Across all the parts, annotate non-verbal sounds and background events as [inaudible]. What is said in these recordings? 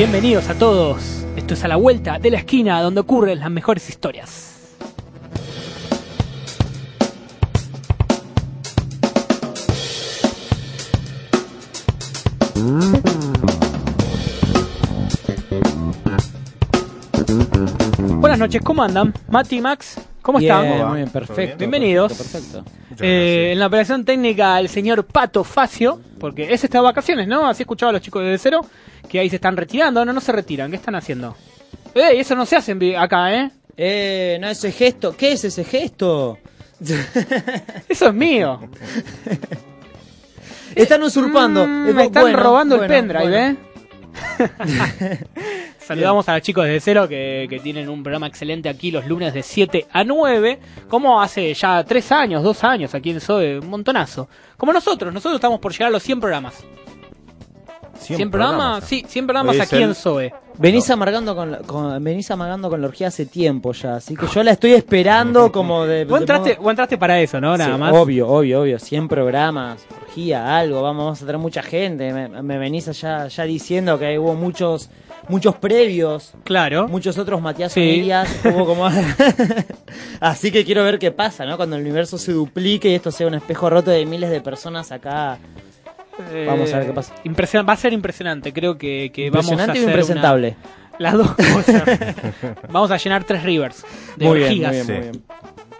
bienvenidos a todos. Esto es a la vuelta de la esquina donde ocurren las mejores historias. Buenas noches, ¿cómo andan? Mati, Max, ¿cómo Bien, están? muy bien, perfecto. Bienvenidos. Perfecto. perfecto. Eh, en la operación técnica el señor Pato Facio, porque ese está de vacaciones, ¿no? Así escuchaba a los chicos de cero que ahí se están retirando, no, no se retiran, ¿qué están haciendo? ¡Ey! Eso no se hace acá, ¿eh? Eh, no, ese gesto. ¿Qué es ese gesto? [laughs] Eso es mío. [laughs] Están usurpando. Mm, Eh, me están bueno, robando bueno, el pendrive, bueno. ¿eh? [laughs] Saludamos a los chicos de Cero que, que tienen un programa excelente aquí los lunes de 7 a 9, como hace ya 3 años, 2 años aquí en SOE, un montonazo. Como nosotros, nosotros estamos por llegar a los 100 programas. 100, programas, sí, 100 programas aquí el- en SOE. Venís amargando con, la- con- venís amagando con la orgía hace tiempo ya, así que yo la estoy esperando [laughs] como de. Vos de entraste, modo- vos entraste para eso, ¿no? Nada Sí, más. Obvio, obvio, obvio. 100 programas, orgía, algo. Vamos, vamos a tener mucha gente. Me, me venís allá ya diciendo que hubo muchos muchos previos. Claro. Muchos otros Matías Sí. Hubo como... [laughs] [laughs] Así que quiero ver qué pasa, ¿no? Cuando el universo se duplique y esto sea un espejo roto de miles de personas acá. Eh, Vamos a ver qué pasa. impresion- va a ser impresionante, creo que, que vamos a hacer impresentable. una- las dos [laughs] cosas. vamos a llenar tres rivers de Muy bien, muy bien, muy bien.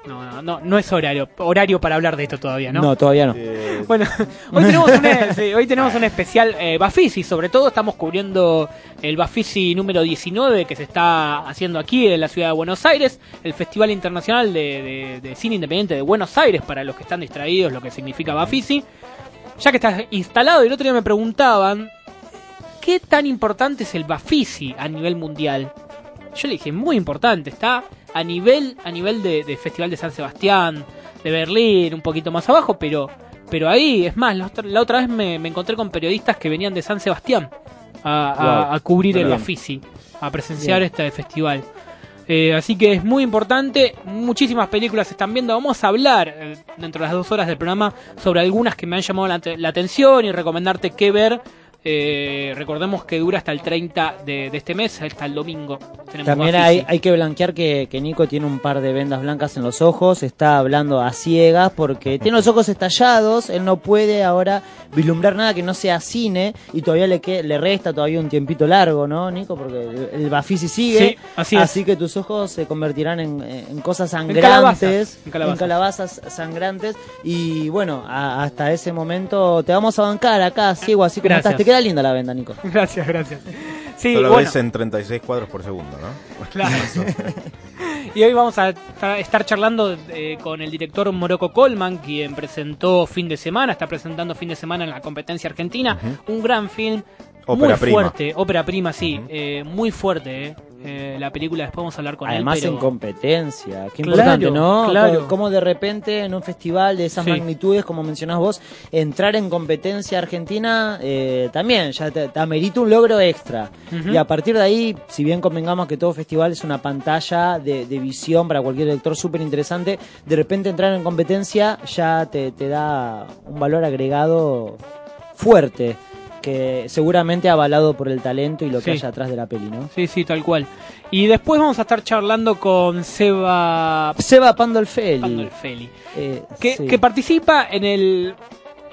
No, no, no, no es horario, horario para hablar de esto todavía, ¿no? No, todavía no. Eh, Bueno, [laughs] hoy tenemos un, eh, sí, hoy tenemos un especial eh, Bafisi, sobre todo estamos cubriendo el Bafisi número 19 que se está haciendo aquí en la ciudad de Buenos Aires, el Festival Internacional de, de- de Cine Independiente de Buenos Aires, para los que están distraídos, lo que significa Bafisi. Ya que está instalado, y el otro día me preguntaban, ¿qué tan importante es el Bafisi a nivel mundial? Yo le dije, muy importante, está a nivel, a nivel de, de Festival de San Sebastián, de Berlín, un poquito más abajo, pero, pero ahí, es más, la otra, la otra vez me, me encontré con periodistas que venían de San Sebastián a, a- Wow. a cubrir el. Bafisi, a presenciar Bien. este festival. Eh, así que es muy importante, muchísimas películas se están viendo. Vamos a hablar eh, dentro de las dos horas del programa sobre algunas que me han llamado la, la atención y recomendarte qué ver. Eh, recordemos que dura hasta el 30 de, de este mes, hasta el domingo. Tenemos También hay, hay que blanquear que, que Nico tiene un par de vendas blancas en los ojos, está hablando a ciegas porque tiene los ojos estallados, él no puede ahora vislumbrar nada que no sea cine y todavía le, que, le resta todavía un tiempito largo, ¿no, Nico? Porque el, el Bafisi sigue, Sí, así es. que tus ojos se convertirán en, en cosas calabazas, sangrantes, en calabazas. calabazas sangrantes y bueno, a- hasta ese momento te vamos a bancar acá, ciego, así como Gracias. estás. Queda linda la venda, Nico. Gracias, gracias. Sí, Solo bueno, ves en 36 cuadros por segundo, ¿no? [laughs] claro. [laughs] y hoy vamos a ta- estar charlando eh, con el director Morocco Colman, quien presentó fin de semana, está presentando fin de semana en la competencia argentina, un gran film. Ópera muy prima. fuerte, ópera prima, sí, eh, muy fuerte. eh. Eh, la película después vamos a hablar con Además él. pero- en competencia, qué Claro, importante, ¿no? claro. Co- Como de repente en un festival de esas Sí. magnitudes, como mencionás vos, entrar en competencia argentina eh, también ya te, te amerita un logro extra. Y a partir de ahí, si bien convengamos que todo festival es una pantalla de, de visión para cualquier lector súper interesante, de repente entrar en competencia ya te, te da un valor agregado fuerte, que seguramente avalado por el talento y lo que Sí. hay atrás de la peli, ¿no? Sí, sí, tal cual. Y después vamos a estar charlando con Seba Seba Pandolfelli. Pandolfelli, eh, que, sí. que participa en el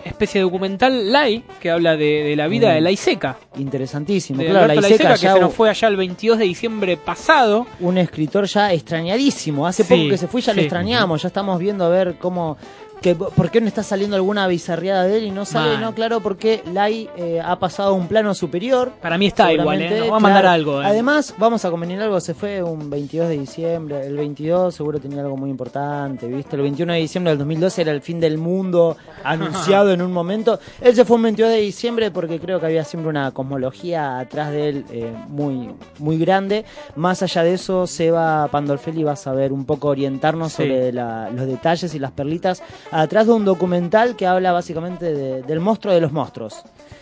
especie de documental Lai, que habla de, de la vida Mm. de la Iseca. Interesantísimo. De claro, la Alberto Iseca Laiseca, que se nos fue allá el 22 de diciembre pasado. un escritor ya extrañadísimo. Hace Sí, poco que se fue, ya lo sí. extrañamos. Ya estamos viendo a ver cómo. Que, ¿Por qué no está saliendo alguna bizarreada de él? Y no sale, no, claro, porque Lai eh, ha pasado a un plano superior. Para mí está igual, ¿eh? Nos va a mandar claro. algo. ¿eh? Además, vamos a convenir algo, se fue un 22 de diciembre, el 22 seguro tenía algo muy importante, ¿viste? El 21 de diciembre del 2012 era el fin del mundo [laughs] anunciado en un momento. Él se fue un 22 de diciembre porque creo que había siempre una cosmología atrás de él eh, muy, muy grande. Más allá de eso, Seba Pandolfelli va a saber un poco orientarnos Sí. sobre la- los detalles y las perlitas atrás de un documental que habla básicamente de- del monstruo de los monstruos.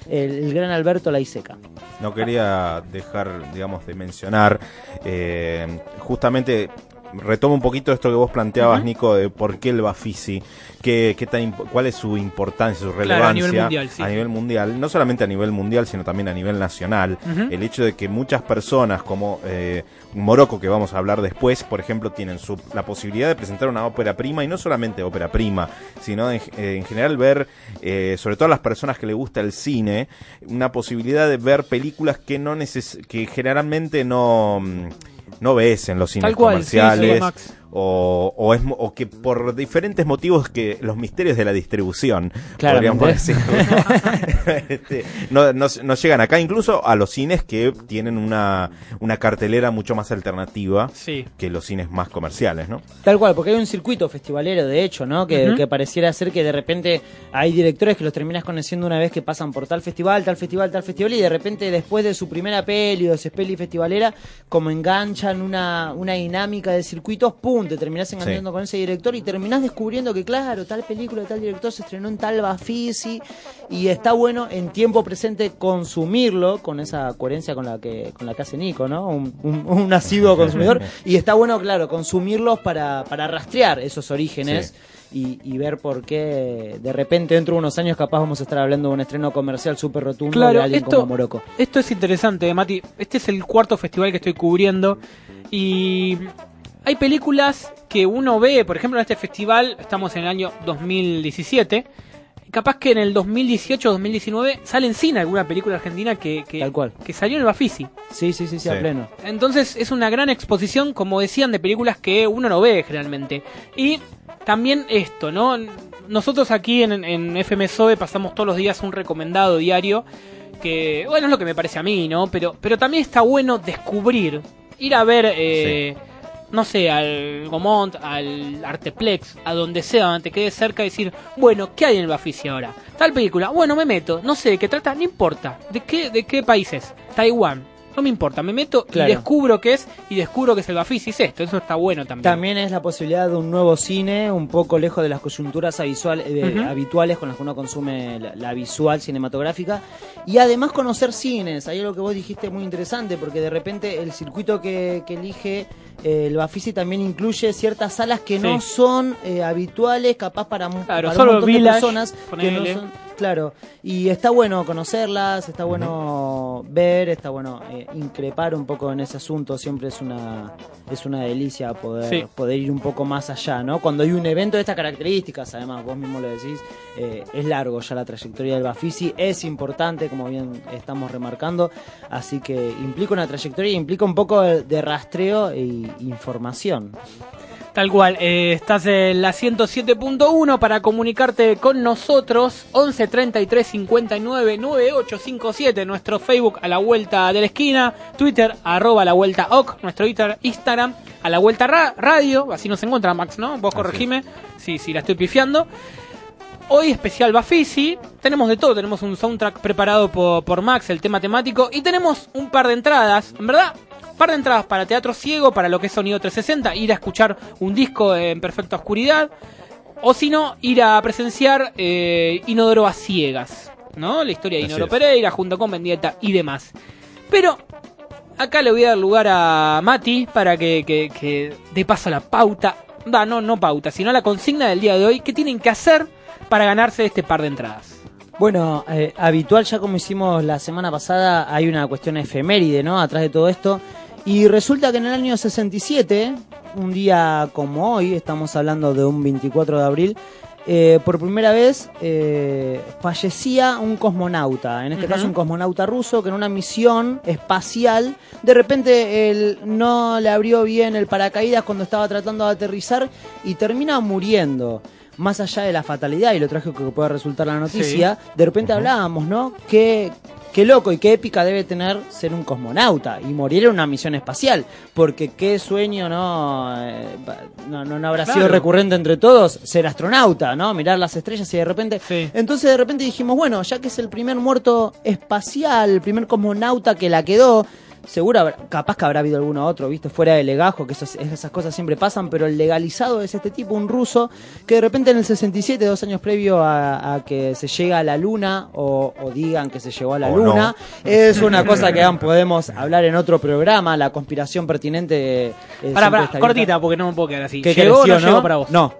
El, el gran Alberto Laiseca. No quería dejar, digamos, de mencionar, eh, justamente retomo un poquito esto que vos planteabas. Nico, de por qué el Bafisi, qué, qué tan, cuál es su importancia, su Claro, relevancia a nivel mundial, sí. a nivel mundial, no solamente a nivel mundial, sino también a nivel nacional. El hecho de que muchas personas, como eh, Morocco, que vamos a hablar después, por ejemplo, tienen su, la posibilidad de presentar una ópera prima, y no solamente ópera prima, sino en, en general ver, eh, sobre todo a las personas que le gusta el cine, una posibilidad de ver películas que no neces que generalmente no, mm, no ves en los cines sí, sí, comerciales. O, o, es, o que por diferentes motivos que los misterios de la distribución Claramente. podríamos decir, [laughs] este, no, no, no llegan acá incluso a los cines que tienen una, una cartelera mucho más alternativa Sí. que los cines más comerciales, ¿no? Tal cual, porque hay un circuito festivalero, de hecho, ¿no? Que, pareciera ser que de repente hay directores que los terminas conociendo una vez que pasan por tal festival, tal festival, tal festival, y de repente después de su primera peli o de su peli festivalera, como enganchan una, una dinámica de circuitos, ¡pum! Te terminás enganchando Sí. con ese director y terminás descubriendo que, claro, tal película de tal director se estrenó en tal Bafisi, y está bueno en tiempo presente consumirlo con esa coherencia con la que, con la que hace Nico, ¿no? Un, un, un asiduo [laughs] consumidor, y está bueno, claro, consumirlos para, para rastrear esos orígenes. Sí. Y, y ver por qué de repente dentro de unos años capaz vamos a estar hablando de un estreno comercial súper rotundo de alguien esto, como Morocco. esto es interesante, Mati. Este es el cuarto festival que estoy cubriendo y hay películas que uno ve, por ejemplo, en este festival, estamos en el año 2017, y capaz que en el 2018 2019 sale en cine alguna película argentina que, que, Tal cual. que salió en el Bafisi. Sí, sí, sí, sí, a Sí. pleno. Entonces es una gran exposición, como decían, de películas que uno no ve generalmente. Y también esto, ¿no? Nosotros aquí en, en FMSOE pasamos todos los días un recomendado diario, que, bueno, es lo que me parece a mí, ¿no? Pero, pero también está bueno descubrir, ir a ver, eh, no sé, al Gomont, al Arteplex, a donde sea, donde te quede cerca, decir, bueno, ¿qué hay en el Bafisi ahora? Tal película, bueno, me meto, no sé de qué trata, no importa. ¿De qué, de qué país es? Taiwán. No me importa, me meto Claro. y descubro qué es y descubro que es el Bafisi es esto, eso está bueno también. También es la posibilidad de un nuevo cine, un poco lejos de las coyunturas eh, habituales con las que uno consume la, la visual cinematográfica. Y además conocer cines. Hay algo que vos dijiste muy interesante, porque de repente el circuito que, que elige eh, el Bafisi también incluye ciertas salas que no son eh, habituales, capaz para, Claro, para un montón de personas que no son. Claro, y está bueno conocerlas, está bueno ver, está bueno eh, increpar un poco en ese asunto, siempre es una es una delicia poder, Sí. poder ir un poco más allá, ¿no? Cuando hay un evento de estas características, además vos mismo lo decís, eh, es largo ya la trayectoria del Bafisi, es importante, como bien estamos remarcando, así que implica una trayectoria, implica un poco de, de rastreo e información. Tal cual, eh, estás en la 107.1 para comunicarte con nosotros, 11 33 59 9857, nuestro Facebook a la vuelta de la esquina, Twitter arroba a la vuelta OC, nuestro Twitter, Instagram a la vuelta ra- radio, así nos encuentra Max, ¿no? Vos corregime si, si la estoy pifiando. Hoy especial Bafisi, tenemos de todo, tenemos un soundtrack preparado por, por Max, el tema temático, y tenemos un par de entradas, en verdad, par de entradas para teatro ciego, para lo que es sonido 360, ir a escuchar un disco en perfecta oscuridad, o si no, ir a presenciar eh, Inodoro a ciegas, ¿no? La historia de Así Inodoro es. Pereira junto con Mendieta y demás. Pero acá le voy a dar lugar a Mati para que, que, que dé paso a la pauta, va, no, no pauta, sino a la consigna del día de hoy, ¿qué tienen que hacer para ganarse este par de entradas? Bueno, eh, habitual ya como hicimos la semana pasada, hay una cuestión efeméride, ¿no? Atrás de todo esto. Y resulta que en el año 67, un día como hoy, estamos hablando de un 24 de abril, eh, por primera vez eh, fallecía un cosmonauta, en este caso un cosmonauta ruso que en una misión espacial, de repente él no le abrió bien el paracaídas cuando estaba tratando de aterrizar y termina muriendo. Más allá de la fatalidad y lo trágico que puede resultar la noticia, de repente hablábamos, ¿no? Qué, qué loco y qué épica debe tener ser un cosmonauta y morir en una misión espacial. Porque qué sueño, ¿no? Eh, no, no, no habrá Claro. sido recurrente entre todos ser astronauta, ¿no? Mirar las estrellas y de repente. Sí. Entonces de repente dijimos, bueno, ya que es el primer muerto espacial, el primer cosmonauta que la quedó. Seguro, habrá- capaz que habrá habido alguno otro, ¿viste? Fuera de legajo, que esos- esas cosas siempre pasan, pero el legalizado es este tipo, un ruso, que de repente en el 67, dos años previo a, a que se llega a la luna, o, o digan que se llegó a la O luna, es una cosa que aún podemos hablar en otro programa, la conspiración pertinente. eh, Para, para, cortita, porque no me puedo quedar así. ¿Qué ¿Llegó o no llegó para vos? No.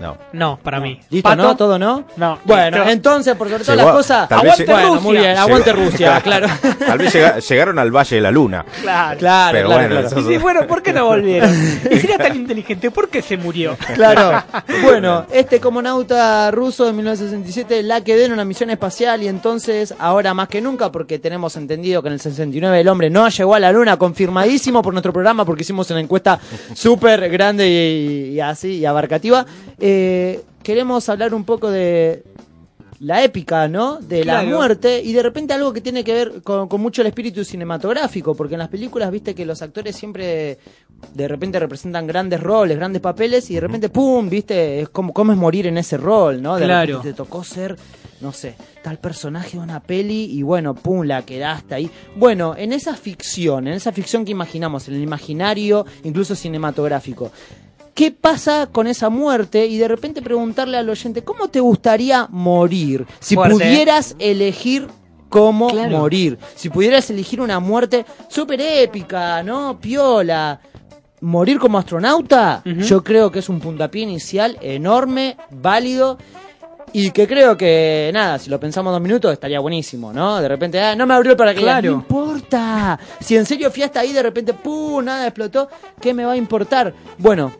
No. No, para mí. ¿Listo, ¿Pato? no? ¿Todo no? No. Bueno, Listo. entonces, por sobre todas las cosas... ¡Aguante Bueno, Rusia! muy bien, aguante Llegó- Rusia, [laughs] claro. Tal vez llega- llegaron al Valle de la Luna. Claro. Claro, Pero claro, bueno, claro. eso- Y sí, bueno, ¿por qué no volvieron? [laughs] Y si era tan inteligente, ¿por qué se murió? Claro. [laughs] Bueno, este comonauta ruso de 1967 la quedó en una misión espacial y entonces, ahora más que nunca, porque tenemos entendido que en el 69 el hombre no llegó a la luna, confirmadísimo por nuestro programa, porque hicimos una encuesta súper grande y, y así, y abarcativa, eh, queremos hablar un poco de la épica, ¿no? De la muerte y de repente algo que tiene que ver con, con mucho el espíritu cinematográfico, porque en las películas viste que los actores siempre de repente representan grandes roles, grandes papeles y de repente ¡pum! viste, es como cómo es morir en ese rol, ¿no? De Claro. repente te tocó ser, no sé, tal personaje de una peli y bueno, ¡pum! la quedaste ahí. Bueno, en esa ficción, en esa ficción que imaginamos, en el imaginario, incluso cinematográfico. ¿Qué pasa con esa muerte? Y de repente preguntarle al oyente, ¿cómo te gustaría morir? Si Fuerte. pudieras elegir cómo Claro. morir. Si pudieras elegir una muerte súper épica, ¿no? Piola. Morir como astronauta, yo creo que es un puntapié inicial enorme, válido. Y que creo que, nada, si lo pensamos dos minutos estaría buenísimo, ¿no? De repente, ah, no me abrió el paracaídas. Claro. No importa. Si en serio fui hasta ahí, de repente, ¡pum! Nada explotó. ¿Qué me va a importar? Bueno,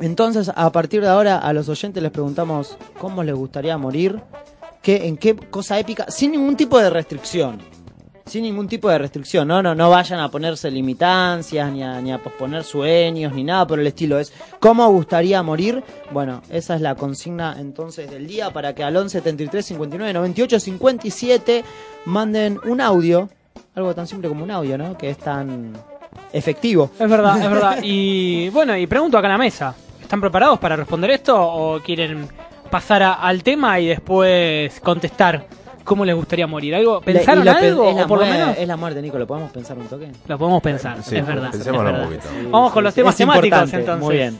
entonces a partir de ahora a los oyentes les preguntamos cómo les gustaría morir, qué, en qué cosa épica, sin ningún tipo de restricción. Sin ningún tipo de restricción, no, no, no vayan a ponerse limitancias, ni a, ni a posponer sueños, ni nada por el estilo. Es cómo gustaría morir. Bueno, esa es la consigna entonces del día para que al 11 73 59 98 57 manden un audio. Algo tan simple como un audio, ¿no? Que es tan efectivo. Es verdad, es verdad. [laughs] Y bueno, y pregunto acá en la mesa. ¿Están preparados para responder esto o quieren pasar a- al tema y después contestar cómo les gustaría morir? ¿Algo? ¿Pensaron pe- algo? Es la, o por lo muerte, menos es la muerte, Nico, ¿lo podemos pensar un toque? lo podemos pensar. Sí, es verdad. es pensémoslo un poquito. Vamos con los temas temáticos entonces. Muy bien.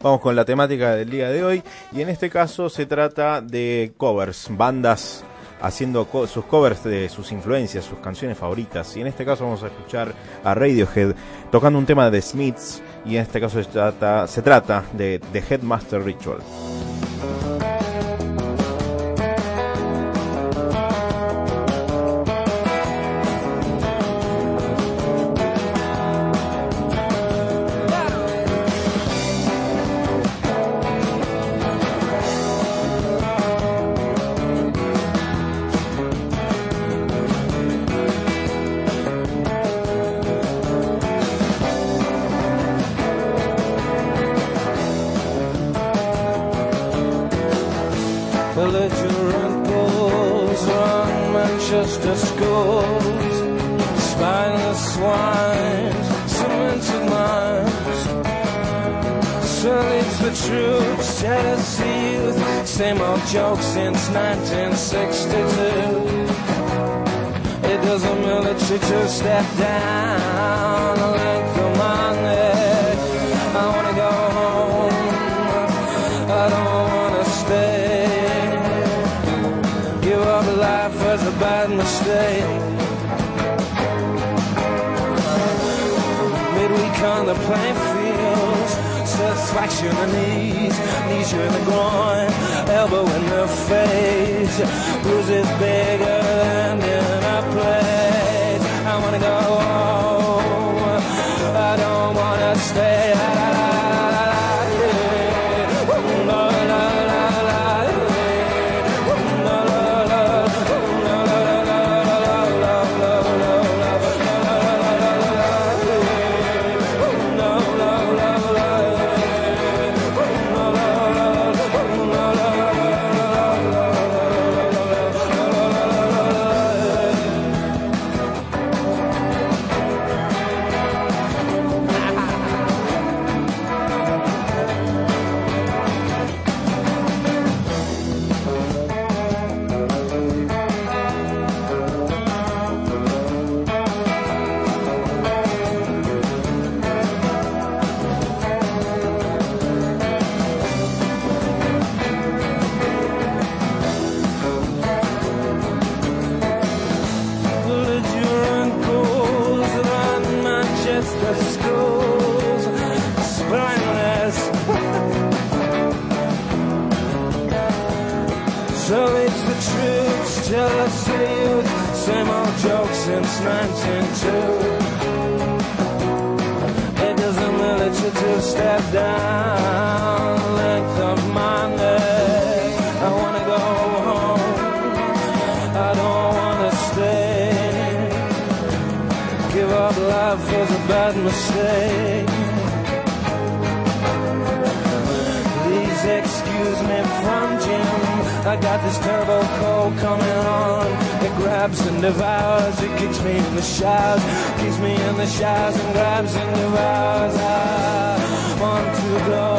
Vamos con la temática del día de hoy y en este caso se trata de covers, bandas haciendo co- sus covers de sus influencias, sus canciones favoritas. Y en este caso vamos a escuchar a Radiohead tocando un tema de The Smiths y en este caso se trata, se trata de The Headmaster Ritual. Satisfaction in knees, knees in the groin, elbow in the face. Bruises bigger than in a plate. I wanna go. I don't wanna stay. Got this turbo cold coming on. It grabs and devours. It kicks me in the showers, keeps me in the showers and grabs and devours. I want to go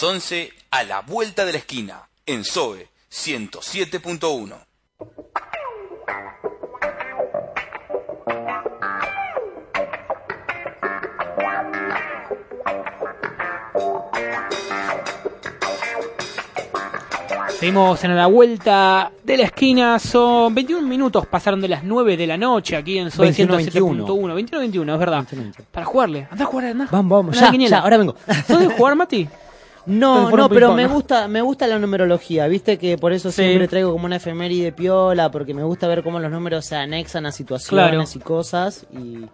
las 11 a la vuelta de la esquina en Zoe 107.1. Seguimos en la vuelta de la esquina. Son 21 minutos, pasaron de las 9 de la noche aquí en Soy 21, 107.1. 21, 21, es verdad. 21, 21. Para jugarle. Anda a jugar, anda. Vamos, vamos, Anda, ya, ahora vengo. ¿Sos de jugar, Mati? No, no, pero me gusta, me gusta la numerología, viste que por eso Sí. siempre traigo como una efeméride piola, porque me gusta ver cómo los números se anexan a situaciones Claro. y cosas y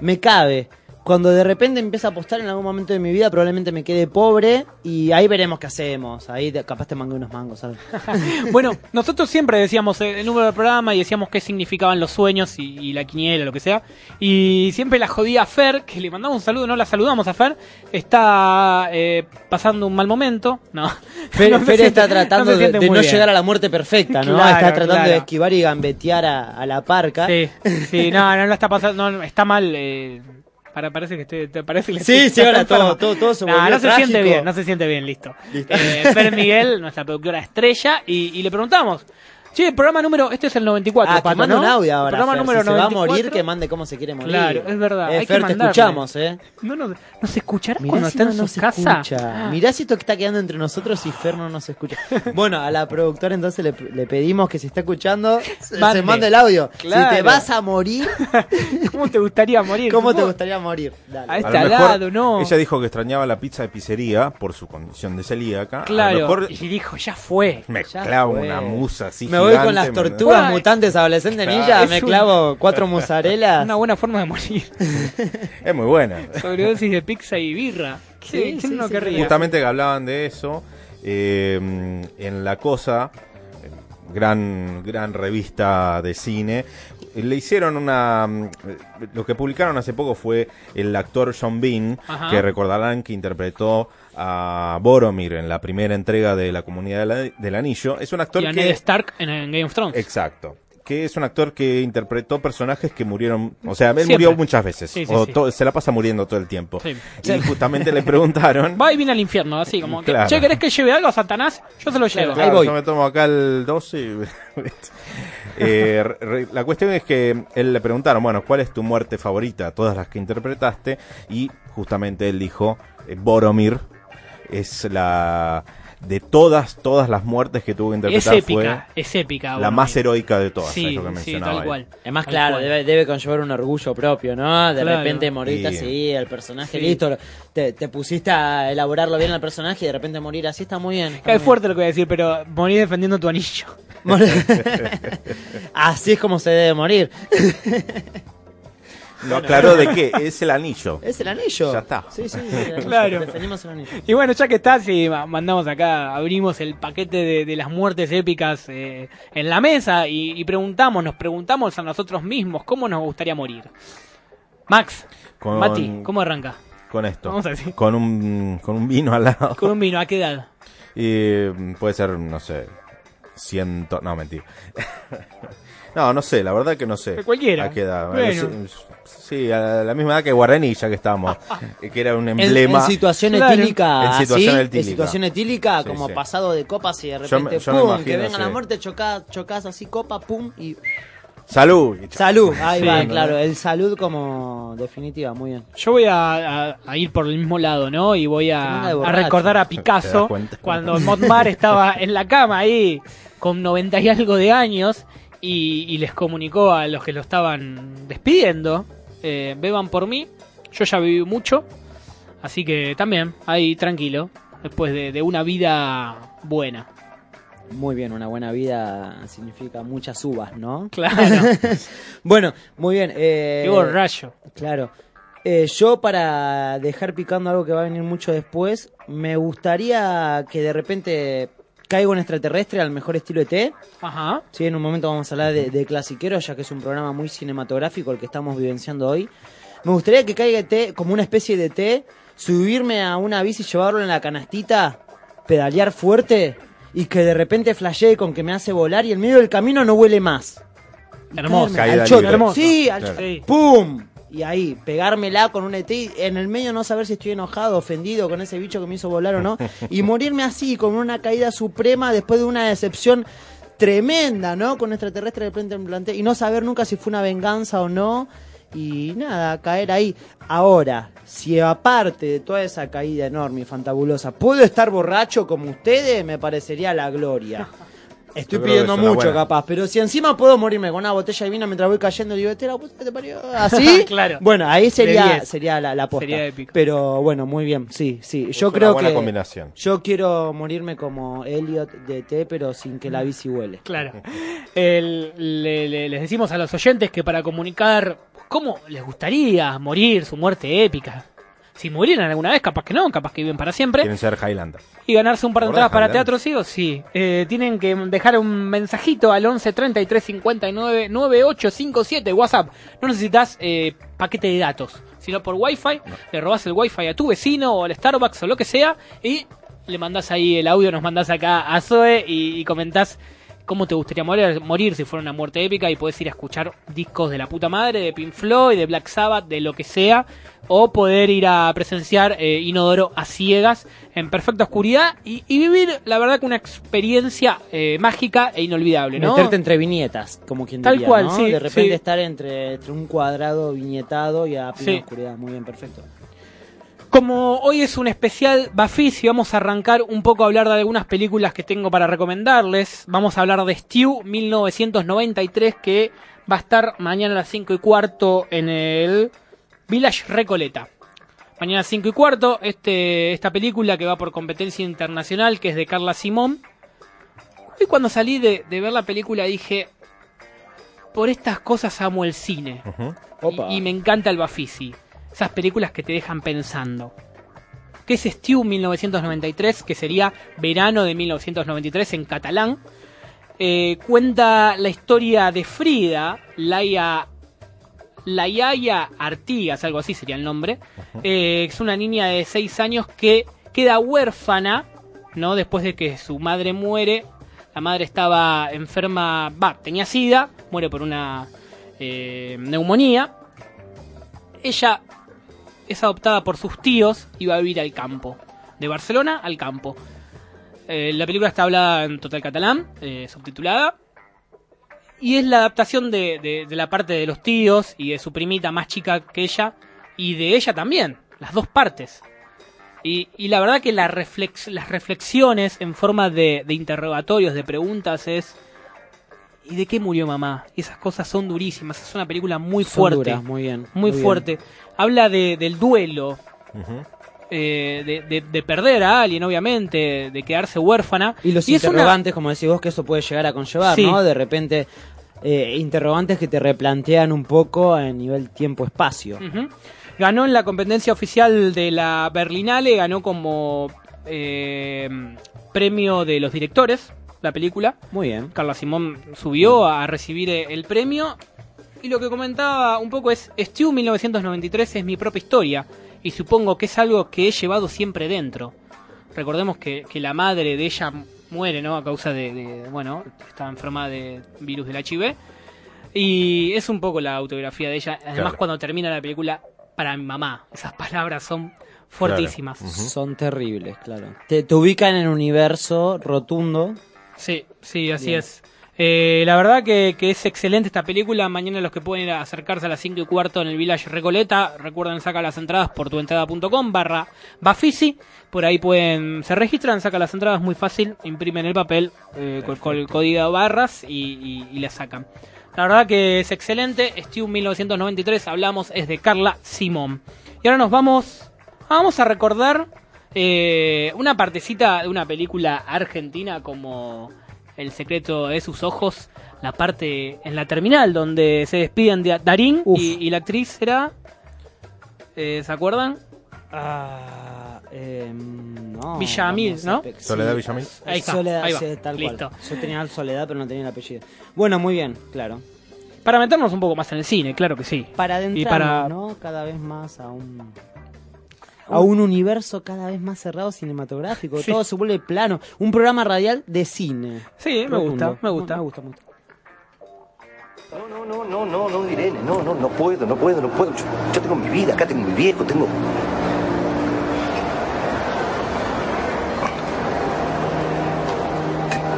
me cabe. Cuando de repente empiece a apostar en algún momento de mi vida, probablemente me quede pobre y ahí veremos qué hacemos. Ahí capaz te mangué unos mangos, ¿sabes? [laughs] Bueno, nosotros siempre decíamos eh, el número del programa y decíamos qué significaban los sueños y, y la quiniela, lo que sea. Y siempre la jodía a Fer, que le mandamos un saludo, no la saludamos a Fer. Está eh, pasando un mal momento. No. [laughs] Fer, [laughs] No Fer siente- está tratando no de, no bien. llegar a la muerte perfecta, ¿no? Claro, está tratando claro. de esquivar y gambetear a, a la parca. Sí, sí, no, no, no está pasando, no, está mal. Eh, para, parece que esté, te parece que le Sí, estoy- sí, ahora todo- todo- todo se No, volvió no se trágico. siente bien, no se siente bien, listo. Eh, Fer Miguel, nuestra productora estrella, y, y le preguntamos, Sí, el programa número, este es el 94, Ah, que Pato, mande ¿no? un audio ahora. Programa Fer, número si se va a 94. morir, que mande cómo se quiere morir. Claro, es verdad, Eh, hay que Fer, te mandarle. escuchamos, ¿eh? No, no, no se escuchará Mirá cuando si está no en su casa. escucha. Mirá si esto que está quedando entre nosotros y Fer no nos escucha. [laughs] Bueno, a la productora entonces le, le pedimos que si está escuchando, se Mande. mande el audio. Si Claro. te vas a morir, [laughs] ¿Cómo te gustaría morir? ¿cómo te gustaría morir? Dale. A A este lo al mejor lado, no. Ella dijo que extrañaba la pizza de pizzería por su condición de celíaca. A lo Claro, mejor y dijo, ya fue. me Ya clavo fue. una musa así Me voy con las tortugas Bueno, mutantes adolescentes claro, ninja, me un- clavo cuatro mozarelas. [laughs] Una buena forma de morir. [laughs] Es muy buena. Sobredosis de pizza y birra. Sí, Sí, ¿quién sí, no sí, querría? Justamente que hablaban de eso, eh, en La Cosa, gran, gran revista de cine, le hicieron una... Lo que publicaron hace poco fue el actor John Bean, Ajá. que recordarán que interpretó a Boromir en la primera entrega de La Comunidad de la- del Anillo. Es un actor Y a que... Ned Stark en, en Game of Thrones. Exacto. Que es un actor que interpretó personajes que murieron, o sea, él Siempre. murió muchas veces, Sí, sí, o sí. se la pasa muriendo todo el tiempo. Sí. Y justamente le preguntaron, [laughs] Va y viene al infierno, así como que, Claro. che, ¿querés que lleve algo a Satanás? Yo se lo llevo. Ahí voy. Yo me tomo acá el 12. y- [laughs] Eh, re- la cuestión es que él le preguntaron, bueno, ¿cuál es tu muerte favorita? Todas las que interpretaste. Y justamente él dijo, eh, Boromir es la... De todas, todas las muertes que tuvo que Es interpretar épica, fue es épica. la más heroica de todas. es Sí, lo que sí, tal cual. Además, Tal claro, cual. debe, debe conllevar un orgullo propio, ¿no? De Claro. repente morirte Y- así, el personaje Sí. listo, te, te pusiste a elaborarlo bien al personaje y de repente morir así está muy bien. está Es muy fuerte lo que voy a decir, pero morir defendiendo tu anillo. [laughs] así es como se debe morir. [laughs] No aclaró de [laughs] qué, es el anillo. Es el anillo. Ya está. Sí, sí, [laughs] sí. Claro. Defendimos el anillo. Y bueno, ya que está, sí, ma- mandamos acá, abrimos el paquete de, de las muertes épicas eh, en la mesa y, y preguntamos, nos preguntamos a nosotros mismos cómo nos gustaría morir. Max, Con- Mati, ¿cómo arranca? Con esto. Vamos a decir. Con un, con un vino al lado. Con un vino, ¿a qué edad? Y puede ser, no sé, ciento... No, mentira. [laughs] no, no sé, la verdad que no sé. Cualquiera. ¿A qué edad? Bueno. Sí, a la misma edad que Guaraní, ya que estamos. eh, [laughs] que era un En, emblema. en situación Claro. etílica, En situación así, etílica. en situación etílica, Sí, como sí. pasado de copas y de repente, yo pum, imagino, que venga sí. la muerte, chocás, chocás así, copa, pum, y Salud. Salud. Ahí Sí, va, ¿no? claro, el salud como definitiva, muy bien. Yo voy a, a- a ir por el mismo lado, ¿no? Y voy a, recordar a [laughs] ¿Te Picasso cuando Montmar estaba en la cama ahí con 90 y algo de años y, y les comunicó a los que lo estaban despidiendo, eh, beban por mí, yo ya viví mucho, así que también ahí tranquilo, después de, de una vida buena. Muy bien, una buena vida significa muchas uvas, ¿no? [laughs] Claro, [laughs] Bueno, muy bien. Eh, qué borracho. Claro. Eh, yo para dejar picando algo que va a venir mucho después, me gustaría que de repente caiga un extraterrestre al mejor estilo ET. Ajá. Sí, en un momento vamos a hablar de, de clasiqueros, ya que es un programa muy cinematográfico el que estamos vivenciando hoy. Me gustaría que caiga ET como una especie de ET, subirme a una bici, llevarlo en la canastita, pedalear fuerte y que de repente flashee con que me hace volar y en medio del camino no huele más. Y Hermoso. Caída al libre. Hermoso. Sí, al Claro. Sí. ¡Pum! Y ahí, pegármela con un ET, en el medio no saber si estoy enojado, ofendido con ese bicho que me hizo volar o no, y morirme así, con una caída suprema después de una decepción tremenda, ¿no? Con extraterrestre de frente en y no saber nunca si fue una venganza o no, y nada, caer ahí. Ahora, si aparte de toda esa caída enorme y fantabulosa, puedo estar borracho como ustedes, me parecería la gloria. Estoy Yo pidiendo es una mucho, capaz, pero si encima puedo morirme con una botella de vino mientras voy cayendo, digo, este la puta que te parió, así. [laughs] Claro. Bueno, ahí sería, sería la, la posta. Sería épico. Pero bueno, muy bien, sí, sí. Yo una creo buena que. combinación. Yo quiero morirme como Elliot de T, pero sin que la bici huele. Claro. El- le- le- les decimos a los oyentes que para comunicar cómo les gustaría morir su muerte épica. Si murieran alguna vez, capaz que no, capaz que viven para siempre. Quieren ser Highlander. Y ganarse un par de ¿Recordás, entradas para Highlander? teatro ciego, sí. Eh, tienen que dejar un mensajito al 11 33 59 9857 WhatsApp. No necesitas eh, paquete de datos, sino por Wi-Fi. Le robás el Wi-Fi a tu vecino o al Starbucks o lo que sea y le mandás ahí el audio, nos mandás acá a Zoe y, y comentás cómo te gustaría morir, morir si fuera una muerte épica y podés ir a escuchar discos de la puta madre, de Pink Floyd, de Black Sabbath, de lo que sea, o poder ir a presenciar eh, Inodoro a ciegas en perfecta oscuridad y, y vivir, la verdad, que una experiencia eh, mágica e inolvidable, ¿no? Meterte entre viñetas, como quien Tal diría, cual, ¿no? sí, De repente sí. estar entre, entre un cuadrado viñetado y a plena Sí. oscuridad. Muy bien, perfecto. Como hoy es un especial Bafisi, vamos a arrancar un poco a hablar de algunas películas que tengo para recomendarles. Vamos a hablar de Stew 1993 que va a estar mañana a las 5 y cuarto en el Village Recoleta. Mañana a las 5 y cuarto, este, esta película que va por competencia internacional, que es de Carla Simón. Y cuando salí de, de ver la película dije, por estas cosas amo el cine. Y, y me encanta el Bafisi. Esas películas que te dejan pensando. ¿Qué es Stew 1993? Que sería verano de 1993 en catalán. Eh, cuenta la historia de Frida, Laia, Layaya Artigas, algo así sería el nombre. Eh, es una niña de 6 años que queda huérfana, ¿no? Después de que su madre muere. La madre estaba enferma, va, tenía sida, muere por una eh, neumonía. Ella es adoptada por sus tíos y va a vivir al campo. De Barcelona al campo. Eh, la película está hablada en total catalán, eh, subtitulada. Y es la adaptación de, de- la parte de los tíos y de su primita más chica que ella. Y de ella también, las dos partes. Y, y la verdad que la reflex- las reflexiones en forma de interrogatorios, de preguntas es... ¿Y de qué murió mamá? Y esas cosas son durísimas. Es una película muy Son fuerte. duras, muy bien. muy, fuerte. Habla de, del duelo, eh, de, de- de perder a alguien, obviamente, de quedarse huérfana. Y los una- interrogantes, como decís vos, que eso puede llegar a conllevar, Sí. ¿no? De repente, eh, interrogantes que te replantean un poco a nivel tiempo-espacio. Ganó en la competencia oficial de la Berlinale, ganó como eh, premio de los directores la película. Muy bien. Carla Simón subió a recibir eh, el premio. Y lo que comentaba un poco es, Stew 1993 es mi propia historia. Y supongo que es algo que he llevado siempre dentro. Recordemos que, que la madre de ella muere, ¿no? A causa de, de- bueno, estaba enferma de virus del HIV. Y es un poco la autobiografía de ella. Además, Claro. cuando termina la película, para mi mamá, esas palabras son fuertísimas. Ujú. Son terribles, claro. Te, te ubican en un universo rotundo. Sí, sí, así Bien. es. Eh, la verdad que, que es excelente esta película. Mañana los que pueden ir a acercarse a las 5 y cuarto en el Village Recoleta, recuerden sacar las entradas por tuentrada.com barra Bafisi. Por ahí pueden, se registran, sacan las entradas muy fácil, imprimen el papel eh, con, con el código barras y, y- y las sacan. La verdad que es excelente. Stew 1993, hablamos, es de Carla Simón. Y ahora nos vamos, vamos a recordar eh, una partecita de una película argentina como El secreto de sus ojos, la parte en la terminal donde se despiden de Darín y, y la actriz era... eh, ¿Se acuerdan? Ah, em, no. Villamil, ¿no? Soledad Villamil. Ahí está, Soledad, ahí va. sí, tal Listo. cual. Yo tenía Soledad, pero no tenía el apellido. Bueno, muy bien, claro. Para meternos un poco más en el cine, claro que sí. Para adentrarnos, Y para- ¿no? Cada vez más a un... A un universo cada vez más cerrado cinematográfico. Sí. Todo se vuelve plano. Un programa radial de cine. Sí, me gusta, me gusta. Me gusta mucho. No, no, no, no, no, no, Irene, no, no, no puedo, no puedo, no puedo. Yo, yo tengo mi vida, acá tengo mi viejo, tengo.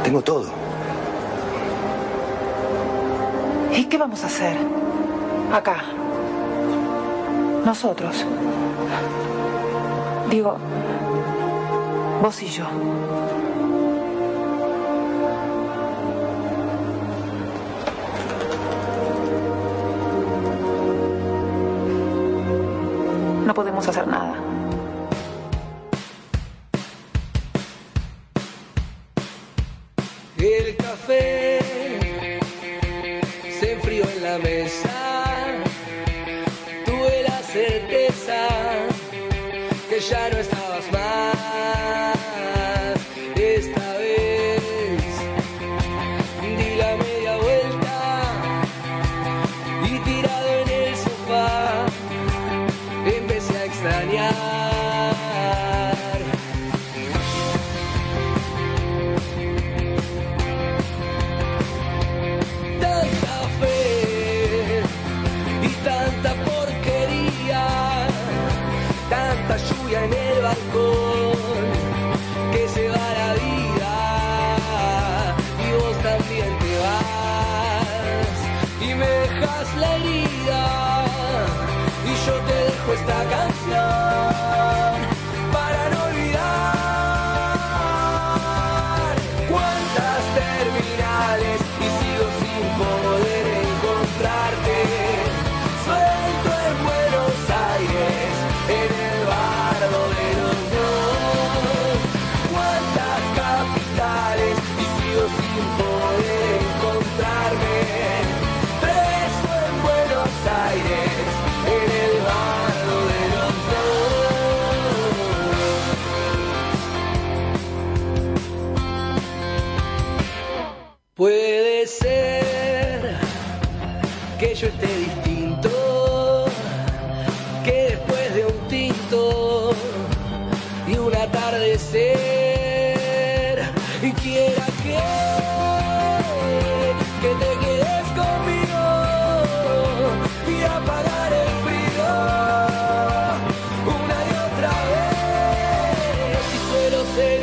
Tengo todo. ¿Y qué vamos a hacer? Acá. Nosotros. Digo, vos y yo. No podemos hacer nada. El café se enfrió en la mesa.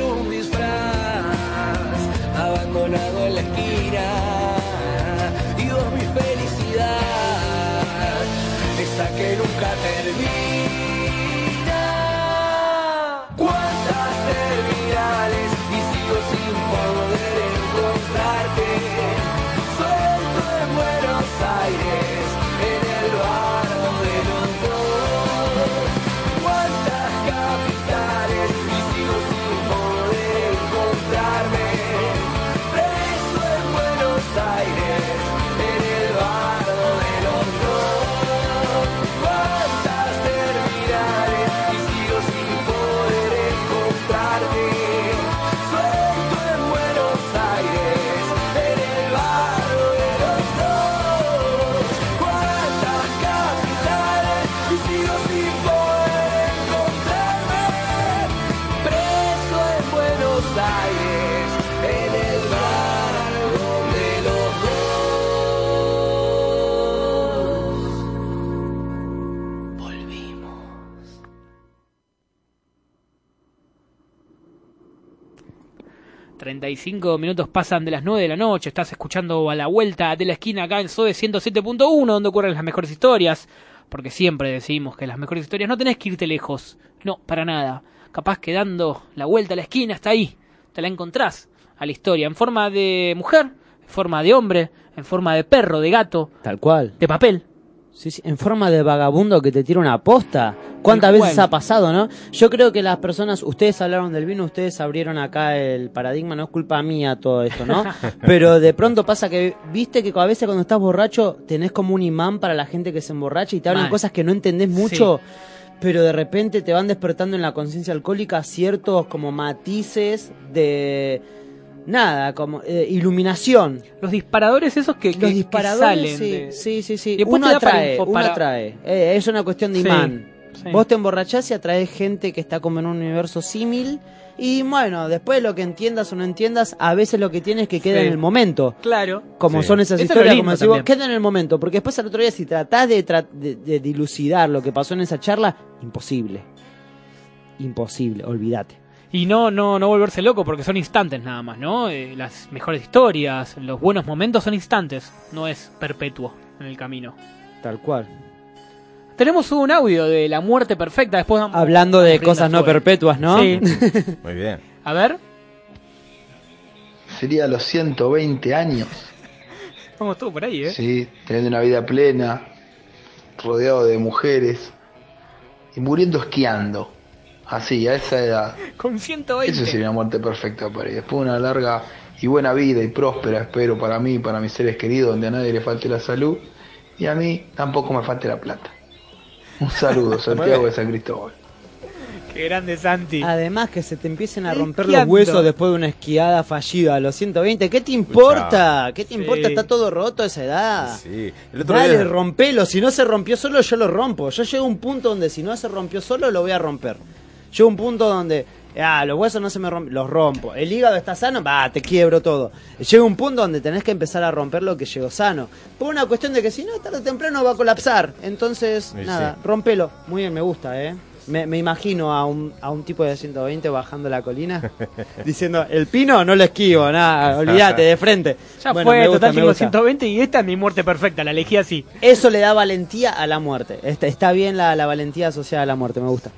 Un disfraz abandonado en la esquina 35 minutos pasan de las 9 de la noche, estás escuchando a la vuelta de la esquina acá en SOE 107.1, donde ocurren las mejores historias, porque siempre decimos que las mejores historias no tenés que irte lejos, no, para nada. Capaz que dando la vuelta a la esquina está ahí, te la encontrás a la historia, en forma de mujer, en forma de hombre, en forma de perro, de gato, Tal cual. de papel. Sí, sí, en forma de vagabundo que te tira una posta. ¿Cuántas veces ha pasado, no? Yo creo que las personas, ustedes hablaron del vino, ustedes abrieron acá el paradigma, no es culpa mía todo esto, ¿no? [laughs] Pero de pronto pasa que, viste que a veces cuando estás borracho tenés como un imán para la gente que se emborracha y te hablan Mal. cosas que no entendés mucho. Pero de repente te van despertando en la conciencia alcohólica ciertos como matices de nada, como eh, iluminación. Los disparadores esos que, que- Los que disparadores, salen sí, de- sí, sí, sí. Y después Uno para atrae, uno atrae. Eh, es una cuestión de Sí, imán. sí. Vos te emborrachás y atraes gente que está como en un universo símil. Y bueno, después lo que entiendas o no entiendas, a veces lo que tienes que queda Sí. en el momento. Claro. Como Sí. son esas es historias, como decís vos, también. queda en el momento. Porque después al otro día, si tratás de, tra- de, de dilucidar lo que pasó en esa charla, imposible. Imposible, olvídate. Y no, no, no volverse loco porque son instantes nada más, ¿no? Eh, las mejores historias, los buenos momentos son instantes, no es perpetuo en el camino. Tal cual. Tenemos un audio de la muerte perfecta, después vamos- Hablando de cosas no perpetuas, ¿no? Sí. [laughs] Muy bien. A ver, Sería los 120 años, vamos todo por ahí, ¿eh? ¿sí? teniendo una vida plena, rodeado de mujeres y muriendo esquiando. Así, a esa edad. Con 120. Eso sería una muerte perfecta para ir. Después una larga y buena vida y próspera, espero, para mí y para mis seres queridos, donde a nadie le falte la salud y a mí tampoco me falte la plata. Un saludo, [laughs] Santiago de San Cristóbal. Qué grande Santi. Además que se te empiecen a romper Esquiando. los huesos después de una esquiada fallida a los 120. ¿Qué te importa? ¿Qué te Sí. importa? Está todo roto a esa edad. Sí. El otro Dale, día- rompelo. Si no se rompió solo, yo lo rompo. Yo llego a un punto donde si no se rompió solo, lo voy a romper. Llego a un punto donde, ah, los huesos no se me rompen, los rompo. El hígado está sano, va, te quiebro todo. Llega un punto donde tenés que empezar a romper lo que llegó sano. Por una cuestión de que si no, tarde o temprano va a colapsar. Entonces, Sí, nada, sí. rompelo. Muy bien, me gusta, ¿eh? Me, me imagino a un, a un tipo de 120 bajando la colina [laughs] diciendo, el pino no lo esquivo, nada, olvídate, de frente. Ya Bueno, fue, gusta, total me tengo gusta. 120 y esta es mi muerte perfecta, la elegí así. Eso le da valentía a la muerte. Está, está bien la, la valentía asociada a la muerte, me gusta.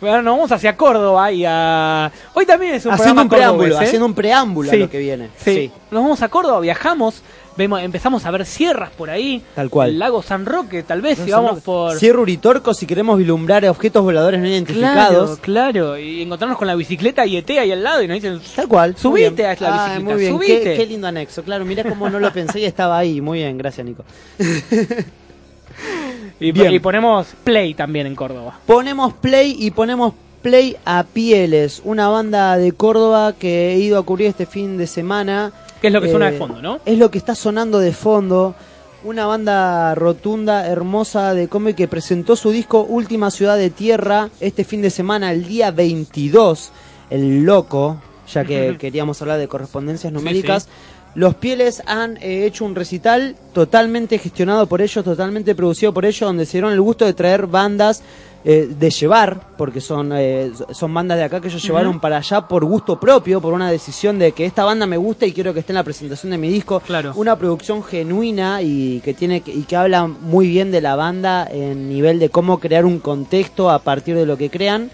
Bueno, nos vamos hacia Córdoba y a... Hoy también es un haciendo un preámbulo, ¿eh? haciendo un preámbulo Sí, a lo que viene. Sí. Nos vamos a Córdoba, viajamos, vemos, empezamos a ver sierras por ahí. Tal cual. El lago San Roque, tal vez, No si vamos por... Cierre Uritorco si queremos vislumbrar objetos voladores no Claro, identificados. claro, y encontrarnos con la bicicleta y ET ahí al lado y nos dicen, Tal cual. Subite a la Ah, bicicleta, muy bien. subite. Qué, qué lindo anexo. Claro, mirá cómo no lo pensé y estaba ahí. Muy bien, gracias Nico. [laughs] y, Bien. y ponemos play también en Córdoba. Ponemos play y ponemos play a Pieles, una banda de Córdoba que he ido a cubrir este fin de semana. Que es lo que suena Eh, de fondo, ¿no? Es lo que está sonando de fondo. Una banda rotunda, hermosa de cómic que presentó su disco Última Ciudad de Tierra este fin de semana, el día 22. El loco, ya que queríamos hablar de correspondencias numéricas. sí. Los Pieles han eh, hecho un recital totalmente gestionado por ellos, totalmente producido por ellos, donde se dieron el gusto de traer bandas, eh, de llevar, porque son, eh, son bandas de acá que ellos llevaron para allá por gusto propio, por una decisión de que esta banda me gusta y quiero que esté en la presentación de mi disco. Claro. Una producción genuina y que tiene que- y que habla muy bien de la banda en nivel de cómo crear un contexto a partir de lo que crean.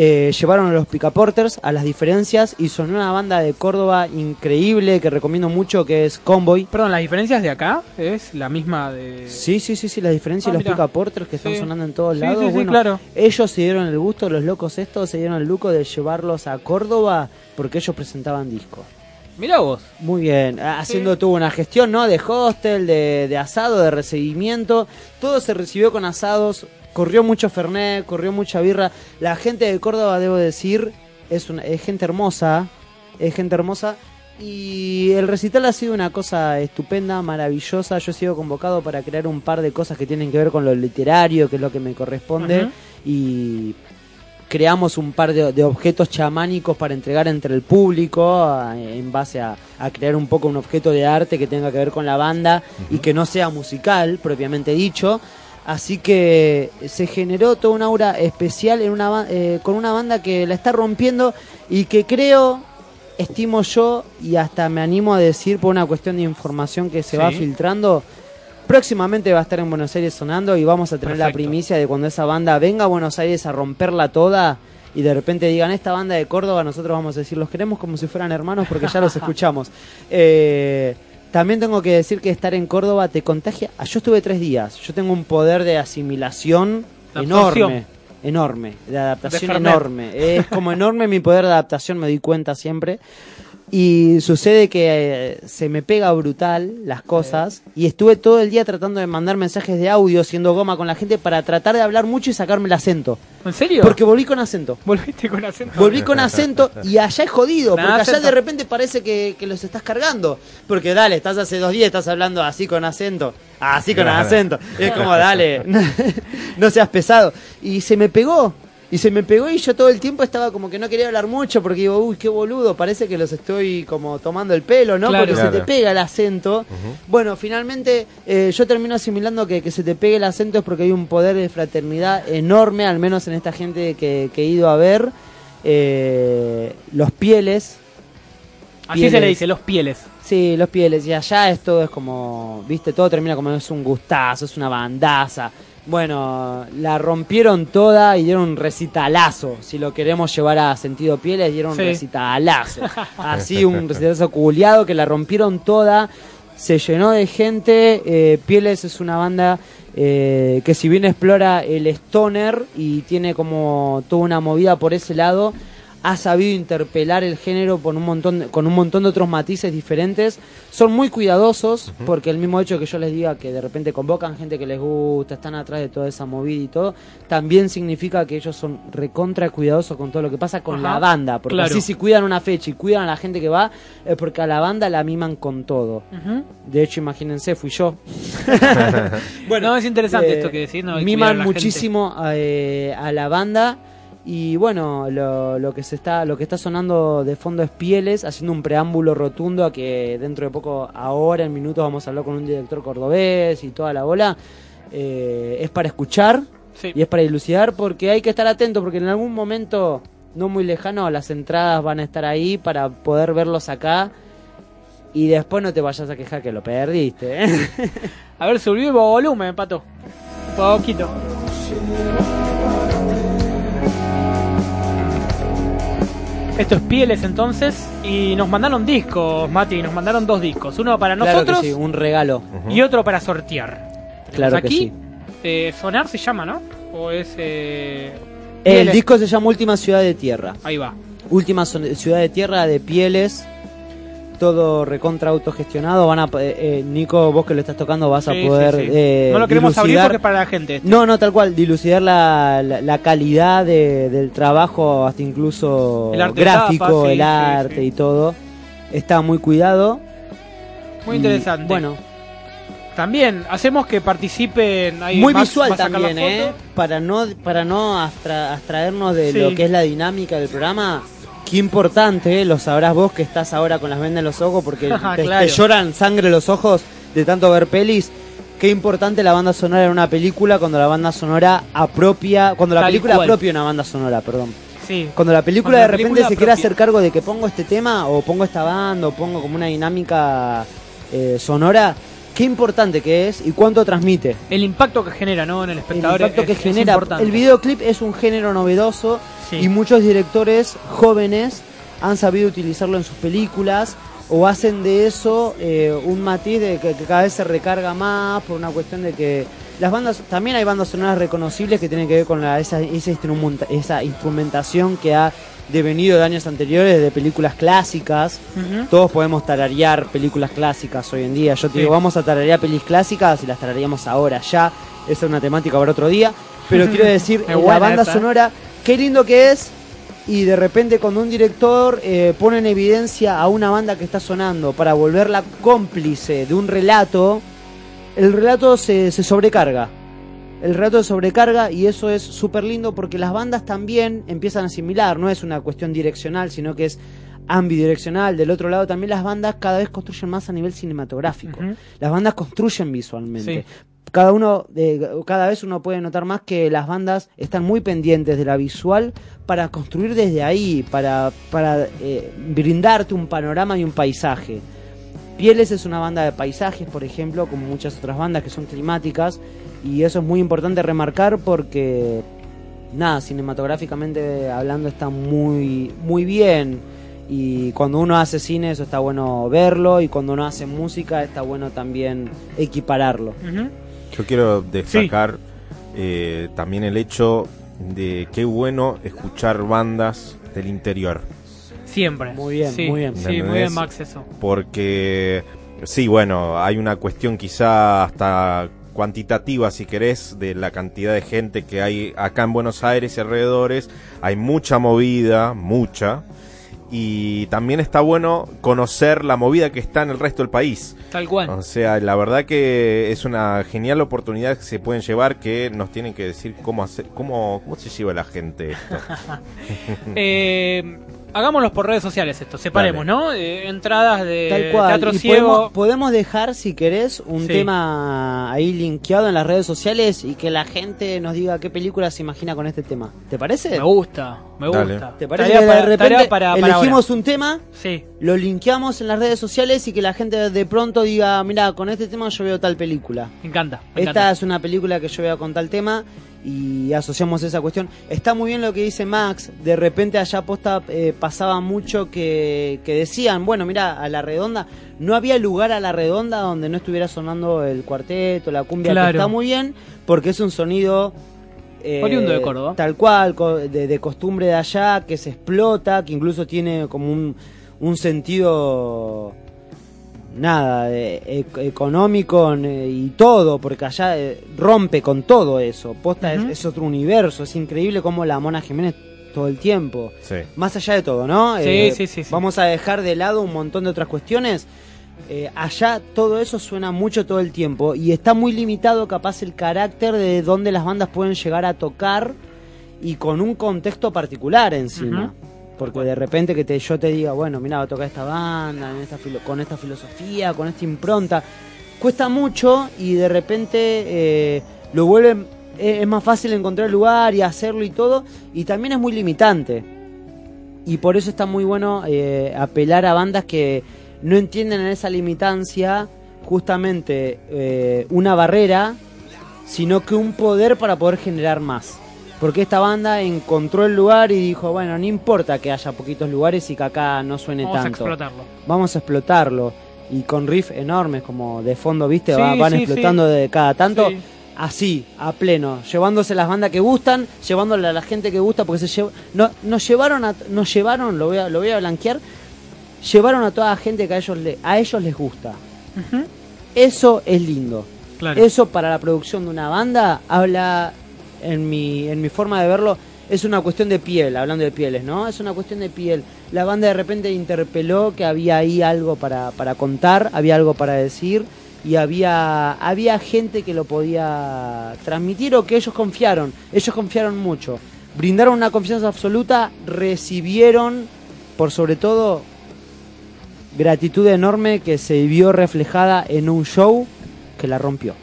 Eh, llevaron a los Picaporters a las diferencias y son una banda de Córdoba increíble que recomiendo mucho que es Convoy. Perdón, las diferencias de acá es la misma de... Sí, sí, sí, sí, las diferencias Ah, de los mirá. Picaporters que están Sí. sonando en todos Sí, lados. sí, sí, bueno, claro. ellos se dieron el gusto, los locos estos se dieron el lujo de llevarlos a Córdoba porque ellos presentaban discos. Mira vos. Muy bien, ha- haciendo tuvo una gestión, ¿no? De hostel, de, de asado, de recibimiento. Todo se recibió con asados. Corrió mucho Fernet, corrió mucha birra. La gente de Córdoba, debo decir, es, una, es gente hermosa. Es gente hermosa. Y el recital ha sido una cosa estupenda, maravillosa. Yo he sido convocado para crear un par de cosas que tienen que ver con lo literario, que es lo que me corresponde. Y creamos un par de, de objetos chamánicos para entregar entre el público a- en base a, a crear un poco un objeto de arte que tenga que ver con la banda y que no sea musical propiamente dicho así que se generó toda una aura especial en una eh, con una banda que la está rompiendo y que creo estimo yo y hasta me animo a decir por una cuestión de información que se va filtrando Próximamente va a estar en Buenos Aires sonando y vamos a tener la primicia de cuando esa banda venga a Buenos Aires a romperla toda y de repente digan esta banda de Córdoba, nosotros vamos a decir los queremos como si fueran hermanos porque ya los [laughs] escuchamos. Eh, también tengo que decir que estar en Córdoba te contagia. Ah, yo estuve tres días, yo tengo un poder de asimilación absorción. enorme, enorme, de adaptación De enorme. Es como enorme mi poder de adaptación, me di cuenta siempre. Y sucede que eh, se me pega brutal las cosas y estuve todo el día tratando de mandar mensajes de audio siendo goma con la gente para tratar de hablar mucho y sacarme el acento. ¿En serio? Porque volví con acento. Volviste con acento. Volví con acento y allá es jodido, porque allá acento. de repente parece que, que los estás cargando. Porque dale, estás hace dos días, estás hablando así con acento. Así con Claro. acento. Es como, [laughs] dale, [laughs] no seas pesado. Y se me pegó. Y se me pegó y yo todo el tiempo estaba como que no quería hablar mucho porque digo, uy, qué boludo, parece que los estoy como tomando el pelo, ¿no? Claro. porque se te pega el acento. Bueno, finalmente eh, yo termino asimilando que, que se te pegue el acento es porque hay un poder de fraternidad enorme, al menos en esta gente que, que he ido a ver. Eh, los pieles, Así se le dice, los pieles. sí, los pieles, y allá es todo es como, viste, todo termina como es un gustazo, es una bandaza. Bueno, la rompieron toda y dieron un recitalazo. Si lo queremos llevar a sentido pieles, dieron Sí. un recitalazo. [laughs] Así, un recitalazo culiado que la rompieron toda. Se llenó de gente. eh, Pieles es una banda eh, que si bien explora el stoner y tiene como toda una movida por ese lado, ha sabido interpelar el género con un montón de, con un montón de otros matices diferentes. Son muy cuidadosos porque el mismo hecho que yo les diga que de repente convocan gente que les gusta, están atrás de toda esa movida y todo, también significa que ellos son recontra cuidadosos con todo lo que pasa con Ajá, la banda, porque claro. así si cuidan una fecha y cuidan a la gente que va, es porque a la banda la miman con todo. De hecho, imagínense, fui yo. [laughs] [laughs] Bueno, es interesante Eh, esto que decís, ¿no? Miman a muchísimo eh, a la banda y bueno lo, lo que se está lo que está sonando de fondo es pieles haciendo un preámbulo rotundo a que dentro de poco ahora en minutos vamos a hablar con un director cordobés y toda la bola Eh, es para escuchar Sí. Y es para dilucidar porque hay que estar atento porque en algún momento no muy lejano las entradas van a estar ahí para poder verlos acá y después no te vayas a quejar que lo perdiste. ¿eh? A ver, subió el volumen, pato. Un poquito. Esto es Pieles entonces. Y nos mandaron discos, Mati. Nos mandaron dos discos. Uno para claro nosotros que sí, un regalo. y otro para sortear. Claro que Aquí, sí. eh, Sonar se llama, ¿no? O es. Eh... El Pieles. disco se llama Última Ciudad de Tierra. Ahí va. Última Ciudad de Tierra de Pieles. Todo recontra autogestionado. Van a, eh, eh, Nico, vos que lo estás tocando vas Sí, a poder. sí. eh, no lo queremos abrir porque es para la gente. No, no, tal cual, dilucidar la, la, la calidad de- del trabajo, hasta incluso El arte gráfico, tapa, el arte y todo. Está muy cuidado. Muy Y, interesante. Bueno, También hacemos que participen. ahí muy visual también, ¿eh? Para no, para no abstra- abstraernos de lo que es la dinámica del programa. Qué importante, ¿eh? lo sabrás vos que estás ahora con las vendas en los ojos porque [laughs] te, claro. te lloran sangre los ojos de tanto ver pelis. Qué importante la banda sonora en una película cuando la banda sonora apropia, cuando la película cual. apropia una banda sonora, perdón. Sí. Cuando la película Cuando de la repente película se quiere propia. hacer cargo de que pongo este tema o pongo esta banda o pongo como una dinámica eh, sonora, qué importante que es y cuánto transmite. El impacto que genera, ¿no? En el El espectador. impacto es- que genera. importante. El videoclip es un género novedoso Sí. y muchos directores jóvenes han sabido utilizarlo en sus películas o hacen de eso eh, un matiz de que, que cada vez se recarga más por una cuestión de que las bandas también hay bandas sonoras reconocibles que tienen que ver con la, esa, esa, instrumenta- esa instrumentación que ha devenido de años anteriores de películas clásicas todos podemos tararear películas clásicas hoy en día. Yo te Sí. digo, vamos a tararear pelis clásicas y las tarareamos ahora, ya. Esa es una temática para otro día. Pero quiero decir, eh, la banda sonora, qué lindo que es. Y de repente cuando un director eh, pone en evidencia a una banda que está sonando para volverla cómplice de un relato, el relato se, se sobrecarga. El relato se sobrecarga y eso es súper lindo porque las bandas también empiezan a asimilar, no es una cuestión direccional, sino que es ambidireccional. Del otro lado también las bandas cada vez construyen más a nivel cinematográfico. Las bandas construyen visualmente. Sí. Cada uno, de, cada vez uno puede notar más que las bandas están muy pendientes de la visual para construir desde ahí, para, para eh, brindarte un panorama y un paisaje. Pieles es una banda de paisajes, por ejemplo, como muchas otras bandas que son climáticas, y eso es muy importante remarcar porque, nada, cinematográficamente hablando está muy, muy bien. Y cuando uno hace cine eso está bueno verlo, y cuando uno hace música está bueno también equipararlo. Yo quiero destacar eh, también el hecho de qué bueno escuchar bandas del interior. Siempre. Muy bien, Sí, muy bien. Sí, muy bien, Max, eso. Porque, sí, bueno, hay una cuestión quizá hasta cuantitativa, si querés, de la cantidad de gente que hay acá en Buenos Aires y alrededores. Hay mucha movida, mucha. Y también está bueno conocer la movida que está en el resto del país. Tal cual. O sea, la verdad que es una genial oportunidad que se pueden llevar que nos tienen que decir cómo hacer, cómo, cómo se lleva la gente esto. [laughs] Eh, hagámoslos por redes sociales esto, separemos, Dale. ¿no? Eh, entradas de Tal cual. Teatro Y Ciego. podemos, podemos dejar, si querés, un Sí. tema ahí linkeado en las redes sociales y que la gente nos diga qué película se imagina con este tema. ¿Te parece? Me gusta, me Dale. gusta. ¿Te parece Tarea que para- de repente tarea para- para elegimos ahora. un tema, Sí, lo linkeamos en las redes sociales y que la gente de pronto diga, mira, con este tema yo veo tal película? me encanta. Me Esta encanta. es una película que yo veo con tal tema y asociamos esa cuestión. Está muy bien lo que dice Max. De repente allá posta eh, pasaba mucho que, que decían, bueno, mira, a la redonda, no había lugar a la redonda donde no estuviera sonando el cuarteto, la cumbia, que Claro. está muy bien porque es un sonido... eh, Oriundo de Córdoba. Tal cual, de, de costumbre de allá, que se explota, que incluso tiene como un, un sentido nada eh, ec- económico y todo porque allá eh, rompe con todo eso posta es- otro universo es increíble como la Mona Jiménez todo el tiempo Sí. más allá de todo no Sí, Eh, sí, sí, sí. vamos a dejar de lado un montón de otras cuestiones Eh, allá todo eso suena mucho todo el tiempo y está muy limitado capaz el carácter de dónde las bandas pueden llegar a tocar y con un contexto particular encima. Ujú. Porque de repente que te, yo te diga, bueno, mira, va a tocar esta banda, en esta filo- con esta filosofía, con esta impronta, cuesta mucho y de repente eh, lo vuelven es más fácil encontrar lugar y hacerlo y todo, y también es muy limitante. Y por eso está muy bueno eh, apelar a bandas que no entienden en esa limitancia justamente eh, una barrera, sino que un poder para poder generar más. Porque esta banda encontró el lugar y dijo, bueno, no importa que haya poquitos lugares y que acá no suene Vamos a tanto. explotarlo. Vamos a explotarlo. Y con riff enormes, como de fondo, ¿viste? Sí, Va- van sí, explotando sí. de cada tanto. Sí. Así, a pleno, llevándose las bandas que gustan, llevándole a la gente que gusta, porque se no, nos llevaron, a, nos llevaron, lo voy a, lo voy a blanquear, llevaron a toda la gente que a ellos, le, a ellos les gusta. Eso es lindo. Claro. Eso para la producción de una banda habla, en mi, en mi forma de verlo, es una cuestión de piel, hablando de pieles, ¿no? Es una cuestión de piel. La banda de repente interpeló que había ahí algo para, para contar, había algo para decir y había, había gente que lo podía transmitir o que ellos confiaron. Ellos confiaron mucho. Brindaron una confianza absoluta, recibieron, por sobre todo, gratitud enorme que se vio reflejada en un show que la rompió.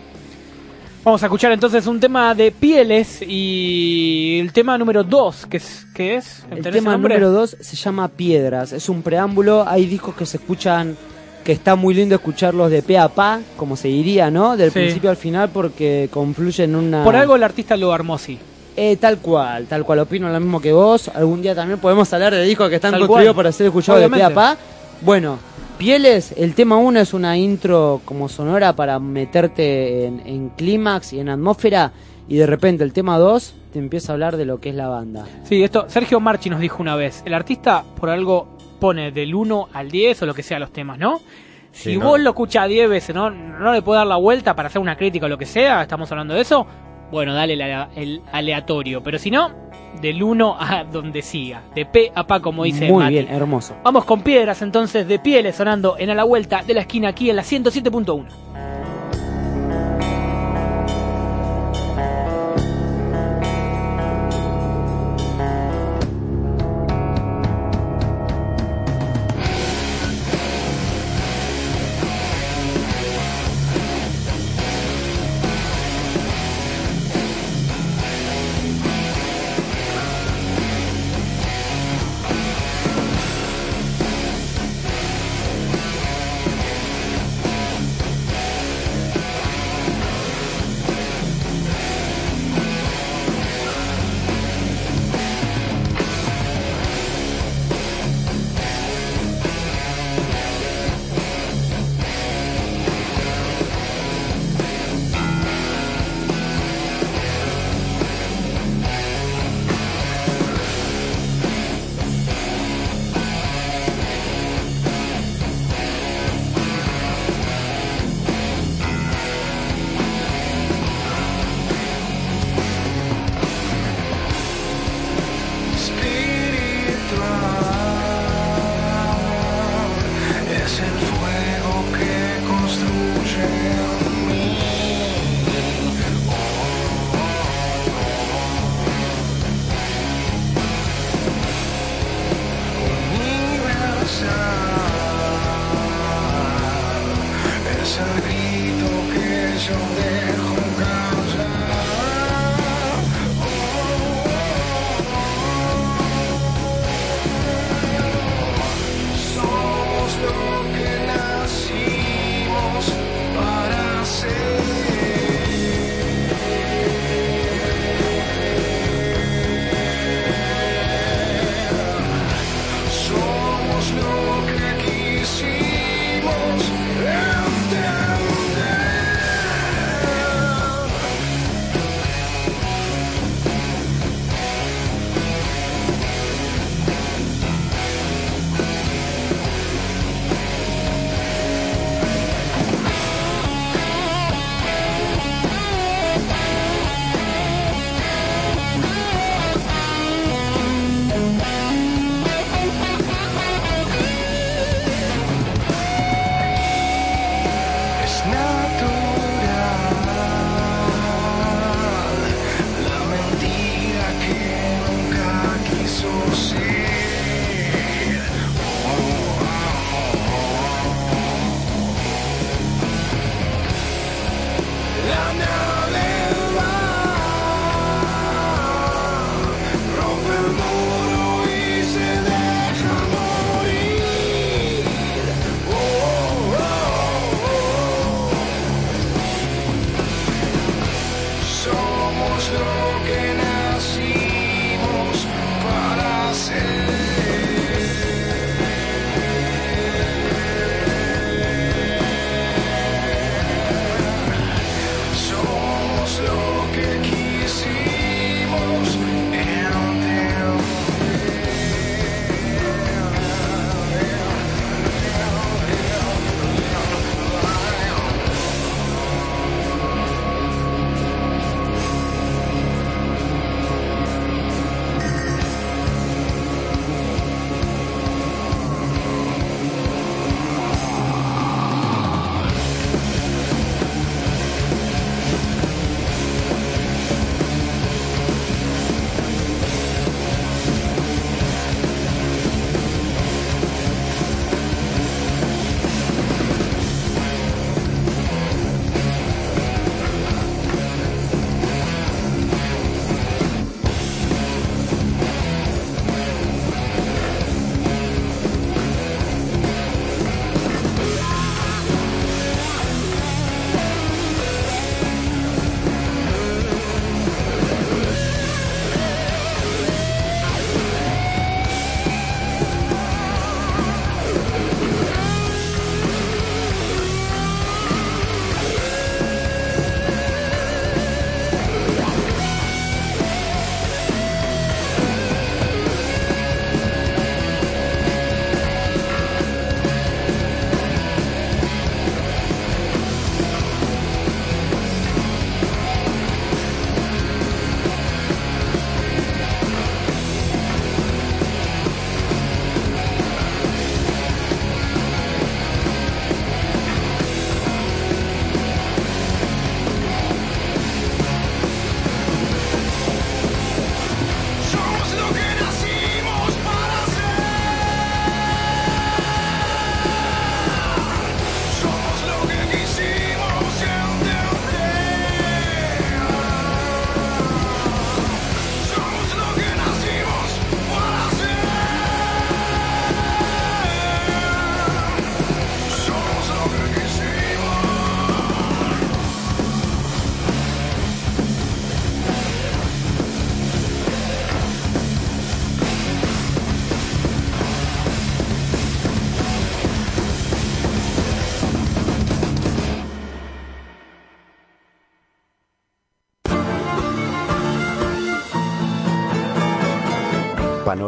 Vamos a escuchar entonces un tema de pieles y el tema número 2, que es, ¿qué es? El ¿Tenés tema nombre? número 2 se llama Piedras. Es un preámbulo. Hay discos que se escuchan, que está muy lindo escucharlos de pe a pa, como se diría, ¿no? Del Sí. principio al final, porque confluyen en una. Por algo el artista lo armó así. Eh, tal cual, tal cual. Opino lo mismo que vos. Algún día también podemos hablar de discos que están Tal construidos cual. para ser escuchados de pe a pa. Bueno, Pieles, el tema 1 es una intro como sonora para meterte en, en clímax y en atmósfera. Y de repente el tema 2 te empieza a hablar de lo que es la banda. Sí, esto Sergio Marchi nos dijo una vez, el artista por algo pone del 1 al 10 o lo que sea los temas, ¿no? Si Sí, no. vos lo escuchás 10 veces, ¿no? no le puedes dar la vuelta para hacer una crítica o lo que sea, estamos hablando de eso, bueno, dale la- el aleatorio, pero si no, del 1 a donde siga, de P a Pa como dice Muy Mati. bien, hermoso. Vamos con piedras entonces de pieles sonando en a la vuelta de la esquina aquí en la 107.1.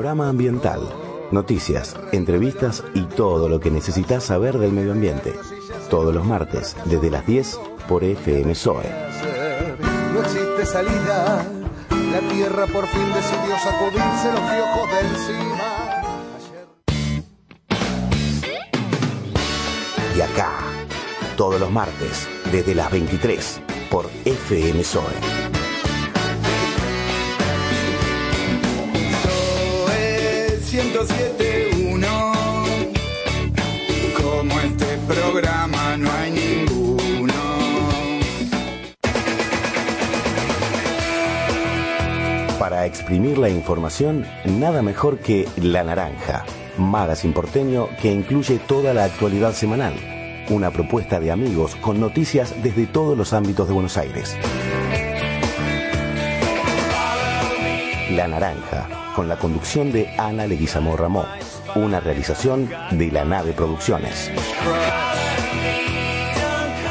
Panorama Ambiental. Noticias, entrevistas y todo lo que necesitas saber del medio ambiente. Todos los martes, desde las 10 por FM SOE. No existe salida. La tierra por fin decidió sacudirse los piojos de encima. Y acá, todos los martes, desde las 23 por FM SOE. Exprimir la información, nada mejor que La Naranja, magazine porteño que incluye toda la actualidad semanal. Una propuesta de amigos con noticias desde todos los ámbitos de Buenos Aires. La Naranja, con la conducción de Ana Leguizamón Ramón. Una realización de La Nave Producciones.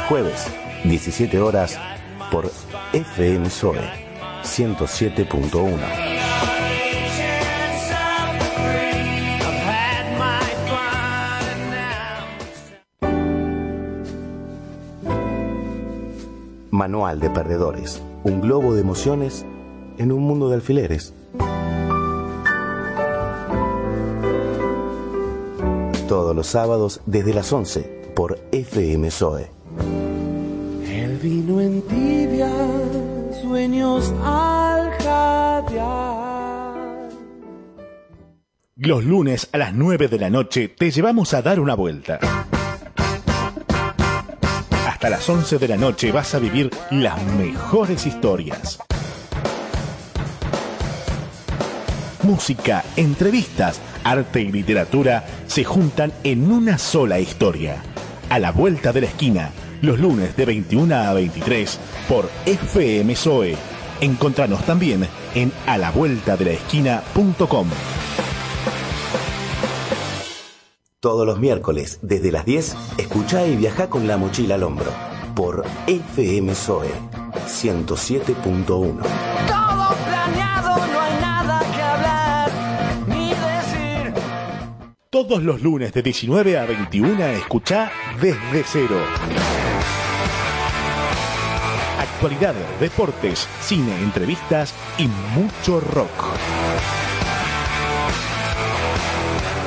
Jueves, 17 horas, por FM SOE 107.1. Manual de Perdedores. Un globo de emociones en un mundo de alfileres. Todos los sábados desde las 11 por FM SOE. El vino en tibia, sueños al jadear. Los lunes a las 9 de la noche te llevamos a dar una vuelta. Hasta las 11 de la noche vas a vivir las mejores historias. Música, entrevistas, arte y literatura se juntan en una sola historia. A la vuelta de la esquina, los lunes de 21 a 23 por FM SOE. Encontranos también en alavueltadelaesquina.com. Todos los miércoles, desde las 10, escuchá y viajá con la mochila al hombro. Por FM SOE 107.1. Todo planeado, no hay nada que hablar ni decir. Todos los lunes de 19 a 21 escuchá Desde Cero. Actualidad, deportes, cine, entrevistas y mucho rock.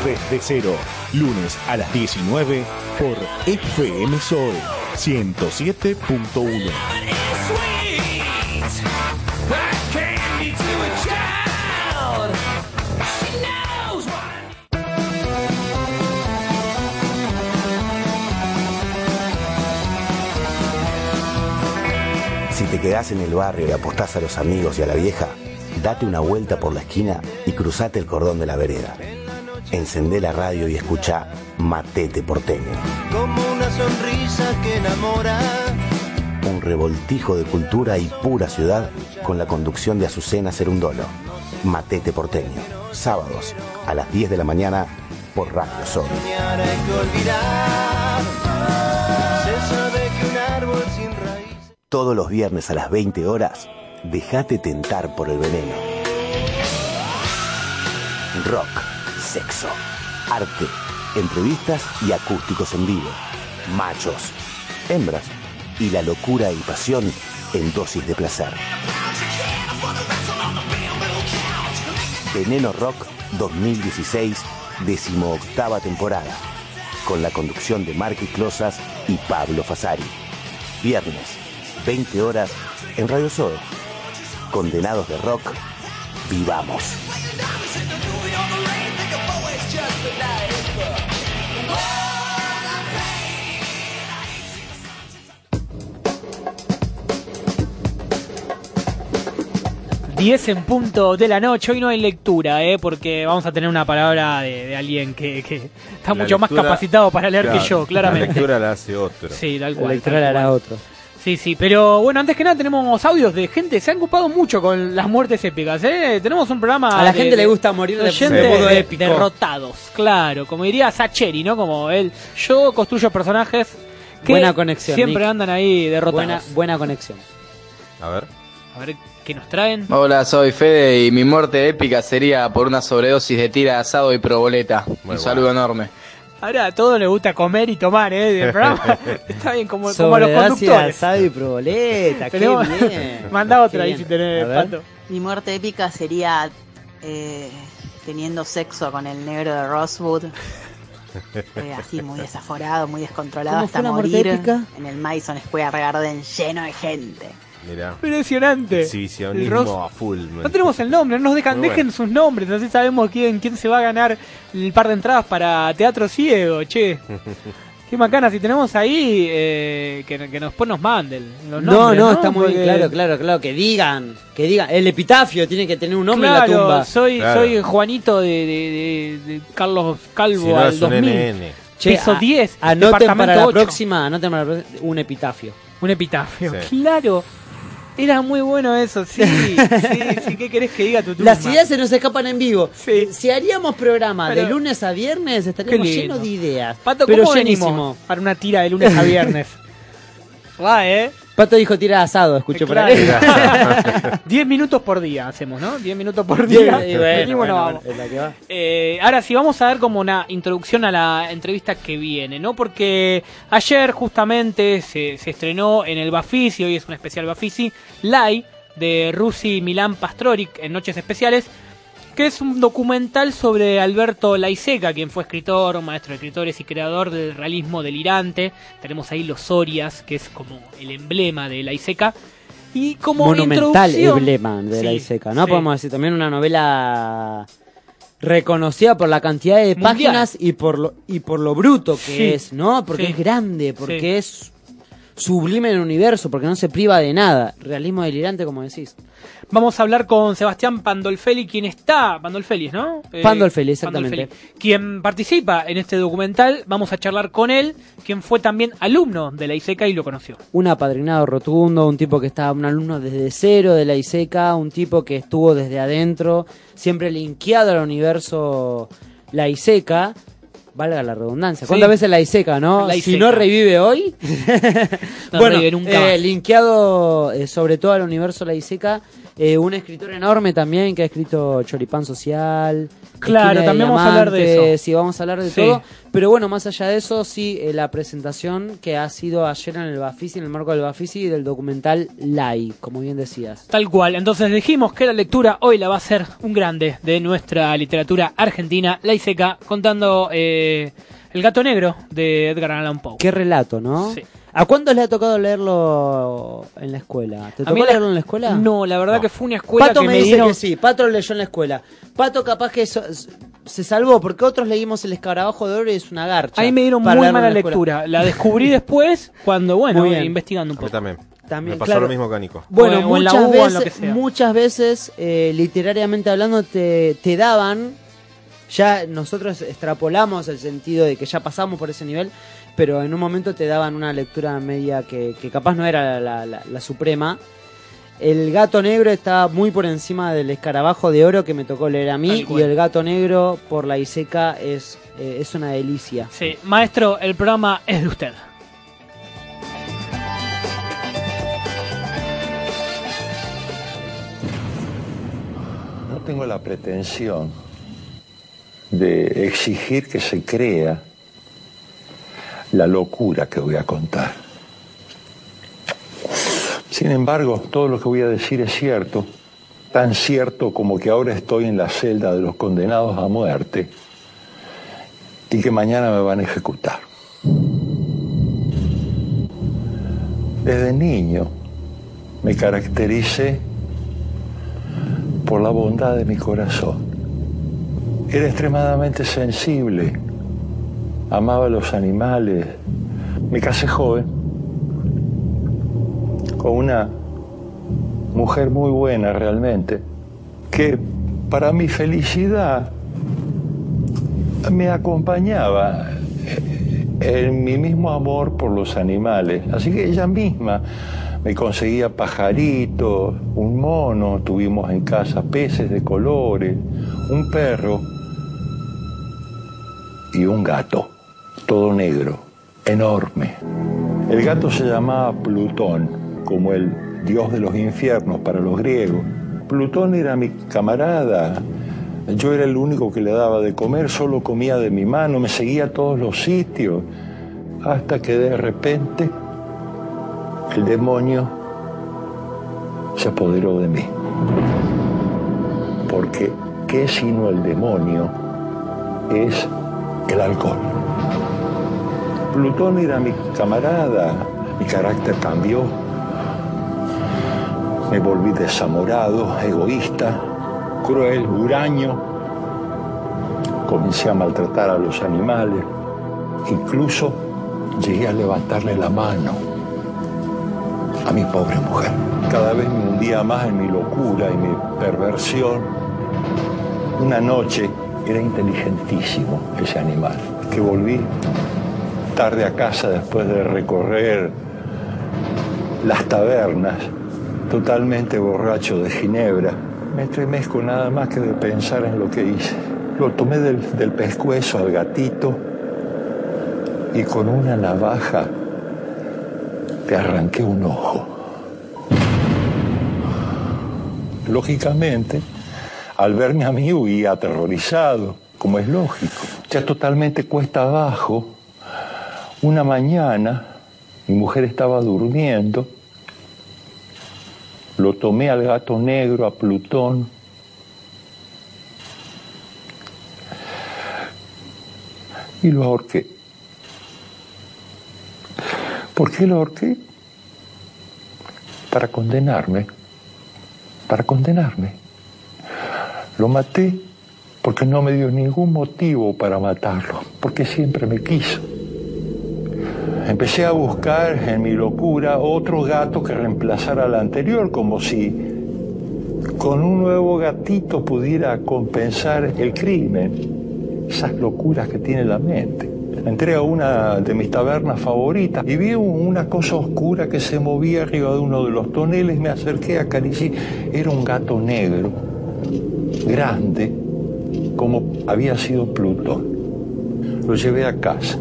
Desde Cero, lunes a las 19 por FM Sol 107.1. quedás en el barrio y apostás a los amigos y a la vieja, date una vuelta por la esquina y cruzate el cordón de la vereda. Encendé la radio y escuchá Matete Porteño. Como una sonrisa que enamora. Un revoltijo de cultura y pura ciudad con la conducción de Azucena Cerundolo. Matete Porteño. Sábados a las 10 de la mañana por Radio Sol. Todos los viernes a las 20 horas, déjate tentar por el veneno. Rock, sexo, arte, entrevistas y acústicos en vivo. Machos, hembras y la locura y pasión en dosis de placer. Veneno Rock 2016, decimoctava temporada, con la conducción de Marky Closas y Pablo Fasari. Viernes, 20 horas, en Radio Sol. Condenados de rock, vivamos. Diez en punto de la noche, hoy no hay lectura, ¿eh? porque vamos a tener una palabra de, de alguien que, que está La mucho más lectura- capacitado para leer que yo, claramente. La lectura la hace otro. Sí, tal La cual. lectura tal la hará otro. Sí, sí, pero bueno, antes que nada tenemos audios de gente, se han ocupado mucho con las muertes épicas, ¿eh? Tenemos un programa... A la de- gente le gusta morir de- oyentes de modo de- épico. Derrotados, claro, como diría Sacheri, ¿no? Como él, yo construyo personajes que Buena conexión, siempre Nick. andan ahí derrotados. Buena, buena conexión. A ver. A ver qué nos traen. Hola, soy Fede y mi muerte épica sería por una sobredosis de tira de asado y proboleta. Un saludo enorme. Ahora a todos les gusta comer y tomar, ¿eh? Del programa. [laughs] Está bien, como, como a los conductores. asado y proboleta, qué bien. [laughs] Manda otra ahí si tenés. Pato. Mi muerte épica sería eh, teniendo sexo con el negro de Rosewood. [laughs] eh, así muy desaforado, muy descontrolado ¿Cómo hasta morir épica? en el Madison Square Garden lleno de gente. Mirá. Impresionante. Exhibicionismo a full. No tenemos el nombre, no nos dejan, Muy dejen sus nombres, así sabemos quién, quién se va a ganar el par de entradas para Teatro Ciego, che. [laughs] Qué macana, si tenemos ahí, eh, que, que después nos manden los No, nombres, no, está muy Porque- claro, claro, claro, que digan, que digan, el epitafio tiene que tener un nombre Claro, en la tumba. soy, Claro. soy Juanito de, de- de- de Carlos Calvo Si no, al es un 2000. NN. Che, Piso a- 10, Anoten para la 8. próxima, anoten para la próxima, un epitafio. Un epitafio, Sí. claro. Era muy bueno eso, sí. [laughs] sí, sí, ¿qué querés que diga tu tumba? Las ideas se nos escapan en vivo. Si haríamos programa Pero- de lunes a viernes, estaríamos llenos de ideas. Pato, pero ¿cómo llenísimo. venimos para una tira de lunes a viernes? [laughs] Va, ¿eh? Pato dijo tira de asado, escucho por ahí. 10 [laughs] minutos por día hacemos, ¿no? 10 minutos por Diez- día. y bueno, vamos. es la que va. Eh, ahora sí, vamos a dar como una introducción a la entrevista que viene, ¿no? Porque ayer justamente se, se estrenó en el Bafisi, hoy es un especial Bafisi, Lai, de Rusi Milán Pastoric en Noches Especiales, que es un documental sobre Alberto Laiseca, quien fue escritor, maestro de escritores y creador del realismo delirante. Tenemos ahí los Sorias, que es como el emblema de Laiseca. Y como Monumental emblema de Sí, Iseca, ¿no? sí. Podemos decir también una novela reconocida por la cantidad de Mundial. páginas y por lo y por lo bruto que Sí, es, ¿no? Porque es grande, porque es sublime en el universo, porque no se priva de nada. Realismo delirante, como decís. Vamos a hablar con Sebastián Pandolfelli, quien está, Pandolfelli, ¿no? Eh, Pandolfelli, exactamente. Pandolfelli, quien participa en este documental. Vamos a charlar con él, quien fue también alumno de la ISECA y lo conoció. Un apadrinado rotundo, un tipo que estaba, un alumno desde cero de la ISECA, un tipo que estuvo desde adentro, siempre linkeado al universo la ISECA. Valga la redundancia. ¿Cuántas Sí. veces la ISECA, no? La Si no revive hoy. [laughs] [laughs] No bueno, revive nunca eh, linkeado eh, sobre todo al universo la ISECA. eh, un escritor enorme también que ha escrito Choripán Social. Claro, también vamos a hablar de eso. Sí, vamos a hablar de Sí. todo. Pero bueno, más allá de eso, sí, eh, la presentación que ha sido ayer en el Bafisi, en el marco del Bafisi, del documental Lai, como bien decías. Tal cual. Entonces dijimos que la lectura hoy la va a hacer un grande de nuestra literatura argentina, la ISECA, contando eh, El gato negro de Edgar Allan Poe. Qué relato, ¿no? Sí. ¿A cuántos le ha tocado leerlo en la escuela? ¿Te tocó la- leerlo en la escuela? No, la verdad que fue una escuela Pato que me, me dice dieron... que sí, Pato lo leyó en la escuela. Pato capaz que eso- se salvó porque otros leímos El escarabajo de oro y es una garcha. Ahí me dieron muy mala la lectura. La descubrí [laughs] después cuando, bueno, investigando un A mí poco. también. También, Me pasó claro. lo mismo que a Nico. Bueno, O en la muchas, U o en lo que veces, sea. muchas veces, eh, literariamente hablando, te, te daban, ya nosotros extrapolamos el sentido de que ya pasamos por ese nivel, pero en un momento te daban una lectura media que, que capaz no era la, la- la suprema. El gato negro estaba muy por encima del escarabajo de oro que me tocó leer a mí, y el gato negro por la Iseca es, eh, es una delicia. Sí, maestro, el programa es de usted. No tengo la pretensión de exigir que se crea la locura que voy a contar. Sin embargo, todo lo que voy a decir es cierto, tan cierto como que ahora estoy en la celda de los condenados a muerte y que mañana me van a ejecutar. Desde niño me caractericé por la bondad de mi corazón. Era extremadamente sensible, amaba los animales. Me casé joven con una mujer muy buena realmente, que para mi felicidad me acompañaba en mi mismo amor por los animales. Así que ella misma me conseguía pajaritos, un mono, tuvimos en casa peces de colores, un perro y un gato, todo negro, enorme. El gato se llamaba Plutón, como el dios de los infiernos para los griegos. Plutón era mi camarada. Yo era el único que le daba de comer, solo comía de mi mano, me seguía a todos los sitios, hasta que de repente el demonio se apoderó de mí. Porque, ¿qué sino el demonio? Es el alcohol. Plutón era mi camarada, mi carácter cambió, me volví desamorado, egoísta, cruel, huraño, comencé a maltratar a los animales, incluso llegué a levantarle la mano a mi pobre mujer. Cada vez me hundía más en mi locura y mi perversión. Una noche era inteligentísimo ese animal, que volví tarde a casa después de recorrer las tabernas, totalmente borracho de ginebra. Me estremezco nada más que de pensar en lo que hice. Lo tomé del, del pescuezo al gatito y con una navaja te arranqué un ojo. Lógicamente, al verme a mí huía aterrorizado, como es lógico. Ya totalmente cuesta abajo, una mañana mi mujer estaba durmiendo, lo tomé al gato negro, a Plutón, y lo ahorqué. ¿Por qué lo ahorqué? Para condenarme, para condenarme. Lo maté porque no me dio ningún motivo para matarlo, porque siempre me quiso. Empecé a buscar en mi locura otro gato que reemplazara al anterior, como si con un nuevo gatito pudiera compensar el crimen, esas locuras que tiene la mente. Entré a una de mis tabernas favoritas y vi una cosa oscura que se movía arriba de uno de los toneles, me acerqué, acaricié, era un gato negro, grande, como había sido Plutón. Lo llevé a casa.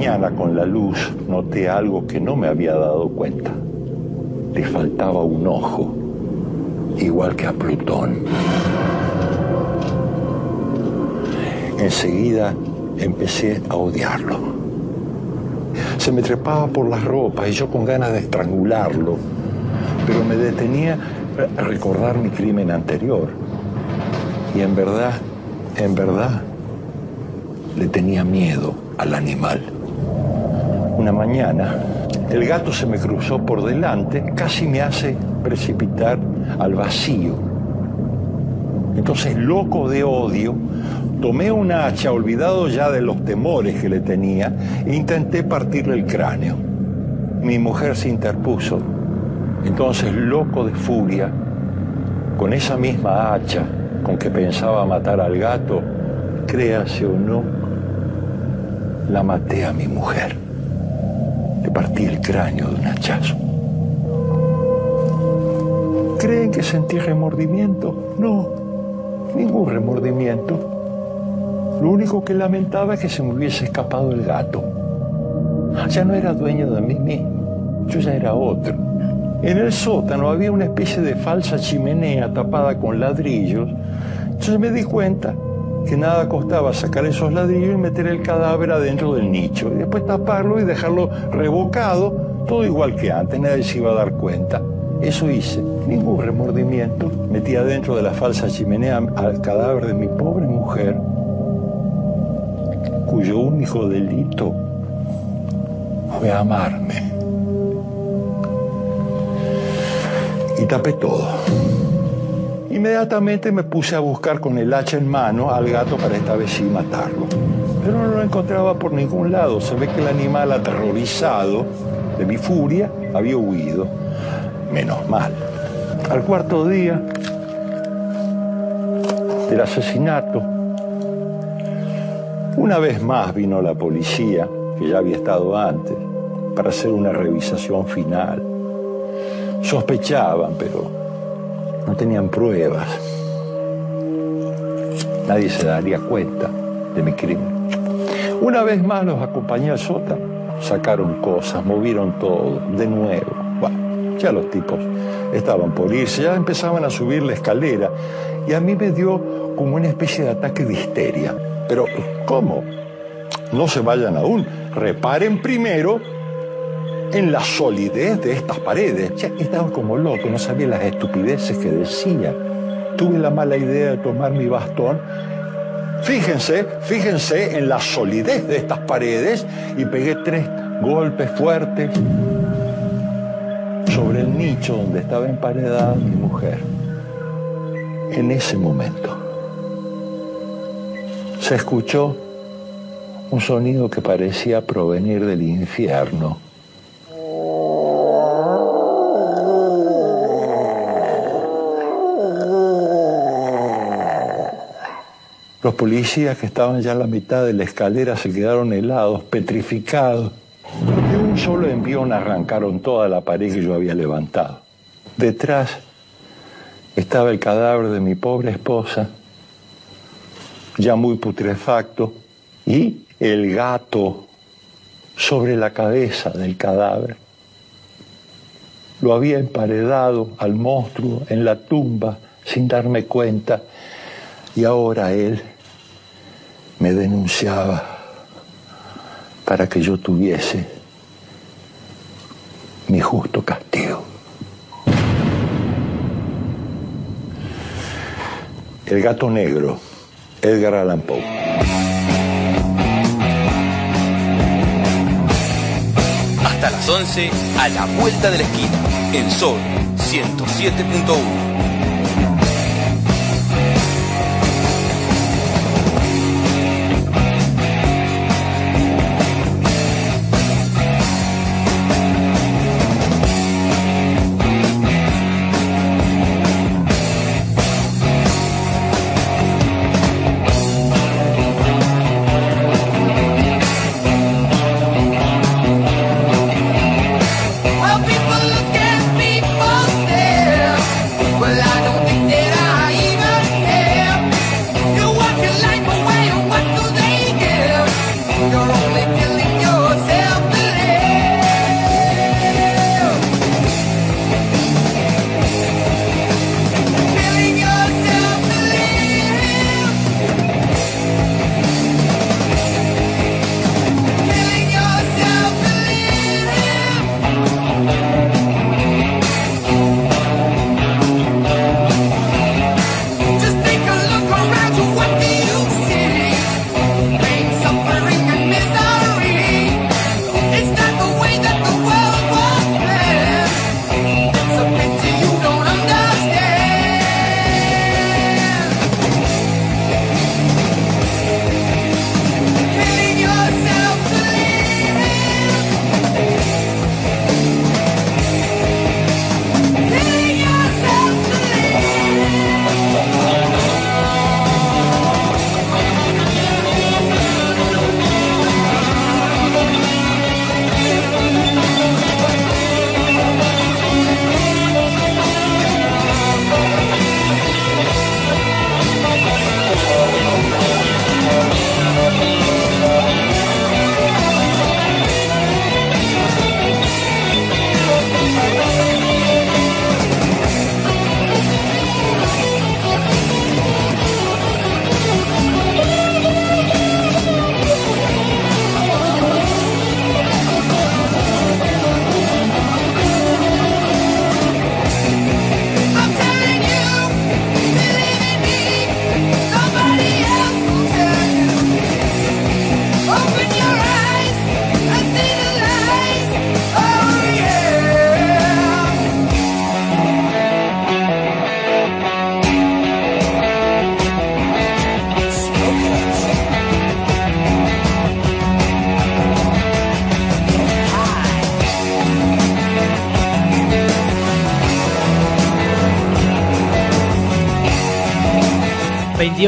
Mañana con la luz noté algo que no me había dado cuenta. Le faltaba un ojo, igual que a Plutón. Enseguida empecé a odiarlo. Se me trepaba por las ropas y yo con ganas de estrangularlo, pero me detenía a recordar mi crimen anterior. Y en verdad, en verdad, le tenía miedo al animal. Una mañana, el gato se me cruzó por delante, casi me hace precipitar al vacío. Entonces, loco de odio, tomé una hacha, olvidado ya de los temores que le tenía, e intenté partirle el cráneo. Mi mujer se interpuso. Entonces, loco de furia, con esa misma hacha con que pensaba matar al gato, créase o no, la maté a mi mujer. Partí el cráneo de un hachazo. ¿Creen que sentí remordimiento? No, ningún remordimiento. Lo único que lamentaba es que se me hubiese escapado el gato. Ya no era dueño de mí mismo, yo ya era otro. En el sótano había una especie de falsa chimenea tapada con ladrillos. Entonces me di cuenta que nada costaba sacar esos ladrillos y meter el cadáver adentro del nicho. Y después taparlo y dejarlo revocado, todo igual que antes, nadie se iba a dar cuenta. Eso hice, ningún remordimiento. Metí adentro de la falsa chimenea al cadáver de mi pobre mujer, cuyo único delito fue amarme. Y tapé todo. Inmediatamente me puse a buscar con el hacha en mano al gato para esta vez sí matarlo. Pero no lo encontraba por ningún lado. Se ve que el animal aterrorizado de mi furia había huido. Menos mal. Al cuarto día del asesinato, una vez más vino la policía, que ya había estado antes, para hacer una revisación final. Sospechaban, pero no tenían pruebas. Nadie se daría cuenta de mi crimen. Una vez más los acompañé al sótano. Sacaron cosas, movieron todo, de nuevo. Bueno, Ya los tipos estaban por irse, ya empezaban a subir la escalera y a mí me dio como una especie de ataque de histeria. Pero, ¿cómo? No se vayan aún. Reparen primero en la solidez de estas paredes. Ya estaba como loco, no sabía las estupideces que decía. Tuve la mala idea de tomar mi bastón. Fíjense, fíjense en la solidez de estas paredes y pegué tres golpes fuertes sobre el nicho donde estaba emparedada mi mujer. En ese momento se escuchó un sonido que parecía provenir del infierno. Los policías que estaban ya a la mitad de la escalera se quedaron helados, petrificados. De un solo envión arrancaron toda la pared que yo había levantado. Detrás estaba el cadáver de mi pobre esposa, ya muy putrefacto, y el gato sobre la cabeza del cadáver. Lo había emparedado al monstruo en la tumba sin darme cuenta y ahora él me denunciaba para que yo tuviese mi justo castigo. El gato negro, Edgar Allan Poe. Hasta las 11 a la vuelta de la esquina en Sol 107.1.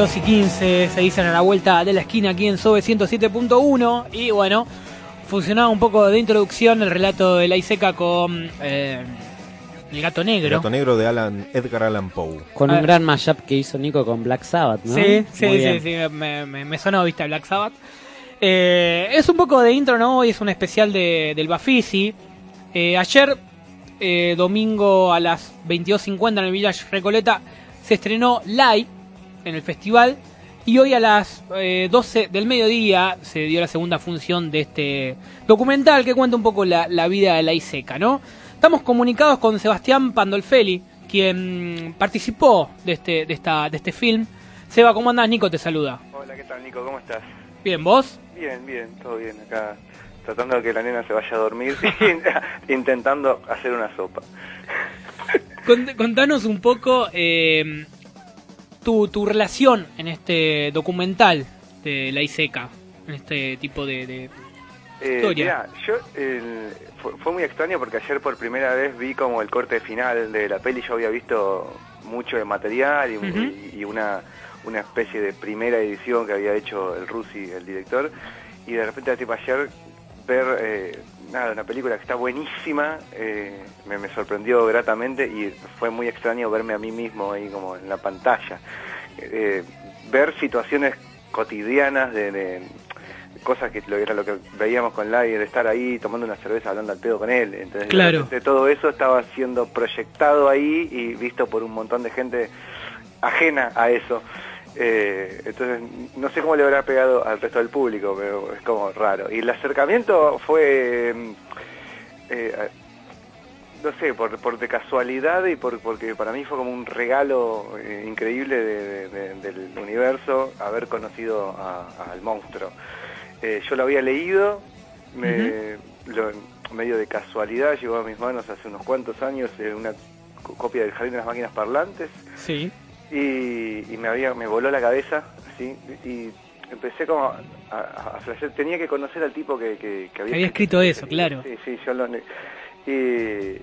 22 y 15 se dicen a la vuelta de la esquina aquí en SOBE 107.1 y bueno, funcionaba un poco de introducción el relato de la Iseca con eh, el gato negro. Gato negro de Alan, Edgar Allan Poe. Con Ah. un gran mashup que hizo Nico con Black Sabbath, ¿no? Sí, Muy sí, bien. sí, sí, me, me, me sonó, viste, Black Sabbath. Eh, es un poco de intro, ¿no? Hoy es un especial de, del Bafisi. Eh, ayer eh, domingo a las 22.50 en el Village Recoleta, se estrenó Live en el festival. Y hoy a las eh, 12 del mediodía se dio la segunda función de este documental que cuenta un poco la, la vida de la Iseca, ¿no? Estamos comunicados con Sebastián Pandolfeli, quien participó de este, de esta, de este film. Seba, ¿cómo andás? Nico te saluda. Hola, ¿qué tal, Nico? ¿Cómo estás? Bien, ¿vos? Bien, bien, todo bien. Acá tratando de que la nena se vaya a dormir, [laughs] intentando hacer una sopa. Cont- Contanos un poco eh, tu, tu relación en este documental de la ISECA, en este tipo de, de Eh, historia. mirá, yo el- fue, fue muy extraño porque ayer por primera vez vi como el corte final de la peli. Yo había visto mucho de material y una, una especie de primera edición que había hecho el Rusi, el director. Y de repente, tipo ayer, ver eh, nada, una película que está buenísima eh, me, me sorprendió gratamente y fue muy extraño verme a mí mismo ahí como en la pantalla. Eh, ver situaciones cotidianas de, de cosas que lo, era lo que veíamos con Lai, de estar ahí tomando una cerveza hablando al pedo con él. Entonces, de Claro. todo eso estaba siendo proyectado ahí y visto por un montón de gente ajena a eso. Eh, entonces, no sé cómo le habrá pegado al resto del público, pero es como raro. Y el acercamiento fue, mm, eh, no sé, por, por de casualidad y por, porque para mí fue como un regalo eh, increíble de- de- de- del universo haber conocido a- al monstruo. Eh, yo lo había leído, me, lo- medio de casualidad, llegó a mis manos hace unos cuantos años una co- copia del Jardín de las Máquinas Parlantes Sí. Y, y me había me voló la cabeza así y empecé como a, a, a flashear. tenía que conocer al tipo que, que, que había, Había escrito eso, claro. sí sí y,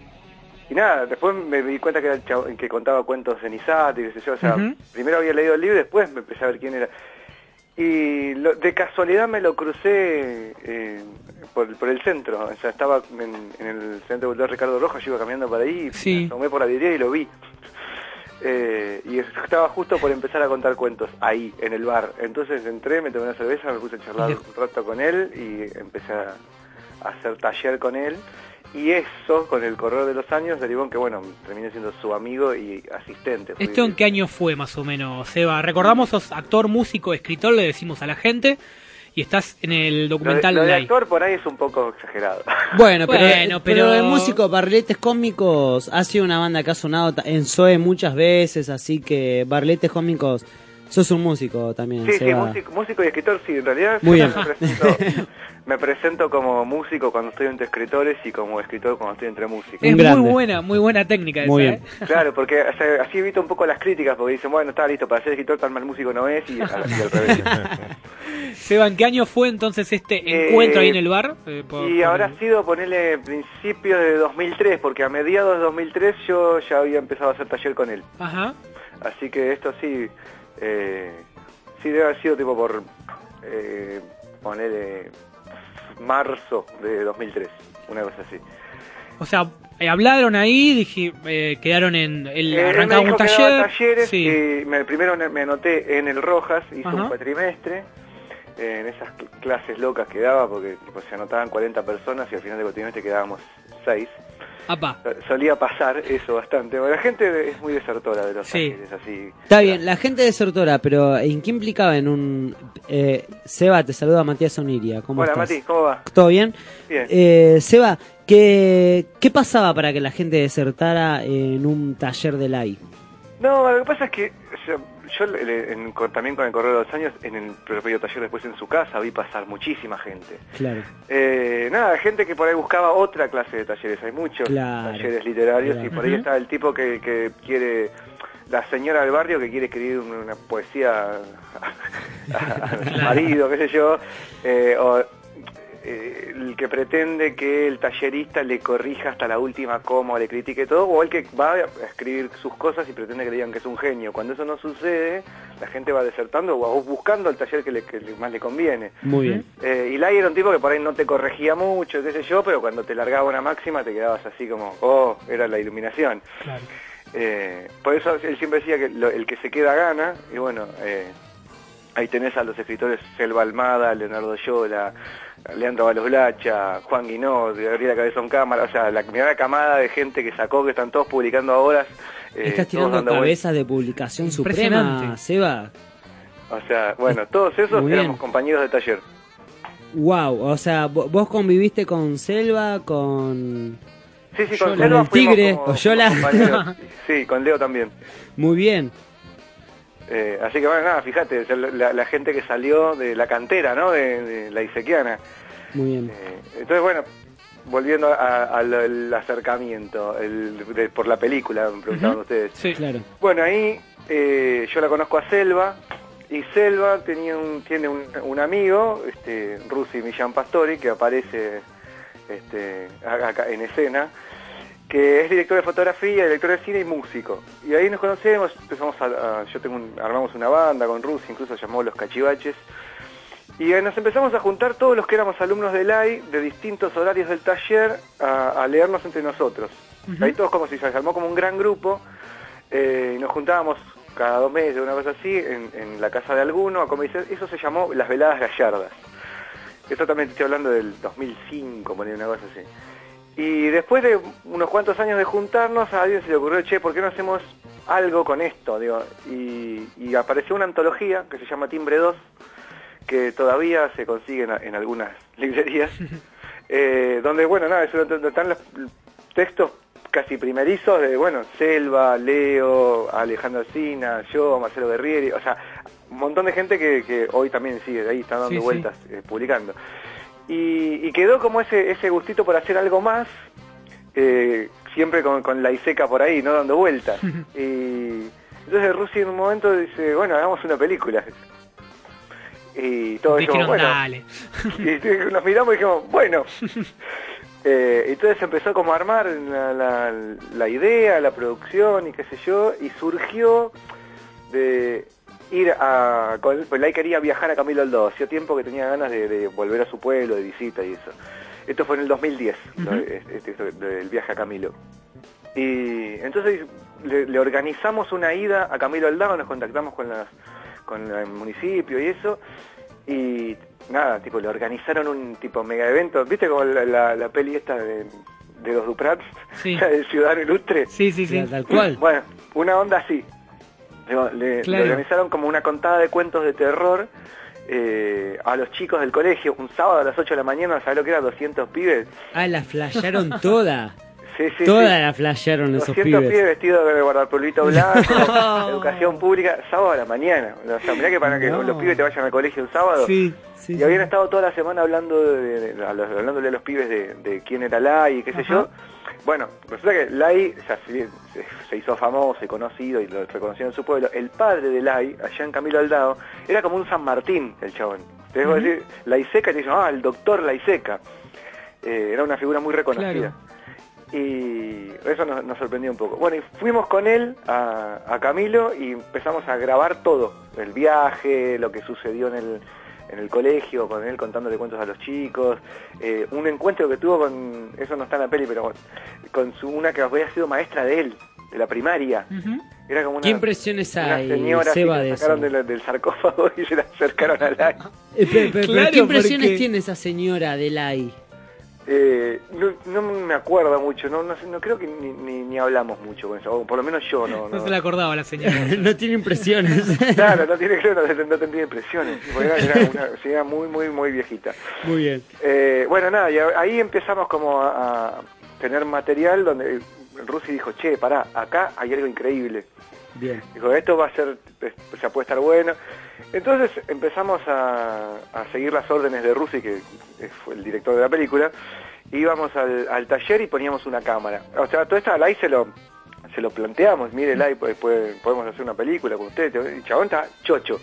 y nada después me di cuenta que era el chavo- que contaba cuentos en Isate y qué sé yo o sea primero había leído el libro y después me empecé a ver quién era y lo- de casualidad me lo crucé eh, por, por el centro, o sea, estaba en, en el centro de Ricardo Rojas, yo iba caminando por ahí, Sí. me asomé por la vidriera y lo vi. Eh, y estaba justo por empezar a contar cuentos ahí, en el bar. Entonces entré, me tomé una cerveza, me puse a charlar un rato con él y empecé a, hacer taller con él. Y eso, con el correr de los años, derivó en que, bueno, terminé siendo su amigo y asistente. Fui- ¿Esto en qué año fue más o menos, Seba? Recordamos, sos actor, músico, escritor, le decimos a la gente, y estás en el Lo de, documental lo de Live. actor por ahí es un poco exagerado. [laughs] Bueno, pero, Bueno, pero, pero- el músico Barletes Cómicos ha sido una banda que ha sonado en Zoe muchas veces, así que Barletes Cómicos, sos un músico también, Sí, sí, músico, músico y escritor, sí, en realidad Muy yo bien. Me, presento, [laughs] me presento como músico cuando estoy entre escritores y como escritor cuando estoy entre músicos. Es muy buena, muy buena técnica Muy esa, bien. ¿eh? Claro, [laughs] porque o sea, así evito un poco las críticas, porque dicen, bueno, está listo, para ser escritor tan mal músico no es, y, [laughs] y al revés. Seba, ¿en qué año fue entonces este encuentro ahí en el bar? Eh, por- Y por- habrá sido ponerle principios de 2003, porque a mediados de 2003 yo ya había empezado a hacer taller con él. Ajá. Así que esto sí, eh, sí debe haber sido tipo por eh, ponerle marzo de 2003, una cosa así. O sea, eh, hablaron ahí, dije, eh, quedaron en el Eh, arrancaba un taller. talleres sí. y me- primero me anoté en el Rojas, hice Ajá. un cuatrimestre eh, en esas cl- clases locas que daba, porque tipo, se anotaban 40 personas y al final del cuatrimestre quedábamos 6. Apa. Solía pasar eso bastante. Bueno, la gente es muy desertora de los Sí. talleres, así. Está bien, la gente desertora, pero ¿en qué implicaba en un... Eh, Seba, te saluda Matías Oniria, ¿cómo Hola estás? Mati, ¿cómo va? ¿Todo bien? Bien. Eh, Seba, ¿qué, ¿qué pasaba para que la gente desertara en un taller de LAI? No, lo que pasa es que yo en- también con el correr de los años, en el propio taller después en su casa, vi pasar muchísima gente. Claro. Eh, nada, gente que por ahí buscaba otra clase de talleres. Hay muchos Claro, talleres literarios y por ahí está el tipo que, que quiere, la señora del barrio que quiere escribir una, poesía a, a su marido, qué sé yo, eh, o eh, el que pretende que el tallerista le corrija hasta la última coma, o le critique todo, o el que va a escribir sus cosas y pretende que le digan que es un genio. Cuando eso no sucede, la gente va desertando o buscando el taller que, le, que le- más le conviene. Muy bien. Eh, y Lai era un tipo que por ahí no te corregía mucho, qué sé yo, pero cuando te largaba una máxima te quedabas así como, oh, era la iluminación. Eh, por eso él siempre decía que lo- el que se queda gana, y bueno, eh, Ahí tenés a los escritores Selva Almada, Leonardo Yola, Leandro Balos Blacha, Juan Guinot, Gabriela Cabezón Cámara, o sea, la primera camada de gente que sacó, que están todos publicando ahora. eh, Estás tirando cabezas de publicación suprema. Seba. O sea, bueno, todos esos Muy bien. éramos compañeros de taller. Wow, o sea, vo- vos conviviste con Selva, con... Sí, sí, Yola. con Selva el fuimos tigre, como- o Yola. [laughs] Sí, con Leo también. Muy bien. Eh, así que bueno, nada, fíjate, la, la gente que salió de la cantera, ¿no? De, de la Isequiana. Muy bien. Eh, entonces, bueno, volviendo al acercamiento el- de- por la película, me preguntaban ustedes. Sí. Claro. Bueno, ahí eh, yo la conozco a Selva y Selva tenía un, tiene un, un amigo, este, Rusi Millán Pastori, que aparece este, acá en escena, que es director de fotografía, director de cine y músico. Y ahí nos conocemos, empezamos a, a- yo tengo un- armamos una banda con Rusi, incluso llamó Los Cachivaches. Y eh, nos empezamos a juntar todos los que éramos alumnos del AI, de distintos horarios del taller, a, a leernos entre nosotros. Ahí todos como si se armó como un gran grupo, eh, y nos juntábamos cada dos meses, una cosa así, en, en la casa de alguno a comer. Eso se llamó Las Veladas Gallardas. Esto también estoy hablando del 2005, poner una cosa así. Y después de unos cuantos años de juntarnos, a alguien se le ocurrió, che, ¿por qué no hacemos algo con esto? Digo, y, y apareció una antología que se llama Timbre 2, que todavía se consigue en, en algunas [laughs] librerías, [laughs] eh, donde, bueno, nada, están los textos casi primerizos de, bueno, Selva, Leo, Alejandro Sina, yo, Marcelo Guerrieri, o sea, un montón de gente que, que hoy también sigue ahí, está dando Sí, sí. vueltas, eh, publicando. Y, y quedó como ese, ese gustito por hacer algo más, eh, siempre con, con la Iseca por ahí, ¿no? Dando vueltas. [laughs] y entonces Rusi en un momento dice, bueno, hagamos una película. Y todos dijimos, bueno, dale. [laughs] y nos miramos y dijimos, bueno. [laughs] Eh, entonces empezó como a armar la, la- la idea, la producción y qué sé yo, y surgió de ir a... con- Pues Lai quería viajar a Camilo Aldao, hacía tiempo que tenía ganas de, de volver a su pueblo, de visita y eso. Esto fue en el 2010, Ujú. ¿no? Este- este- del viaje a Camilo. Y entonces le, le organizamos una ida a Camilo Aldao, nos contactamos con, las, con el municipio y eso, y nada, tipo, le organizaron un tipo mega evento, ¿viste como la, la- la peli esta de, de los Duprats? Sí. [laughs] La del Ciudadano Ilustre. Sí, sí, sí. Tal cual. Bueno, una onda así. Le, le- Claro. le organizaron como una contada de cuentos de terror eh, a los chicos del colegio, un sábado a las 8 de la mañana, ¿sabes lo que era? 200 pibes. Ah, la flashearon toda. [laughs] Sí, sí, toda sí. la flashearon esos 200 pibes. pibes vestidos de guardapolvito blanco, [laughs] [laughs] educación pública, sábado a la mañana. O sea, mirá que para que No. los pibes te vayan al colegio un sábado. Sí, sí, y habían estado toda la semana hablando de, de- a los- hablándole a los pibes de, de quién era Lai y qué sé yo. Bueno, resulta que Lai o sea, se, se hizo famoso y conocido y lo reconocieron en su pueblo. El padre de Lai, allá en Camilo Aldao, era como un San Martín el chabón. Te dejo Ujú. decir, Laiseca, y te dicen, ah, el doctor Laiseca. Eh, era una figura muy reconocida. Claro. Y eso nos, nos sorprendió un poco. Bueno, y fuimos con él a, a Camilo y empezamos a grabar todo. El viaje, lo que sucedió en el, en el colegio, con él contándole cuentos a los chicos. eh, un encuentro que tuvo con, eso no está en la peli, pero con, con su, una que había sido maestra de él, de la primaria. Ujú. Era como una, ¿Qué impresiones una hay, señora Seba, que de sacaron del sarcófago [laughs] y se la acercaron al. Eh, pero Claro, ¿qué impresiones porque- tiene esa señora de Lai? Eh, no, no me acuerdo mucho, no, no, creo que ni, ni, ni hablamos mucho con eso, o por lo menos yo no. No no. se la acordaba la señora. [laughs] no tiene impresiones. [laughs] Claro, no tiene creo, no, no tendría impresiones, era, era una señora muy, muy, muy viejita. Muy bien. Eh, bueno, nada, y ahí empezamos como a, a tener material donde Rusi dijo, che, pará, acá hay algo increíble. Bien. Dijo, esto va a ser, o sea, puede estar bueno. Entonces empezamos a, a seguir las órdenes de Rusi, que fue el director de la película, íbamos al, al taller y poníamos una cámara. O sea, todo esto a Lai se lo, se lo planteamos, mire Lai, pues, pues, podemos hacer una película con usted. Y chabón está chocho.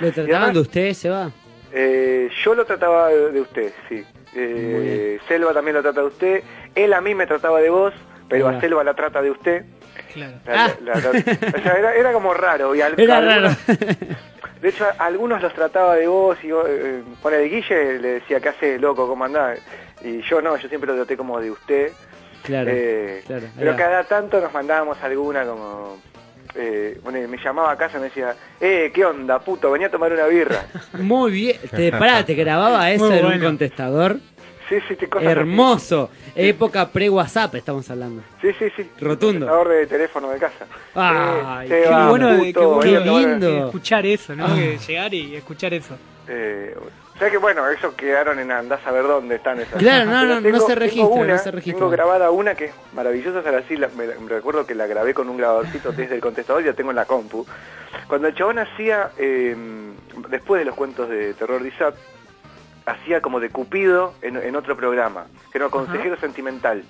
¿Lo trataban además- de usted, Seba? Eh, yo lo trataba de, usted, sí. Eh, Selva también lo trata de usted. Él a mí me trataba de vos, pero a Selva la trata de usted. Claro. La- Ah. la- la- o sea, era, era como raro. Y al- Era algunos- raro. De hecho, a algunos los trataba de vos y vos, eh, con el Guille le decía, ¿qué hace, loco? ¿Cómo andás? Y yo no, yo siempre lo traté como de usted. Claro, Eh, claro. Pero cada tanto nos mandábamos alguna como eh, bueno, me llamaba a casa y me decía, eh, ¿qué onda, puto? Venía a tomar una birra. [laughs] Muy bien. Te, pará, te grababa eso en un bueno. contestador. Sí, sí, sí, cosas así. Hermoso. Época pre-WhatsApp estamos hablando. Sí, sí, sí. Rotundo. Contestador de teléfono de casa. Ay, Eh, qué bueno, puto, qué bueno lindo. escuchar eso, ¿no? Ah. Que llegar y escuchar eso. Eh, o sea que bueno, esos quedaron en andás a ver dónde están esas. Claro, no, no, no tengo- se tengo registra, una, no se registra. Tengo grabada una que es maravillosa, esa sí, la- me, me recuerdo que la grabé con un grabadorcito [laughs] desde el contestador y la tengo en la compu. Cuando el chabón hacía, eh, después de los cuentos de terror de Isaac, hacía como de Cupido en, en otro programa, que era consejero sentimental.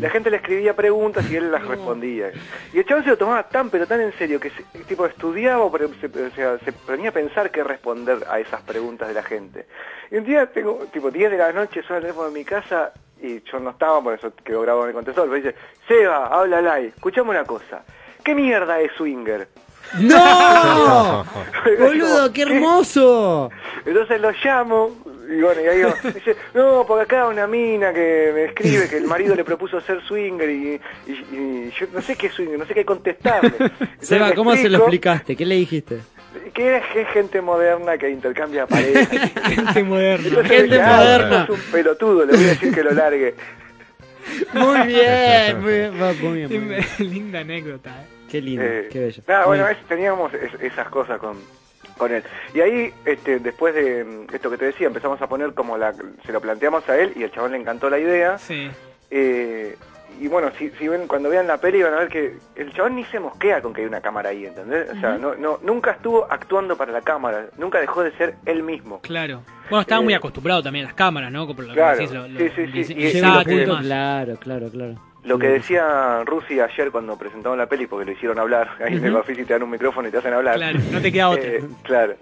La gente le escribía preguntas y él las respondía. Y el chabón se lo tomaba tan, pero tan en serio, que se- tipo estudiaba, pero se, o sea, se ponía a pensar qué responder a esas preguntas de la gente. Y un día tengo, tipo 10 de la noche, suena el teléfono de mi casa y yo no estaba, por eso quedó grabado en el contestador, pero dice, Seba, háblala, escuchame una cosa. ¿Qué mierda es swinger? ¡No! [laughs] ¡Boludo, qué hermoso! Entonces lo llamo y bueno, y ahí digo, [laughs] dice, no, porque acá una mina que me escribe que el marido le propuso ser swinger y, y- y yo no sé qué es swinger, no sé qué contestarle. [laughs] Entonces Seba, ¿cómo se lo explicaste? ¿Qué le dijiste? Que es, es gente moderna que intercambia [laughs] parejas. Gente moderna. Entonces Gente "Ah, moderna". sos un pelotudo, le voy a decir que lo largue. Muy bien, muy bien, va, muy bien. muy bien. Linda anécdota, ¿eh? Qué lindo, Eh, qué bello. Nada, bueno, es- teníamos es- esas cosas con, con él. Y ahí, este, después de mm, esto que te decía, empezamos a poner como la... Se lo planteamos a él y al chabón le encantó la idea. Sí. Eh, y bueno, si, si ven, cuando vean la peli van a ver que el chabón ni se mosquea con que hay una cámara ahí, ¿entendés? O sea, no, no, nunca estuvo actuando para la cámara, nunca dejó de ser él mismo. Claro. Bueno, estaba Eh, muy acostumbrado también a las cámaras, ¿no? Como lo que Claro, decís, lo- lo- sí, sí, sí. Y- y claro, claro, claro. Lo que decía Rusi ayer cuando presentaron la peli, porque lo hicieron hablar, [laughs] ahí en el. Bafisi te dan un micrófono y te hacen hablar. Claro, no te queda otra. Eh, claro.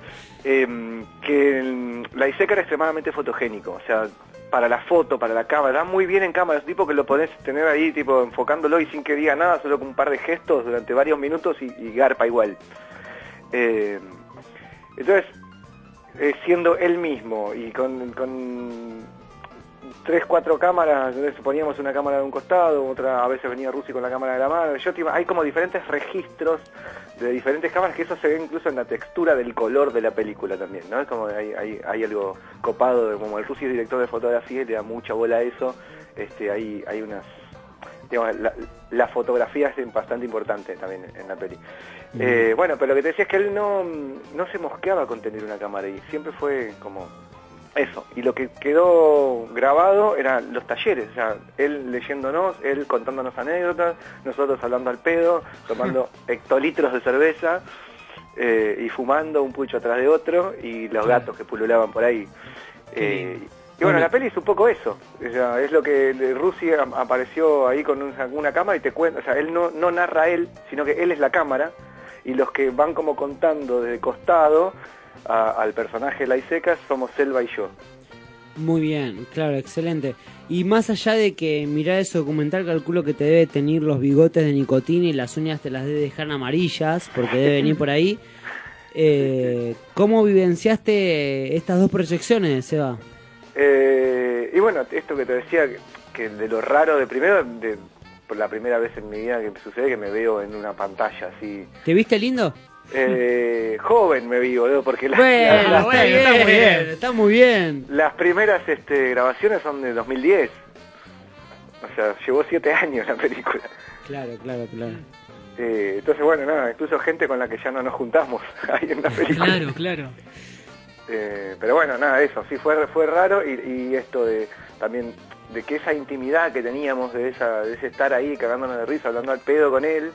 Eh, que el- la Iseca era extremadamente fotogénico, o sea, para la foto, para la cámara, da muy bien en cámara, es tipo que lo podés tener ahí, tipo enfocándolo y sin que diga nada, solo con un par de gestos durante varios minutos y, y garpa igual. Eh, entonces, eh, siendo él mismo y con, con tres, cuatro cámaras, entonces poníamos una cámara de un costado, otra a veces venía Rusi con la cámara de la mano, yo hay como diferentes registros de diferentes cámaras que eso se ve incluso en la textura del color de la película también, ¿no? Es como hay, hay, hay algo copado, de- como el Rusi es director de fotografía y le da mucha bola a eso, este, hay, hay unas digamos, la, la fotografía es bastante importante también en la peli. Eh, bueno, pero lo que te decía es que él no, no se mosqueaba con tener una cámara y siempre fue como eso. Y lo que quedó grabado eran los talleres, o sea, él leyéndonos, él contándonos anécdotas, nosotros hablando al pedo, [laughs] tomando hectolitros de cerveza eh, y fumando un pucho atrás de otro y los gatos que pululaban por ahí. Eh, y bueno, la peli es un poco eso. O sea, es lo que de am- apareció ahí con un- una cámara y te cuenta. O sea, él no, no narra él, sino que él es la cámara. Y los que van como contando desde costado a- al personaje de la Iseca somos Selva y yo. Muy bien, claro, excelente. Y más allá de que mirar ese documental, calculo que te debe tener los bigotes de nicotina y las uñas te las debe dejar amarillas, porque debe venir por ahí. [laughs] Eh, ¿Cómo vivenciaste estas dos proyecciones, Seba? Eh, y bueno, esto que te decía, que, de lo raro de primero, de, por la primera vez en mi vida que sucede que me veo en una pantalla así. ¿Te viste lindo? Eh, joven me vi, boludo, porque las, Bueno, las- bueno, está muy bien, está muy bien. las primeras este, grabaciones son de 2010. O sea, llevó siete años la película. Claro, claro, claro. Eh, entonces, bueno, nada, incluso gente con la que ya no nos juntamos [laughs] ahí en la película. Claro, claro. Eh, pero bueno, nada, eso, sí fue, fue raro y, y esto de también de que esa intimidad que teníamos de, esa, de ese estar ahí cagándonos de risa, hablando al pedo con él,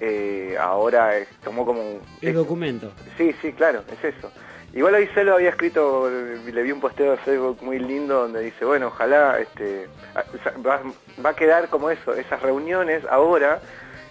eh, ahora tomó como un... El documento. Sí, sí, claro, es eso. Igual hoy Celo había escrito, le vi un posteo de Facebook muy lindo donde dice, bueno, ojalá este, a- o sea, va, va a quedar como eso, esas reuniones ahora,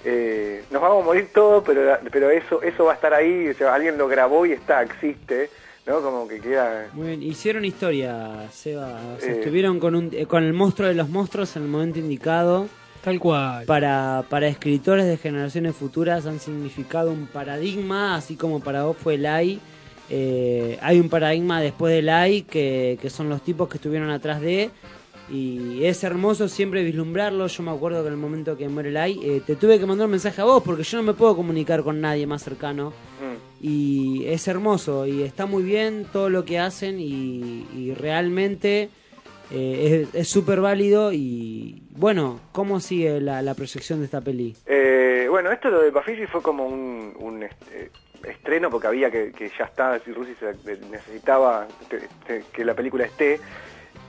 eh, nos vamos a morir todos, pero, pero eso, eso va a estar ahí, o sea, alguien lo grabó y está, existe, ¿no? Como que queda... Muy bien, hicieron historia, Seba. O sea, Eh. estuvieron con, un, eh, con el monstruo de los monstruos en el momento indicado. Tal cual. Para, para escritores de generaciones futuras han significado un paradigma, así como para vos fue el AI. eh, hay un paradigma después del AI que, que son los tipos que estuvieron atrás de. Y es hermoso siempre vislumbrarlo. Yo me acuerdo que en el momento que muere Lai, eh, te tuve que mandar un mensaje a vos porque yo no me puedo comunicar con nadie más cercano. Mm. Y es hermoso y está muy bien todo lo que hacen y, y realmente eh, es- es súper válido. Y bueno, ¿cómo sigue la, la proyección de esta peli? Eh, bueno, esto lo de Bafisi fue como un, un, este, estreno porque había que, que ya está, si Rusi necesitaba te- que la película esté.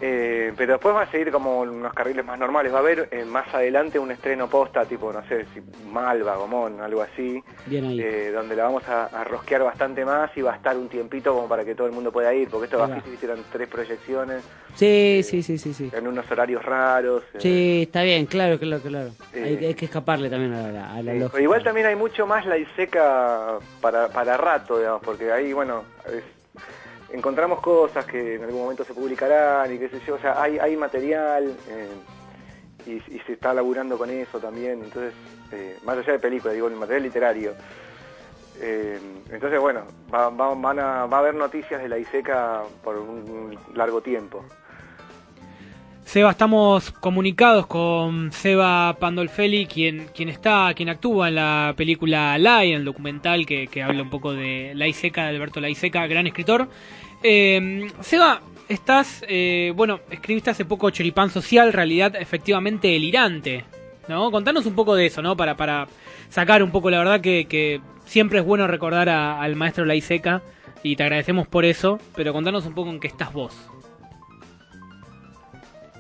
Eh, pero después va a seguir como unos carriles más normales. Va a haber eh, más adelante un estreno posta, tipo, no sé, si Malva, Gomón, algo así. Bien ahí. eh, donde la vamos a, a rosquear bastante más y va a estar un tiempito como para que todo el mundo pueda ir. Porque esto va. Hicieron tres proyecciones Sí, sí, sí, sí, sí. en unos horarios raros. eh, Sí, está bien, claro, claro, claro. Eh, hay, hay que escaparle también a la, a la lógica. igual también hay mucho más la seca para, para rato, digamos, porque ahí, bueno, es- encontramos cosas que en algún momento se publicarán y qué sé yo, o sea, hay, hay material eh, y, se está laburando con eso también, entonces, eh, más allá de películas, digo, el material literario. Eh, entonces, bueno, va, va- a, va a haber noticias de la ISECA por un largo tiempo. Seba, estamos comunicados con Seba Pandolfelli, quien, quien está, quien actúa en la película Lai, en el documental que, que habla un poco de La Iseca, de Alberto La Iseca, gran escritor. Eh, Seba, estás, eh, bueno, escribiste hace poco Choripán Social, realidad efectivamente delirante, ¿no? Contanos un poco de eso, ¿no? Para, para sacar un poco, la verdad que, que siempre es bueno recordar al maestro La Iseca y te agradecemos por eso, pero contanos un poco en qué estás vos.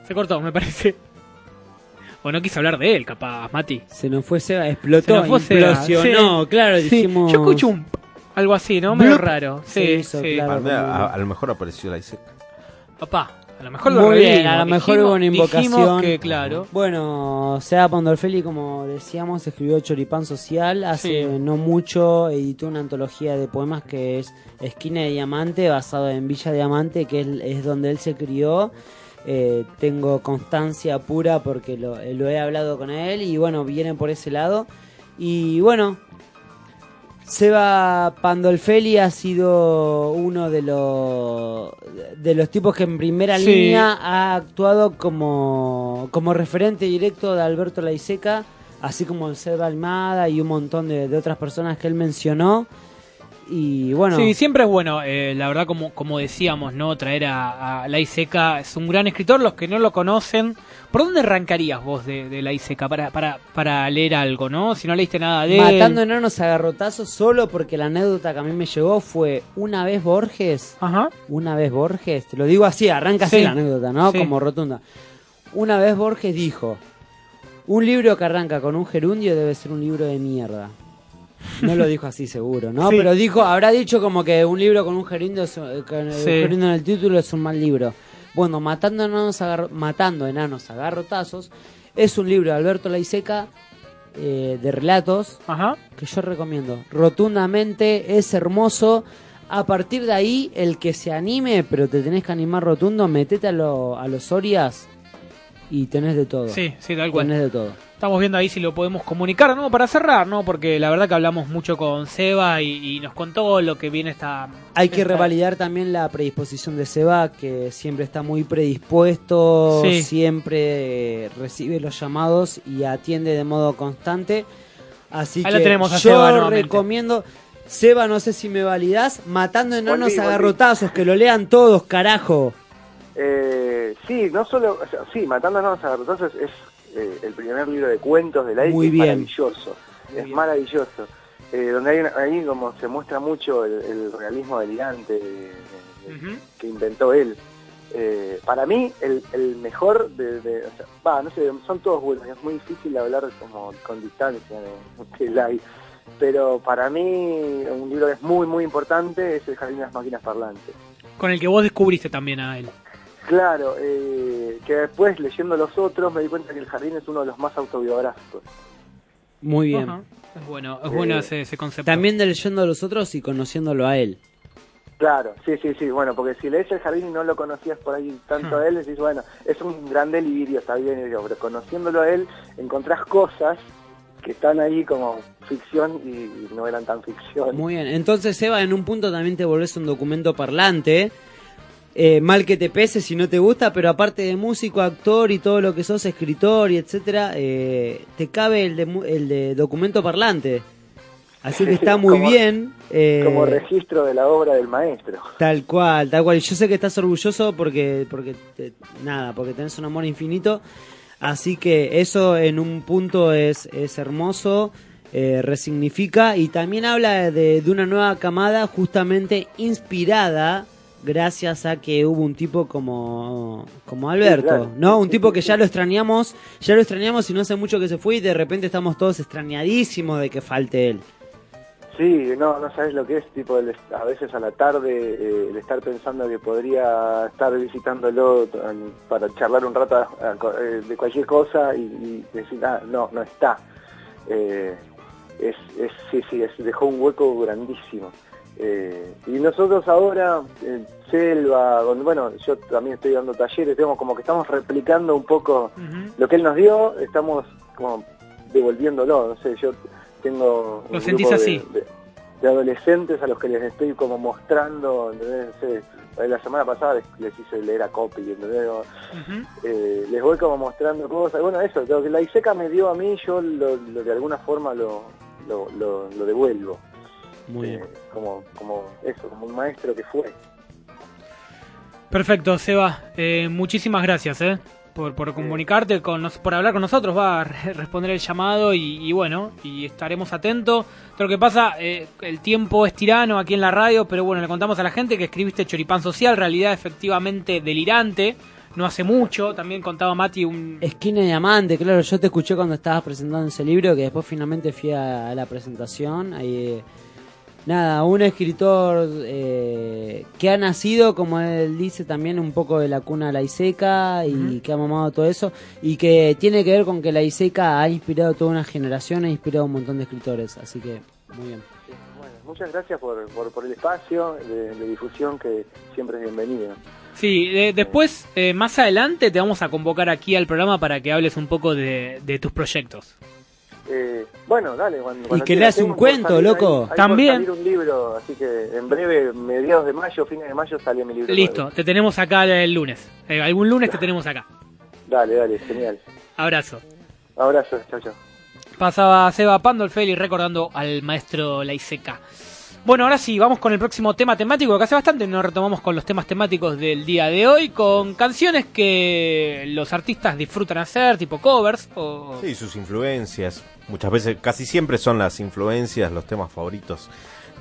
Se cortó, me parece. [laughs] O no quise hablar de él, capaz, Mati. Se nos fue Seba, explotó, Se nos fue Seba, implosionó, sí. claro, Sí, dijimos... Yo escucho un algo así, ¿no? Medio raro. Sí, claro. A, a- a lo mejor apareció la ISEC. Papá, a lo mejor lo Muy bien, a lo mejor Dijimos- hubo una invocación. que, claro. Bueno, Seba Pandolfelli, como decíamos, escribió Choripán Social. Hace Sí. no mucho editó una antología de poemas que es Esquina de Diamante, basado en Villa Diamante, que es, es donde él se crió. Eh, tengo constancia pura porque lo, eh, lo he hablado con él y bueno, viene por ese lado. Y bueno, Seba Pandolfelli ha sido uno de los de los tipos que en primera Sí. línea ha actuado como, como referente directo de Alberto Laiseca, así como el Seba Almada y un montón de, de otras personas que él mencionó. Y bueno, Sí, siempre es bueno, eh, la verdad, como, como decíamos, ¿no? Traer a, a La Iseca, es un gran escritor, los que no lo conocen. ¿Por dónde arrancarías vos de, de La Iseca para, para, para leer algo, no? Si no leíste nada de él. matando enanos a garrotazos solo porque la anécdota que a mí me llegó fue una vez Borges, una vez Borges, te lo digo así, arranca así Sí. la anécdota, ¿no? Sí. Como rotunda. Una vez Borges dijo, un libro que arranca con un gerundio debe ser un libro de mierda. No lo dijo así seguro, ¿no? Sí. Pero dijo, habrá dicho como que un libro con un gerundio, es- eh, con el Sí. gerundio en el título es un mal libro. Bueno, Matando enanos matando enanos a garrotazos es un libro de Alberto Laiseca eh, de relatos que yo recomiendo. Rotundamente es hermoso. A partir de ahí, el que se anime, pero te tenés que animar rotundo, metete a, lo- a los Orias y tenés de todo. Sí, sí, tal cual. Tenés de todo. Estamos viendo ahí si lo podemos comunicar, ¿no? Para cerrar, ¿no? Porque la verdad que hablamos mucho con Seba y, y nos contó lo que viene esta... Hay que esta- revalidar también la predisposición de Seba, que siempre está muy predispuesto, Sí. siempre eh, recibe los llamados y atiende de modo constante. Así Ahí que tenemos a yo Seba recomiendo, Seba, no sé si me validás, Matando enanos a garrotazos, que lo lean todos, carajo. Eh, sí, no solo, o sea, sí, Matándonos a Garrotazos es eh, el primer libro de cuentos de la Muy es maravilloso, es maravilloso. Eh, donde hay ahí como se muestra mucho el, el realismo delirante de- de- que inventó él. Eh, para mí, el, el mejor de, de- o sea, va, no sé, son todos buenos, es muy difícil hablar como con distancia de, de. Pero para mí, un libro que es muy, muy importante es El Jardín de las Máquinas Parlantes. Con el que vos descubriste también a él. Claro, eh, que después leyendo los otros me di cuenta que el jardín es uno de los más autobiográficos. Muy bien. Ajá. Es bueno, es bueno Eh, ese, ese concepto. También de leyendo a los otros y conociéndolo a él. Claro, sí, sí, sí, bueno, porque si lees el jardín y no lo conocías por ahí tanto a él, decís, bueno, es un gran delirio, está bien, pero conociéndolo a él encontrás cosas que están ahí como ficción y no eran tan ficción. Muy bien. Entonces, Seba, en un punto también te volvés un documento parlante. Eh, mal que te pese si no te gusta, pero aparte de músico, actor y todo lo que sos, escritor y etcétera, eh, te cabe el de, el de documento parlante. Así que [laughs] está muy Como- bien. eh, Como registro de la obra del maestro. Tal cual, tal cual. Y yo sé que estás orgulloso porque, porque te- nada, porque tenés un amor infinito. Así que eso en un punto es, es hermoso, eh, resignifica y también habla de, de una nueva camada justamente inspirada gracias a que hubo un tipo como, como Alberto, claro. ¿no? Un tipo que ya lo extrañamos, ya lo extrañamos y no hace mucho que se fue y de repente estamos todos extrañadísimos de que falte él. Sí, no, no sabes lo que es, tipo, el a veces a la tarde, eh, el estar pensando que podría estar visitándolo para charlar un rato a- a co- eh, de cualquier cosa y, y decir, ah, no, no está. Eh, es, es, sí, sí, es- dejó un hueco grandísimo. Eh, y nosotros ahora, en Selva, donde, bueno, yo también estoy dando talleres, digamos, como que estamos replicando un poco lo que él nos dio, estamos como devolviéndolo, no sé, yo tengo un Lo sentís grupo así. de, de adolescentes a los que les estoy como mostrando, ¿entendés? No sé, la semana pasada les, les hice leer a copy, ¿entendés? Eh, les voy como mostrando cosas, bueno, eso, lo que la ISECA me dio a mí, yo lo, lo de alguna forma lo, lo, lo, lo devuelvo, Muy Eh, como, como eso, como un maestro que fue. Perfecto, Seba. Eh, muchísimas gracias, ¿eh? Por, por comunicarte, con nos- por hablar con nosotros, va a re- responder el llamado y, y bueno, y estaremos atentos. Lo que pasa, eh, el tiempo es tirano aquí en la radio, pero bueno, le contamos a la gente que escribiste Choripán Social, realidad efectivamente delirante, no hace mucho. También contaba Mati un... Esquina de Diamante, claro, yo te escuché cuando estabas presentando ese libro, que después finalmente fui a, a la presentación. Ahí, eh, nada, un escritor eh, que ha nacido, como él dice, también un poco de la cuna de la Iseca y que ha mamado todo eso, y que tiene que ver con que la Iseca ha inspirado toda una generación, ha inspirado un montón de escritores, así que muy bien. Bueno, muchas gracias por, por, por el espacio de, de difusión que siempre es bienvenido. Sí, de- después, eh, más adelante, te vamos a convocar aquí al programa para que hables un poco de, de tus proyectos. Eh, bueno, dale. Cuando, Y cuando que quieras. leas un cuento, salir loco. ahí- ahí por También. salir un libro, así que en breve, mediados de mayo, fines de mayo, sale mi libro. Listo, nuevo. te tenemos acá el lunes. Eh, algún lunes te tenemos acá. Dale, dale, genial. Abrazo. Abrazo, chao, chao. Pasaba Seba Pandolfeli recordando al maestro Laiseca. Bueno, ahora sí, vamos con el próximo tema temático, que hace bastante nos retomamos con los temas temáticos del día de hoy, con canciones que los artistas disfrutan hacer, tipo covers, o... Sí, sus influencias. Muchas veces, casi siempre son las influencias, los temas favoritos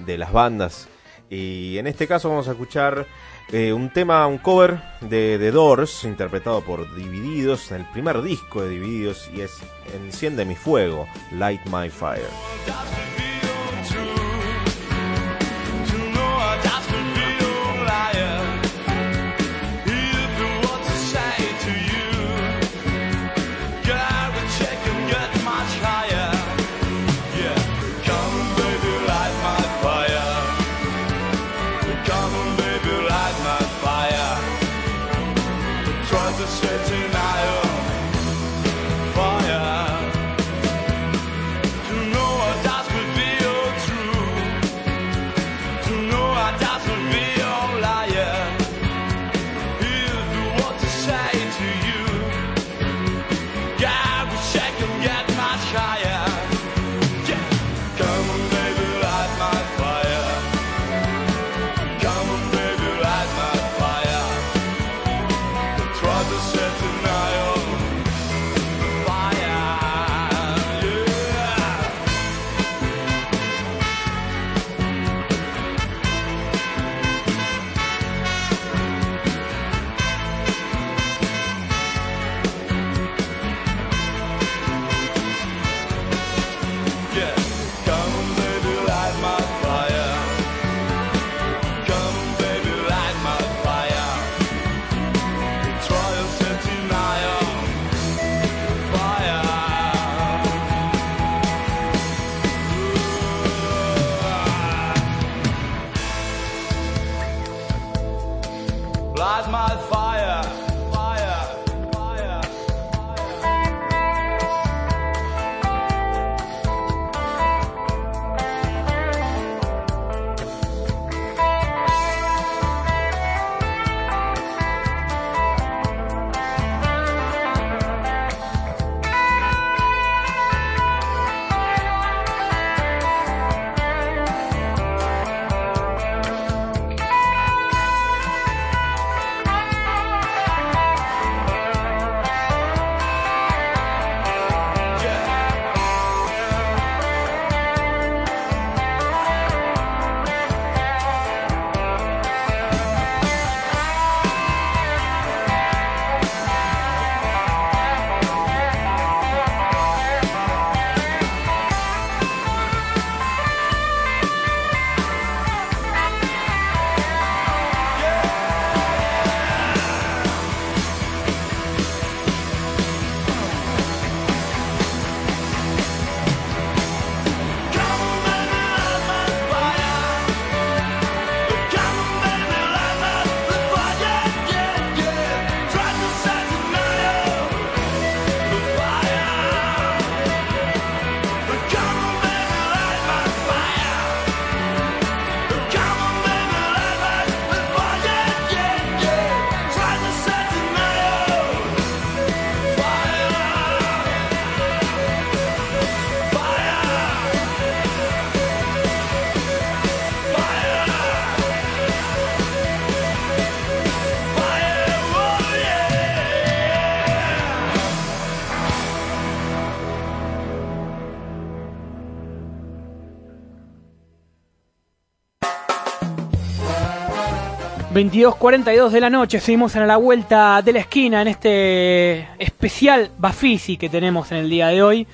de las bandas. Y en este caso vamos a escuchar eh, un tema, un cover de The Doors, interpretado por Divididos, en el primer disco de Divididos, y es Enciende mi fuego, Light My Fire. 22.42 de la noche, seguimos en la vuelta de la esquina en este especial Bafisi que tenemos en el día de hoy.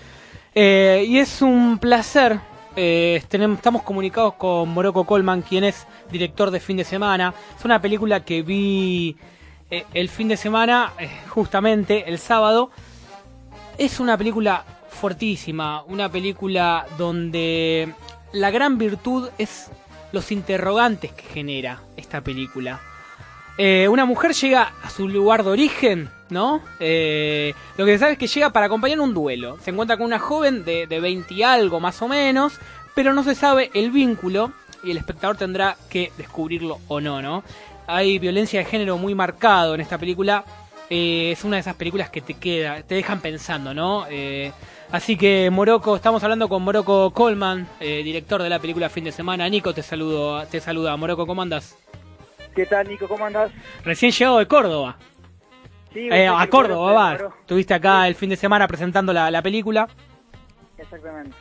Eh, y es un placer, eh, estamos comunicados con Morocco Coleman, quien es director de fin de semana. Es una película que vi eh, el fin de semana, justamente el sábado. Es una película fuertísima, una película donde la gran virtud es los interrogantes que genera esta película. Eh, una mujer llega a su lugar de origen, ¿no? Eh, lo que se sabe es que llega para acompañar un duelo. Se encuentra con una joven de, de 20 y algo más o menos, pero no se sabe el vínculo y el espectador tendrá que descubrirlo o no, ¿no? Hay violencia de género muy marcado en esta película. Eh, es una de esas películas que te queda, te dejan pensando, ¿no? Eh, así que Morocco, estamos hablando con Morocco Coleman, eh, director de la película Fin de Semana. Nico, te saludo, te saluda. Morocco, ¿cómo andas? ¿Qué tal, Nico? ¿Cómo andás? Recién llegado de Córdoba. Sí, Eh, a Córdoba, va. Estuviste acá el fin de semana presentando la, la película. Exactamente.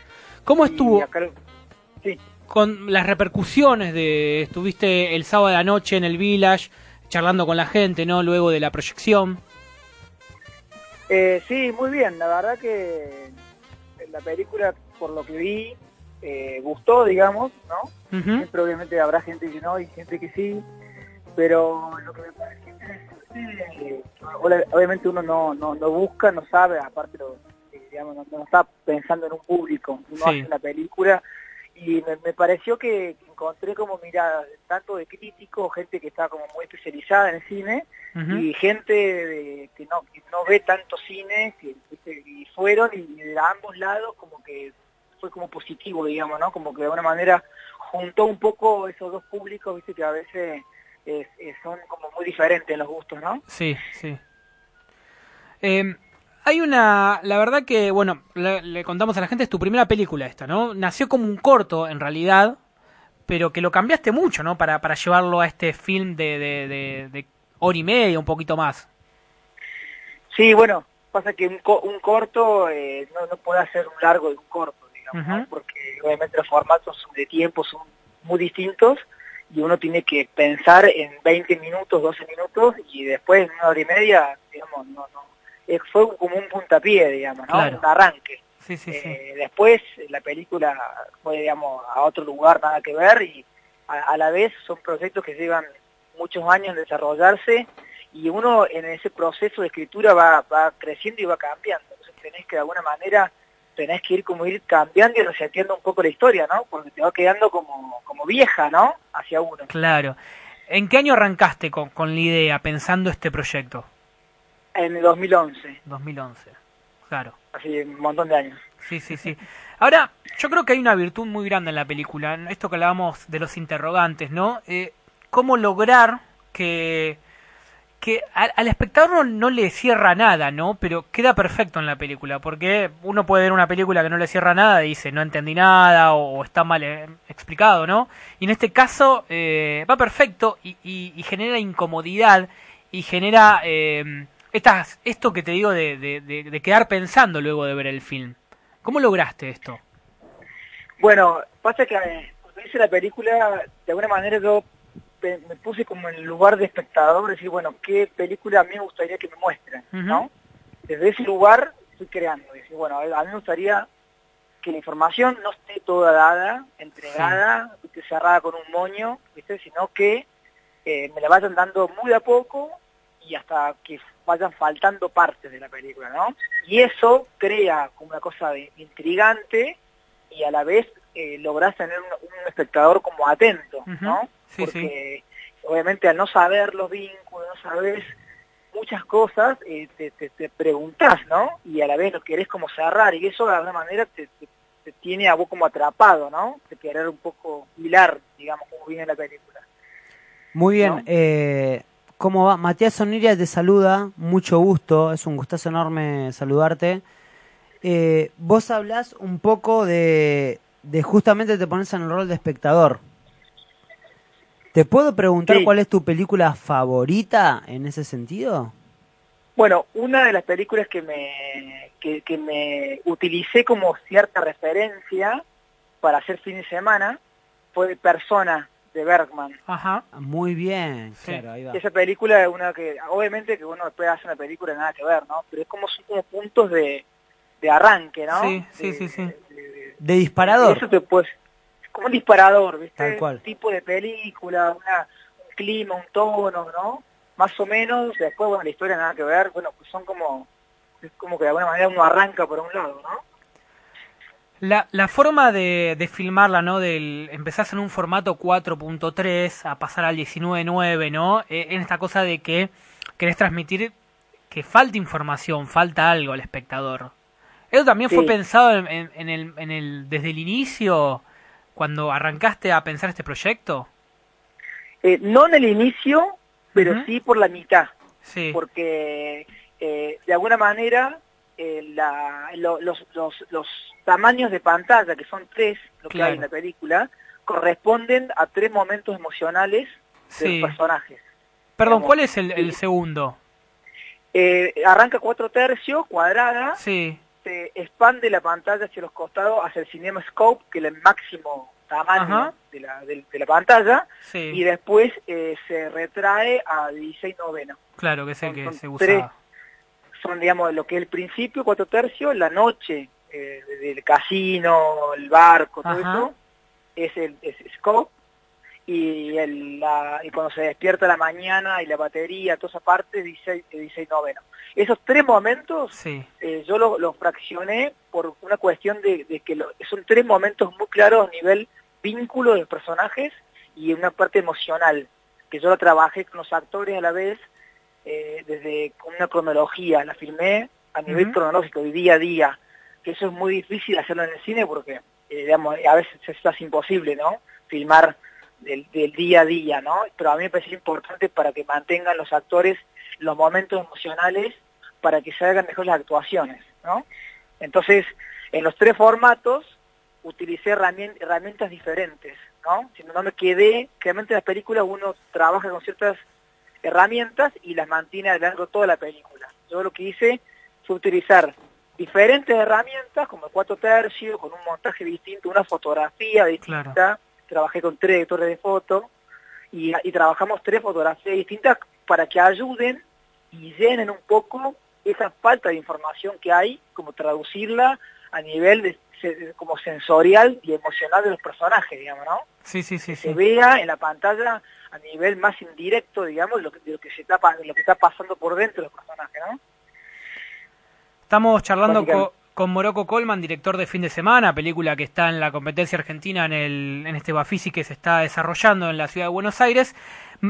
¿Cómo estuvo? acá- Sí. Con las repercusiones de. Estuviste el sábado de la noche en el Village, charlando con la gente, ¿no? Luego de la proyección. Eh, sí, muy bien. La verdad que la película, por lo que vi, eh, gustó, digamos, ¿no? Ujú. Siempre obviamente habrá gente que no y gente que sí, pero lo que me parece interesante, obvia- obviamente uno no, no, no busca, no sabe, aparte lo- digamos, no, no está pensando en un público, uno Sí. hace una película y me, me pareció que encontré como miradas tanto de críticos, gente que está como muy especializada en el cine y gente de- que no que no ve tanto cine que, y fueron y de ambos lados como que fue como positivo digamos no como que de alguna manera juntó un poco esos dos públicos viste que a veces es- es- son como muy diferentes los gustos no Sí, sí. Eh, hay una, la verdad que, bueno, le, le contamos a la gente, es tu primera película esta, ¿no? Nació como un corto, en realidad, pero que lo cambiaste mucho, ¿no? Para, para llevarlo a este film de, de, de, de hora y media, un poquito más. sí bueno pasa que un, co- un corto eh, no, no puede hacer un largo de un corto digamos porque obviamente los formatos de tiempo son muy distintos y uno tiene que pensar en 20 minutos, 12 minutos y después en una hora y media, digamos, no, no, eh, fue como un puntapié, digamos, ¿no? Claro. Un arranque. Sí, sí, sí. Eh, después la película fue, digamos, a otro lugar, nada que ver y a, a la vez son proyectos que llevan muchos años en desarrollarse y uno en ese proceso de escritura va, va creciendo y va cambiando. Entonces tenés que de alguna manera tenés que ir como ir cambiando y reseteando un poco la historia, ¿no? Porque te va quedando como, como vieja, ¿no? Hacia uno. Claro. ¿En qué año arrancaste con, con la idea, pensando este proyecto? En el 2011, 2011. Claro. así un montón de años. Sí, sí, sí. Ahora, yo creo que hay una virtud muy grande en la película, en esto que hablábamos de los interrogantes, ¿no? Eh, ¿Cómo lograr que, que al, al espectador no, no le cierra nada, ¿no? Pero queda perfecto en la película, porque uno puede ver una película que no le cierra nada y dice, no entendí nada o, o está mal eh, explicado, ¿no? Y en este caso eh, va perfecto y, y- y genera incomodidad y genera eh, estas, esto que te digo de, de- de- de quedar pensando luego de ver el film. ¿Cómo lograste esto? Bueno, pasa que eh, cuando hice la película, de alguna manera yo me puse como en el lugar de espectador, decir, bueno, ¿qué película a mí me gustaría que me muestren? ¿no? Desde ese lugar estoy creando, decir, bueno, a mí me gustaría que la información no esté toda dada, entregada, ¿viste? cerrada con un moño, ¿viste? sino que eh, me la vayan dando muy a poco y hasta que vayan faltando partes de la película, ¿no? Y eso crea como una cosa de- intrigante y a la vez eh, lográs tener un, un espectador como atento, ¿no? Sí, Porque obviamente al no saber los vínculos, no sabes muchas cosas, eh, te, te, te preguntás, ¿no? Y a la vez lo querés como cerrar y eso de alguna manera te, te- te tiene a vos como atrapado, ¿no? De querer un poco hilar, digamos, como viene la película. Muy bien, eh, ¿cómo va? Matías Soniria te saluda, mucho gusto, es un gustazo enorme saludarte. Eh, vos hablás un poco de, de justamente te pones en el rol de espectador. ¿Te puedo preguntar Sí. cuál es tu película favorita en ese sentido? Bueno, una de las películas que me, que, que me utilicé como cierta referencia para hacer fin de semana fue Persona de Bergman. Ajá. Muy bien, Sí. claro, ahí va. Esa película es una que, obviamente que uno después hace una película nada que ver, ¿no? Pero es como son como puntos de, de arranque, ¿no? Sí, sí, sí, sí. De disparador. Eso te puede, como un disparador, ¿viste? Tal cual. Un tipo de película, una, un clima, un tono, ¿no? Más o menos, después, bueno, la historia nada que ver, bueno, pues son como, es como que de alguna manera uno arranca por un lado, ¿no? La, la forma de, de filmarla, ¿no? Del empezás en un formato 4.3 a pasar al 19.9, ¿no? Eh, en esta cosa de que querés transmitir que falta información, falta algo al espectador. ¿Eso también fue pensado en, en- en el, en el, desde el inicio, cuando arrancaste a pensar este proyecto? Eh, no en el inicio, pero sí por la mitad. Sí. Porque eh, de alguna manera eh, la- lo- los, los, los tamaños de pantalla, que son tres, lo que Claro. hay en la película, corresponden a tres momentos emocionales de los personajes. Perdón, Digamos, ¿cuál es el, el segundo? Eh, arranca cuatro tercios, cuadrada, Sí. se expande la pantalla hacia los costados, hacia el Cinema Scope, que es el máximo tamaño de la, de, de la pantalla, Sí. y después eh, se retrae a 16 noveno. Claro, que es el que se tres. Son, digamos, lo que es el principio, cuatro tercios, la noche eh, del casino, el barco, todo Ajá. eso, es el es Scope, y, el, la, y cuando se despierta la mañana y la batería, toda esa parte, 16, 16 noveno. Esos tres momentos Sí. eh, yo los lo fraccioné por una cuestión de, de que lo- son tres momentos muy claros a nivel vínculo de los personajes y una parte emocional, que yo la trabajé con los actores a la vez, eh, desde una cronología, la filmé a nivel cronológico, de día a día, que eso es muy difícil hacerlo en el cine porque, eh, digamos, a veces es casi imposible, ¿no? Filmar del, del día a día, ¿no? Pero a mí me parece importante para que mantengan los actores los momentos emocionales para que se hagan mejor las actuaciones, ¿no? Entonces, en los tres formatos utilicé herramien- herramientas diferentes, ¿no? Si no me quedé, realmente en las películas uno trabaja con ciertas herramientas y las mantiene a lo largo de toda la película. Yo lo que hice fue utilizar diferentes herramientas, como el cuatro tercios, con un montaje distinto, una fotografía distinta, trabajé con tres directores de foto y, y trabajamos tres fotografías distintas para que ayuden y llenen un poco esa falta de información que hay, como traducirla a nivel de, se- como sensorial y emocional de los personajes, digamos, ¿no? Sí, sí, sí, Se sí. vea en la pantalla a nivel más indirecto, digamos, lo que, de lo que se está, lo que está pasando por dentro de los personajes, ¿no? Estamos charlando Básicamente. co- con Morocco Colman, director de Fin de Semana, película que está en la competencia argentina en, el, en este Bafisi que se está desarrollando en la ciudad de Buenos Aires.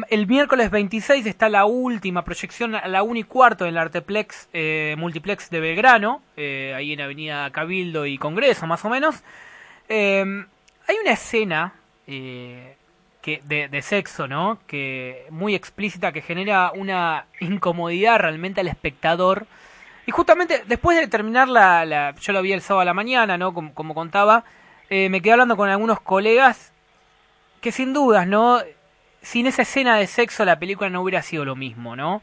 El miércoles 26 está la última proyección, a la 1 y cuarto en el Arteplex eh, Multiplex de Belgrano, eh, ahí en Avenida Cabildo y Congreso, más o menos. Eh, hay una escena eh, que de, de sexo, ¿no? Que muy explícita que genera una incomodidad realmente al espectador. Y justamente después de terminar la, la- yo lo vi el sábado a la mañana, ¿no? Como, como contaba, eh, me quedé hablando con algunos colegas que sin dudas, ¿no? Sin esa escena de sexo la película no hubiera sido lo mismo, ¿no?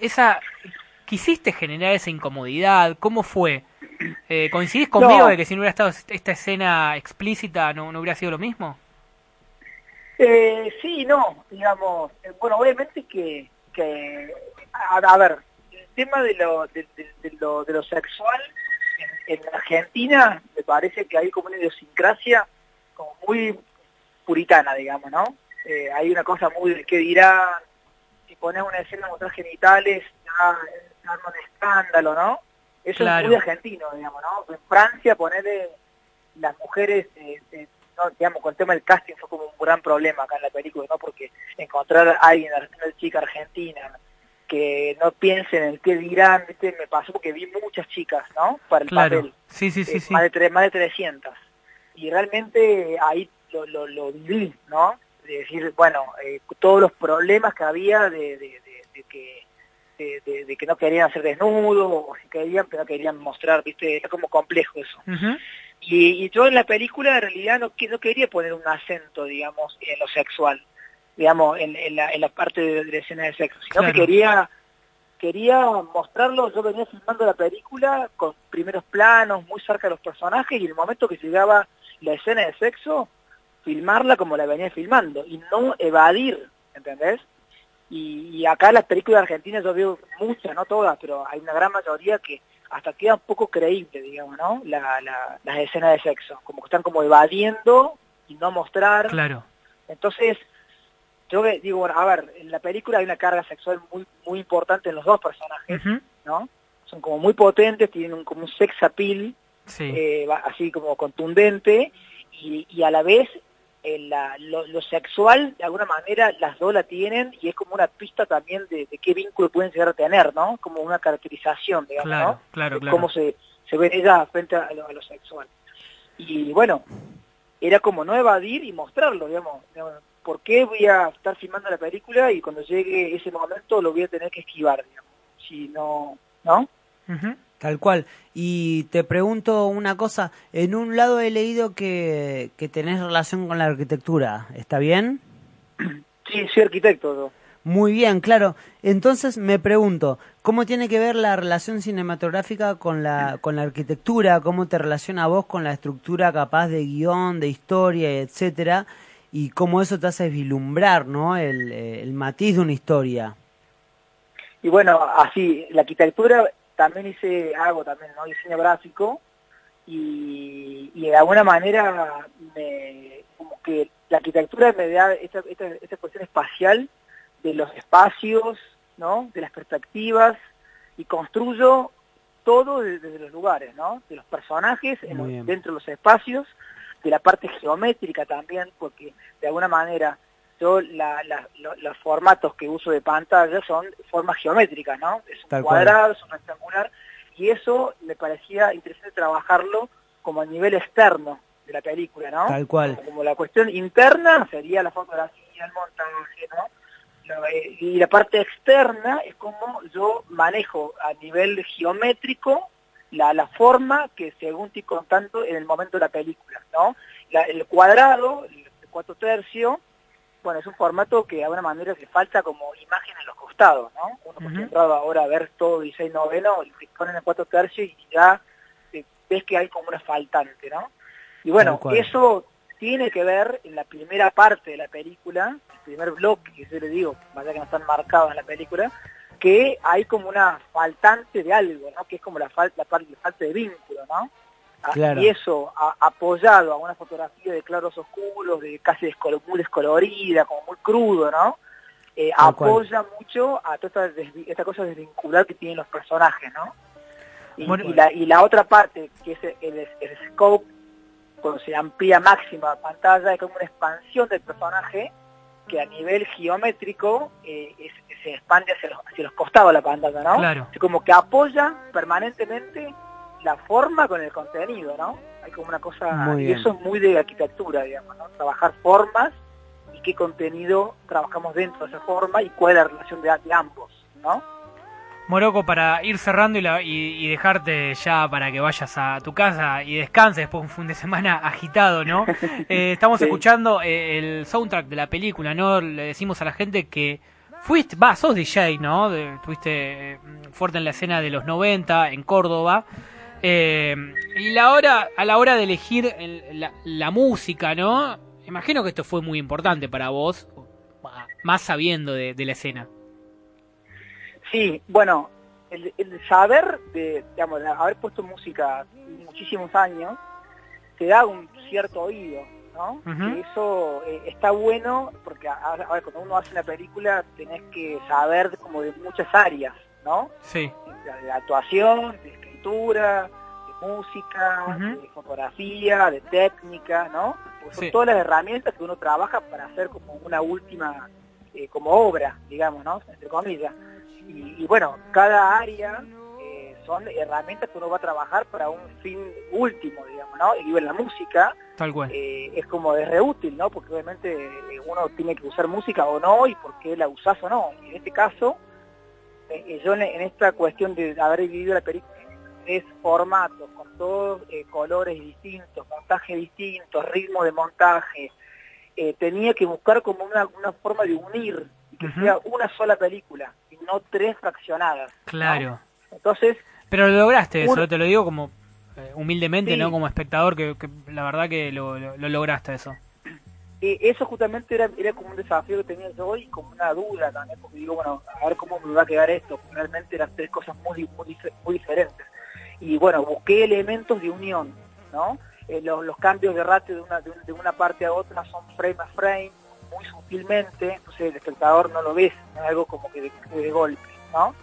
Esa quisiste generar esa incomodidad, ¿cómo fue? Eh, ¿Coincidís conmigo No. de que si no hubiera estado esta escena explícita no, no hubiera sido lo mismo? Eh, sí, no, digamos, eh, bueno, obviamente que, que a, a ver, el tema de lo, de, de- de lo, de lo sexual en, en Argentina me parece que hay como una idiosincrasia como muy puritana, digamos, ¿no? Eh, hay una cosa muy de qué dirán, si pones una escena de mostrar genitales, ya arma un escándalo, ¿no? Eso Claro. es muy argentino, digamos, ¿no? En Francia, ponerle las mujeres, eh, no, digamos, con el tema del casting fue como un gran problema acá en la película, ¿no? Porque encontrar a alguien, una chica argentina, que no piense en el qué dirán, ¿viste? Me pasó porque vi muchas chicas, ¿no? Para el Claro. papel. Sí, sí, sí, Eh, sí. Más, de más de 300. Y realmente ahí lo, lo, lo viví, ¿no? De decir, bueno, eh, todos los problemas que había de, de- de- de que de, que no querían hacer desnudo, o si querían, pero no querían mostrar, ¿viste? Era como complejo eso. Y, y yo en la película en realidad no, no quería poner un acento, digamos, en lo sexual, digamos, en, en la, en la parte de, de la escena de sexo, sino Claro. que quería quería mostrarlo, yo venía filmando la película con primeros planos, muy cerca de los personajes, y en el momento que llegaba la escena de sexo, filmarla como la venía filmando y no evadir, ¿entendés? Y, y acá las películas argentinas yo veo muchas, no todas, pero hay una gran mayoría que hasta queda un poco creíble, digamos, ¿no? La, la- las escenas de sexo, como que están como evadiendo y no mostrar. Claro. Entonces, yo digo, bueno, a ver, en la película hay una carga sexual muy muy importante en los dos personajes, ¿no? Son como muy potentes, tienen un, como un sex appeal, Sí. eh, así como contundente, y, y a la vez eh, la- lo, lo sexual, de alguna manera, las dos la tienen, y es como una pista también de, de qué vínculo pueden llegar a tener, ¿no? Como una caracterización, digamos, Claro, ¿no? claro, De claro. Cómo se, se ven ellas frente a lo, a lo sexual. Y bueno, era como no evadir y mostrarlo, digamos. digamos, ¿Por qué voy a estar filmando la película y cuando llegue ese momento lo voy a tener que esquivar, digamos? Si no, ¿no? Tal cual. Y te pregunto una cosa, en un lado he leído que, que tenés relación con la arquitectura, ¿está bien? [clears throat] Sí, soy arquitecto yo. Muy bien, claro. Entonces me pregunto, ¿cómo tiene que ver la relación cinematográfica con la, con la arquitectura? ¿Cómo te relaciona vos con la estructura capaz de guion, de historia, etcétera? Y cómo eso te hace vislumbrar, ¿no? El, el matiz de una historia. Y bueno, así, la arquitectura también hice, hago también, ¿no? Diseño gráfico y, y de alguna manera me, como que la arquitectura me da esta, esta, esta cuestión espacial de los espacios, ¿no? De las perspectivas y construyo todo de- desde los lugares, ¿no? De los personajes en dentro de los espacios, de la parte geométrica también, porque de alguna manera yo la- la- lo- los formatos que uso de pantalla son formas geométricas, ¿no? Es un Tal cual. cuadrado, es un rectangular, y eso me parecía interesante trabajarlo como a nivel externo de la película, ¿no? Tal cual. Como la cuestión interna sería la fotografía, el montaje, ¿no? Eh, Y la parte externa es como yo manejo a nivel geométrico la, la forma que según estoy contando en el momento de la película, ¿no? La- el cuadrado, el cuatro tercio, bueno, es un formato que de alguna manera se falta como imagen en los costados, ¿no? Uno acostumbrado ahora a ver todo 16 noveno, y te ponen el cuatro tercio y ya eh, ves que hay como una faltante, ¿no? Y bueno, eso tiene que ver en la primera parte de la película, el primer bloque, que yo le digo, más allá que no están marcados en la película, que hay como una faltante de algo, ¿no? Que es como la, fal- la, par- la falta de vínculo, ¿no? Claro. Y eso a- apoyado a una fotografía de claros oscuros, de casi muy descolorida, como muy crudo, ¿no? Eh, cual. apoya mucho a toda esta, esta cosa desvincular que tienen los personajes, ¿no? Y, Bueno. y la, y la otra parte, que es el, el scope, cuando se amplía máxima la pantalla, es como una expansión del personaje que a nivel geométrico eh, es- se expande hacia los, hacia los costados de la pantalla, ¿no? Claro. Es como que apoya permanentemente la forma con el contenido, ¿no? Hay como una cosa, y eso es muy de arquitectura, digamos, ¿no? Trabajar formas y qué contenido trabajamos dentro de esa forma y cuál es la relación de, de ambos, ¿no? Moroco, para ir cerrando y, la- y- y dejarte ya para que vayas a tu casa y descanses después de un fin de semana [laughs] agitado, ¿no? [laughs] Eh, estamos Sí. escuchando eh, el soundtrack de la película, ¿no? Le decimos a la gente que fuiste, va, sos DJ, ¿no? De- Estuviste eh, fuerte en la escena de los 90 en Córdoba. Eh, y la hora, a la hora de elegir el- la, la música, ¿no? Imagino que esto fue muy importante para vos, más sabiendo de, de la escena. Sí, bueno, el, el saber de, digamos, haber puesto música muchísimos años, te da un cierto oído, ¿no? Eso eh, está bueno porque a, a ver, cuando uno hace una película tenés que saber como de muchas áreas, ¿no? Sí. de, de actuación, de de música, de fotografía, de técnica, ¿no? Porque son Sí. todas las herramientas que uno trabaja para hacer como una última, eh, como obra, digamos, ¿no? Entre comillas. Y, y bueno, cada área eh, son herramientas que uno va a trabajar para un fin último, digamos, ¿no? Y en la música Tal cual. eh, es como de reútil, ¿no? Porque obviamente uno tiene que usar música o no y por qué la usás o no. Y en este caso, yo en, esta cuestión de haber dividido la película tres formatos, con todos eh, colores distintos, montajes distintos, ritmo de montaje, eh, tenía que buscar como una, una forma de unir que sea una sola película y no tres fraccionadas. ¿no? Claro. Entonces, Pero lo lograste eso, te lo digo como eh, humildemente, Sí. ¿no? Como espectador, que, que la verdad que lo, lo- lo lograste eso. eh, eso justamente era, era como un desafío que tenía yo y como una duda también, porque digo, bueno, a ver cómo me va a quedar esto, porque realmente eran tres cosas muy, muy, muy diferentes. Y bueno, busqué elementos de unión, ¿no? Eh, los, los cambios de ratio de una, de, un- de una parte a otra son frame a frame, muy sutilmente, entonces el espectador no lo ve, no es algo como que de, de golpe, ¿no?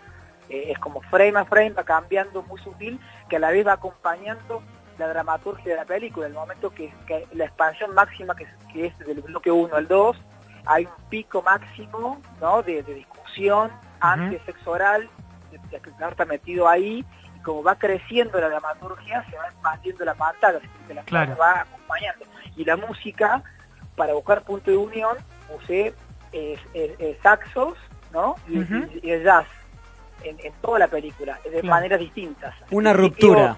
Eh, es como frame a frame, va cambiando muy sutil, que a la vez va acompañando la dramaturgia de la película, el momento que, que la expansión máxima que, es- que es del bloque 1 al 2, hay un pico máximo ¿no? de, de discusión antes sexo oral, el espectador está metido ahí, como va creciendo la dramaturgia, se va expandiendo la pantalla, así que la Claro. va acompañando. Y la música, para buscar punto de unión, usé eh, eh, eh, saxos ¿no? y, Ujú. y- y el jazz en, en toda la película, de Claro. maneras distintas. Una ruptura.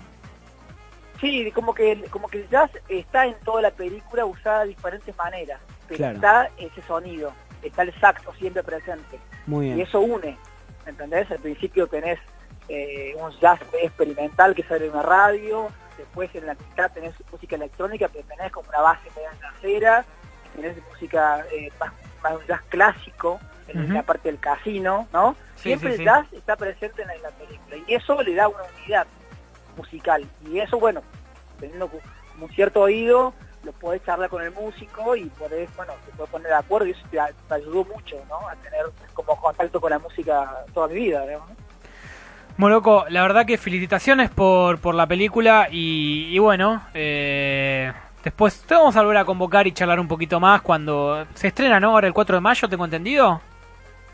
Sí, como que, como que el jazz está en toda la película usada de diferentes maneras, pero Claro. está ese sonido, está el saxo siempre presente. Muy bien. Y eso une, ¿entendés? Al principio tenés eh, un jazz experimental que sale en una radio, después en la mitad tenés música electrónica, pero tenés como una base media trasera, tenés música eh, más, más un jazz clásico en la parte del casino, ¿no? Sí, Siempre sí, el jazz está presente en la, en la película y eso le da una unidad musical y eso bueno teniendo un cierto oído lo podés charlar con el músico y podés bueno te podés poner de acuerdo y eso te, ayudó mucho no a tener como contacto con la música toda mi vida ¿no? Moloco, la verdad que felicitaciones por, por la película y, y bueno, eh, después te vamos a volver a convocar y charlar un poquito más cuando se estrena, ¿no? Ahora el 4 de mayo, tengo entendido.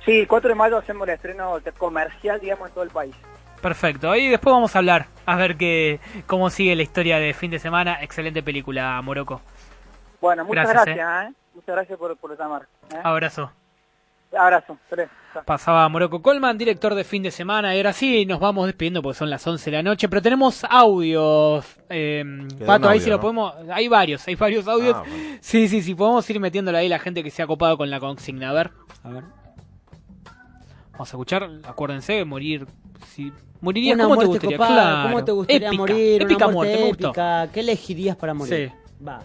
sí el 4 de mayo hacemos el estreno comercial digamos en todo el país Perfecto, ahí después vamos a hablar, a ver qué, cómo sigue la historia de fin de semana. Excelente película, Moroco. bueno muchas Gracias, gracias, ¿eh? muchas gracias por, por llamar ¿eh? Abrazo. Abrazo. Pasaba Moroco Colman, director de fin de semana. Y ahora sí, nos vamos despidiendo porque son las 11 de la noche. Pero tenemos audios. Eh, Quedó Pato, ahí audio, si lo ¿no? podemos. Hay varios, hay varios audios. Ah, bueno. Sí, sí, sí, podemos ir metiéndole ahí la gente que se ha copado con la consigna. A ver. A ver. Vamos a escuchar. Acuérdense, morir. Si, ¿Morirías? Una ¿Cómo te muerte gustaría? copada, Claro. ¿Cómo te gustaría Épica, morir? Épica Una muerte, muerte, me gustó. épica. ¿Qué elegirías para morir? Va.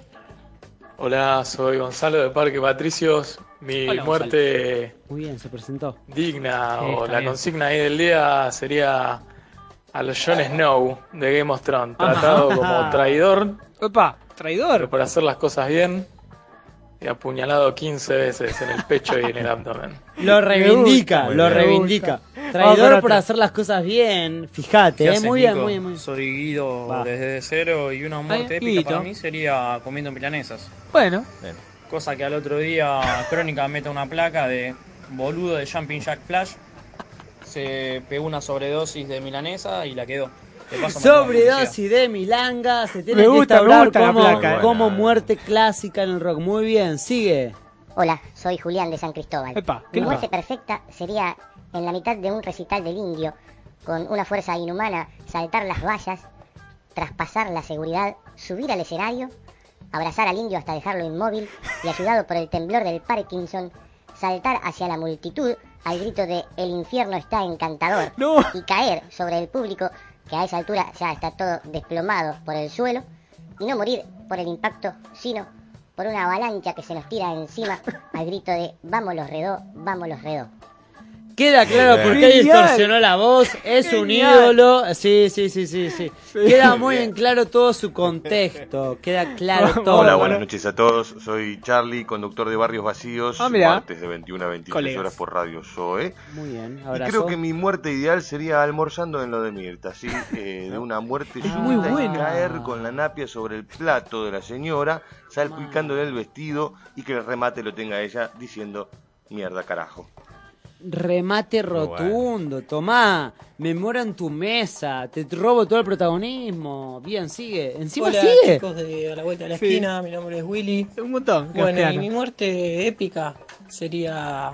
Hola, soy Gonzalo de Parque Patricios. Mi Hola, muerte Muy bien, se presentó. digna Sí, o la bien. consigna ahí del día sería a los Jon Snow de Game of Thrones, Ajá. tratado como [laughs] traidor. Opa, traidor. Pero por hacer las cosas bien y apuñalado 15 veces en el pecho y en el abdomen. Lo reivindica, lo reivindica. Traidor por hacer las cosas bien. Fíjate, ¿Qué eh, muy bien, muy bien, muy bien. Soy Guido Va. desde cero y una muerte Ay, épica para mí sería comiendo milanesas. Bueno. Cosa que al otro día Crónica meta una placa de boludo de Jumping Jack Flash. Se pegó una sobredosis de milanesa y la quedó. Sobredosis de Milanga, se tiene Me que gusta, gusta la como, placa, como muerte clásica en el rock. Muy bien, sigue. Hola, soy Julián de San Cristóbal. Epa, Mi ¿qué muerte perfecta sería en la mitad de un recital del indio, con una fuerza inhumana, saltar las vallas, traspasar la seguridad, subir al escenario, abrazar al indio hasta dejarlo inmóvil y ayudado por el temblor del Parkinson, saltar hacia la multitud al grito de El infierno está encantador y caer sobre el público que a esa altura ya está todo desplomado por el suelo y no morir por el impacto, sino por una avalancha que se nos tira encima al grito de Vamos los redó, vamos los redó. Queda claro por qué distorsionó la voz. Es un Genial. ídolo. Sí, sí, sí, sí, sí. Queda muy en claro todo su contexto. Queda claro [laughs] todo. Hola, buenas noches a todos. Soy Charlie, conductor de Barrios Vacíos, Ah, mirá. martes de 21 a 23 Colegas. horas por Radio Zoe. Muy bien, Y creo que mi muerte ideal sería almorzando en lo de Mirta, ¿sí? Eh, de una muerte Es muy súbita y buena. caer con la napia sobre el plato de la señora, salpicándole el vestido y que el remate lo tenga ella diciendo, mierda carajo. Remate rotundo. Tomá, me muero en tu mesa. Te robo todo el protagonismo. Bien, sigue. Encima Hola sigue. chicos de A la Vuelta de la Sí. Esquina, mi nombre es Willy. Un montón. Bueno, y mi muerte épica sería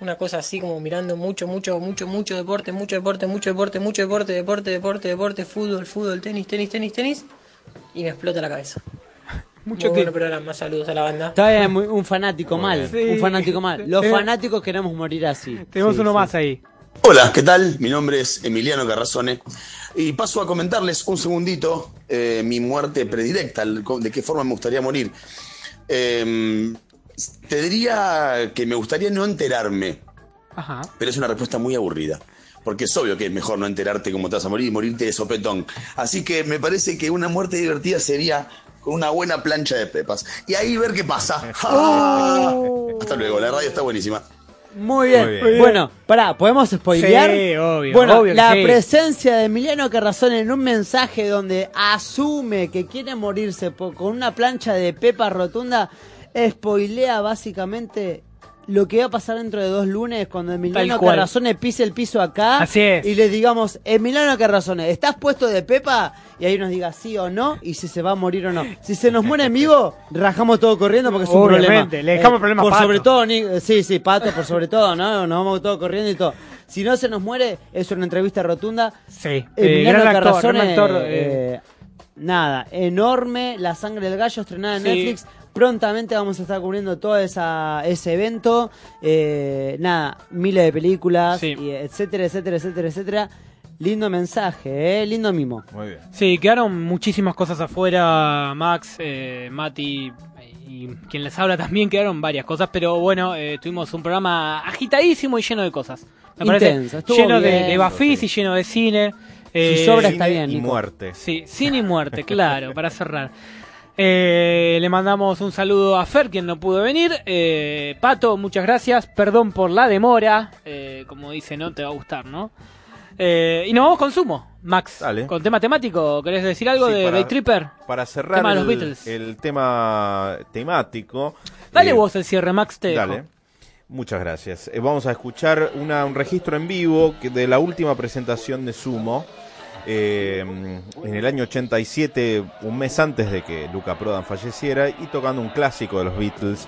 una cosa así como mirando mucho, mucho, mucho, mucho deporte, mucho deporte, mucho deporte, mucho deporte, deporte, deporte, deporte, fútbol, fútbol, tenis, tenis, tenis, tenis, y me explota la cabeza. Mucho Muy que- bueno programa, saludos a la banda. Está bien, muy- un fanático mal. Sí. Un fanático mal. Los Eh. fanáticos queremos morir así. Tenemos Sí, uno sí. más ahí. Hola, ¿qué tal? Mi nombre es Emiliano Carrazone y paso a comentarles un segundito eh, mi muerte predilecta, de qué forma me gustaría morir. Eh, te diría que me gustaría no enterarme, Ajá. pero es una respuesta muy aburrida. Porque es obvio que es mejor no enterarte cómo te vas a morir y morirte de sopetón. Así que me parece que una muerte divertida sería con una buena plancha de pepas. Y ahí ver qué pasa. [laughs] Oh. Hasta luego, la radio está buenísima. Muy bien. Muy bien. Bueno, pará, ¿podemos spoilear? Sí, obvio, Bueno, obvio la sí. presencia de Emiliano Carrazón en un mensaje donde asume que quiere morirse con una plancha de pepa rotunda, spoilea básicamente lo que va a pasar dentro de dos lunes cuando Emiliano. Carrazone pise el piso acá Así es. y le digamos, Emiliano Carrazone, ¿estás puesto de pepa? Y ahí nos diga sí o no y si se va a morir o no. Si se nos muere en vivo, rajamos todo corriendo porque es un problema. Le dejamos el problema a Por Pato. sobre todo, Ni- eh, sí, sí, Pato, por sobre todo, ¿no? Nos vamos todos corriendo y todo. Si no se nos muere, es una entrevista rotunda. Sí. Emiliano gran actor, Carrazone, gran actor, eh, eh. nada, enorme, La sangre del gallo estrenada en Sí. Netflix. Prontamente vamos a estar cubriendo todo esa, ese evento. Eh, nada, miles de películas, y etcétera, etcétera, etcétera, etcétera. Lindo mensaje, ¿eh? lindo mimo. Muy bien. Sí, quedaron muchísimas cosas afuera, Max, eh, Mati y quien les habla también quedaron varias cosas, pero bueno, eh, tuvimos un programa agitadísimo y lleno de cosas. Me parece Intenso, estuvo lleno de, bien. de Bafis y lleno de cine. Eh, Si sobra está Cine bien, y Nico. muerte. Sí, cine y muerte, [laughs] claro, para cerrar. Eh, le mandamos un saludo a Fer, quien no pudo venir. Eh, Pato, muchas gracias. Perdón por la demora. Eh, como dice, no te va a gustar, ¿no? Eh, y nos vamos con Sumo, Max. Con tema temático, ¿querés decir algo Sí, de Day Tripper? Para cerrar Tema de los el, tema temático. Dale eh, vos el cierre, Max, te Dale. dejo. Muchas gracias. Vamos a escuchar una- un registro en vivo que de la última presentación de Sumo. Eh, en el año 87, un mes antes de que Luca Prodan falleciera, y tocando un clásico de los Beatles,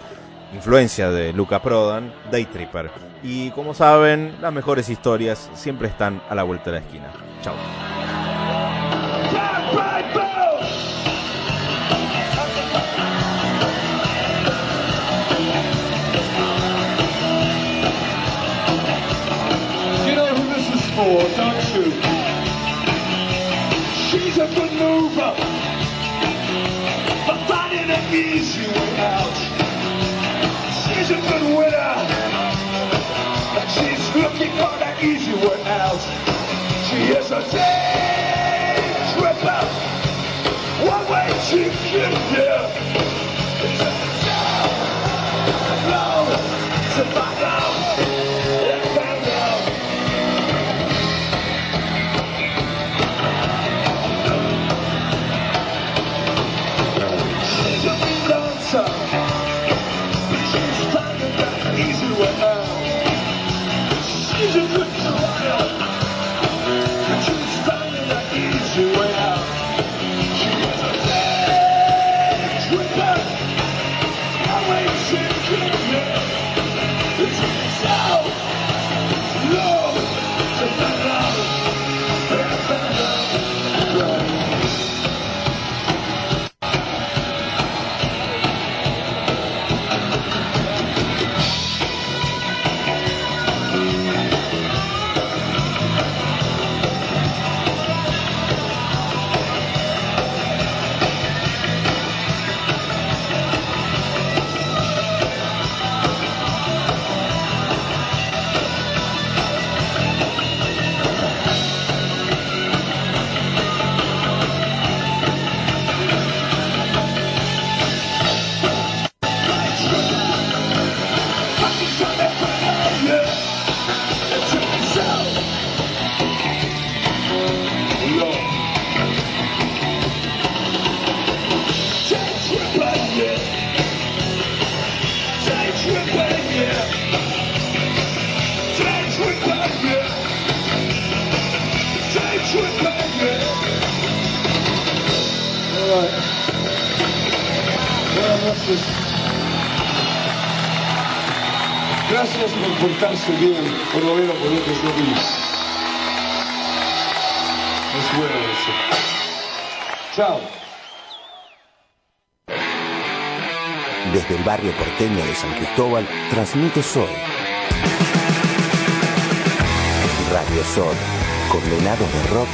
influencia de Luca Prodan, Day Tripper. Y como saben, las mejores historias siempre están a la vuelta de la esquina. Chao. Don't easy way out. She is a day tripper, one way ticket here. It's Gracias por portarse bien, por lo que yo vi. Es bueno eso. Chao. Desde el barrio porteño de San Cristóbal, transmite Sol. Radio Sol, condenados de rock,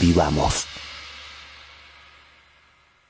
vivamos.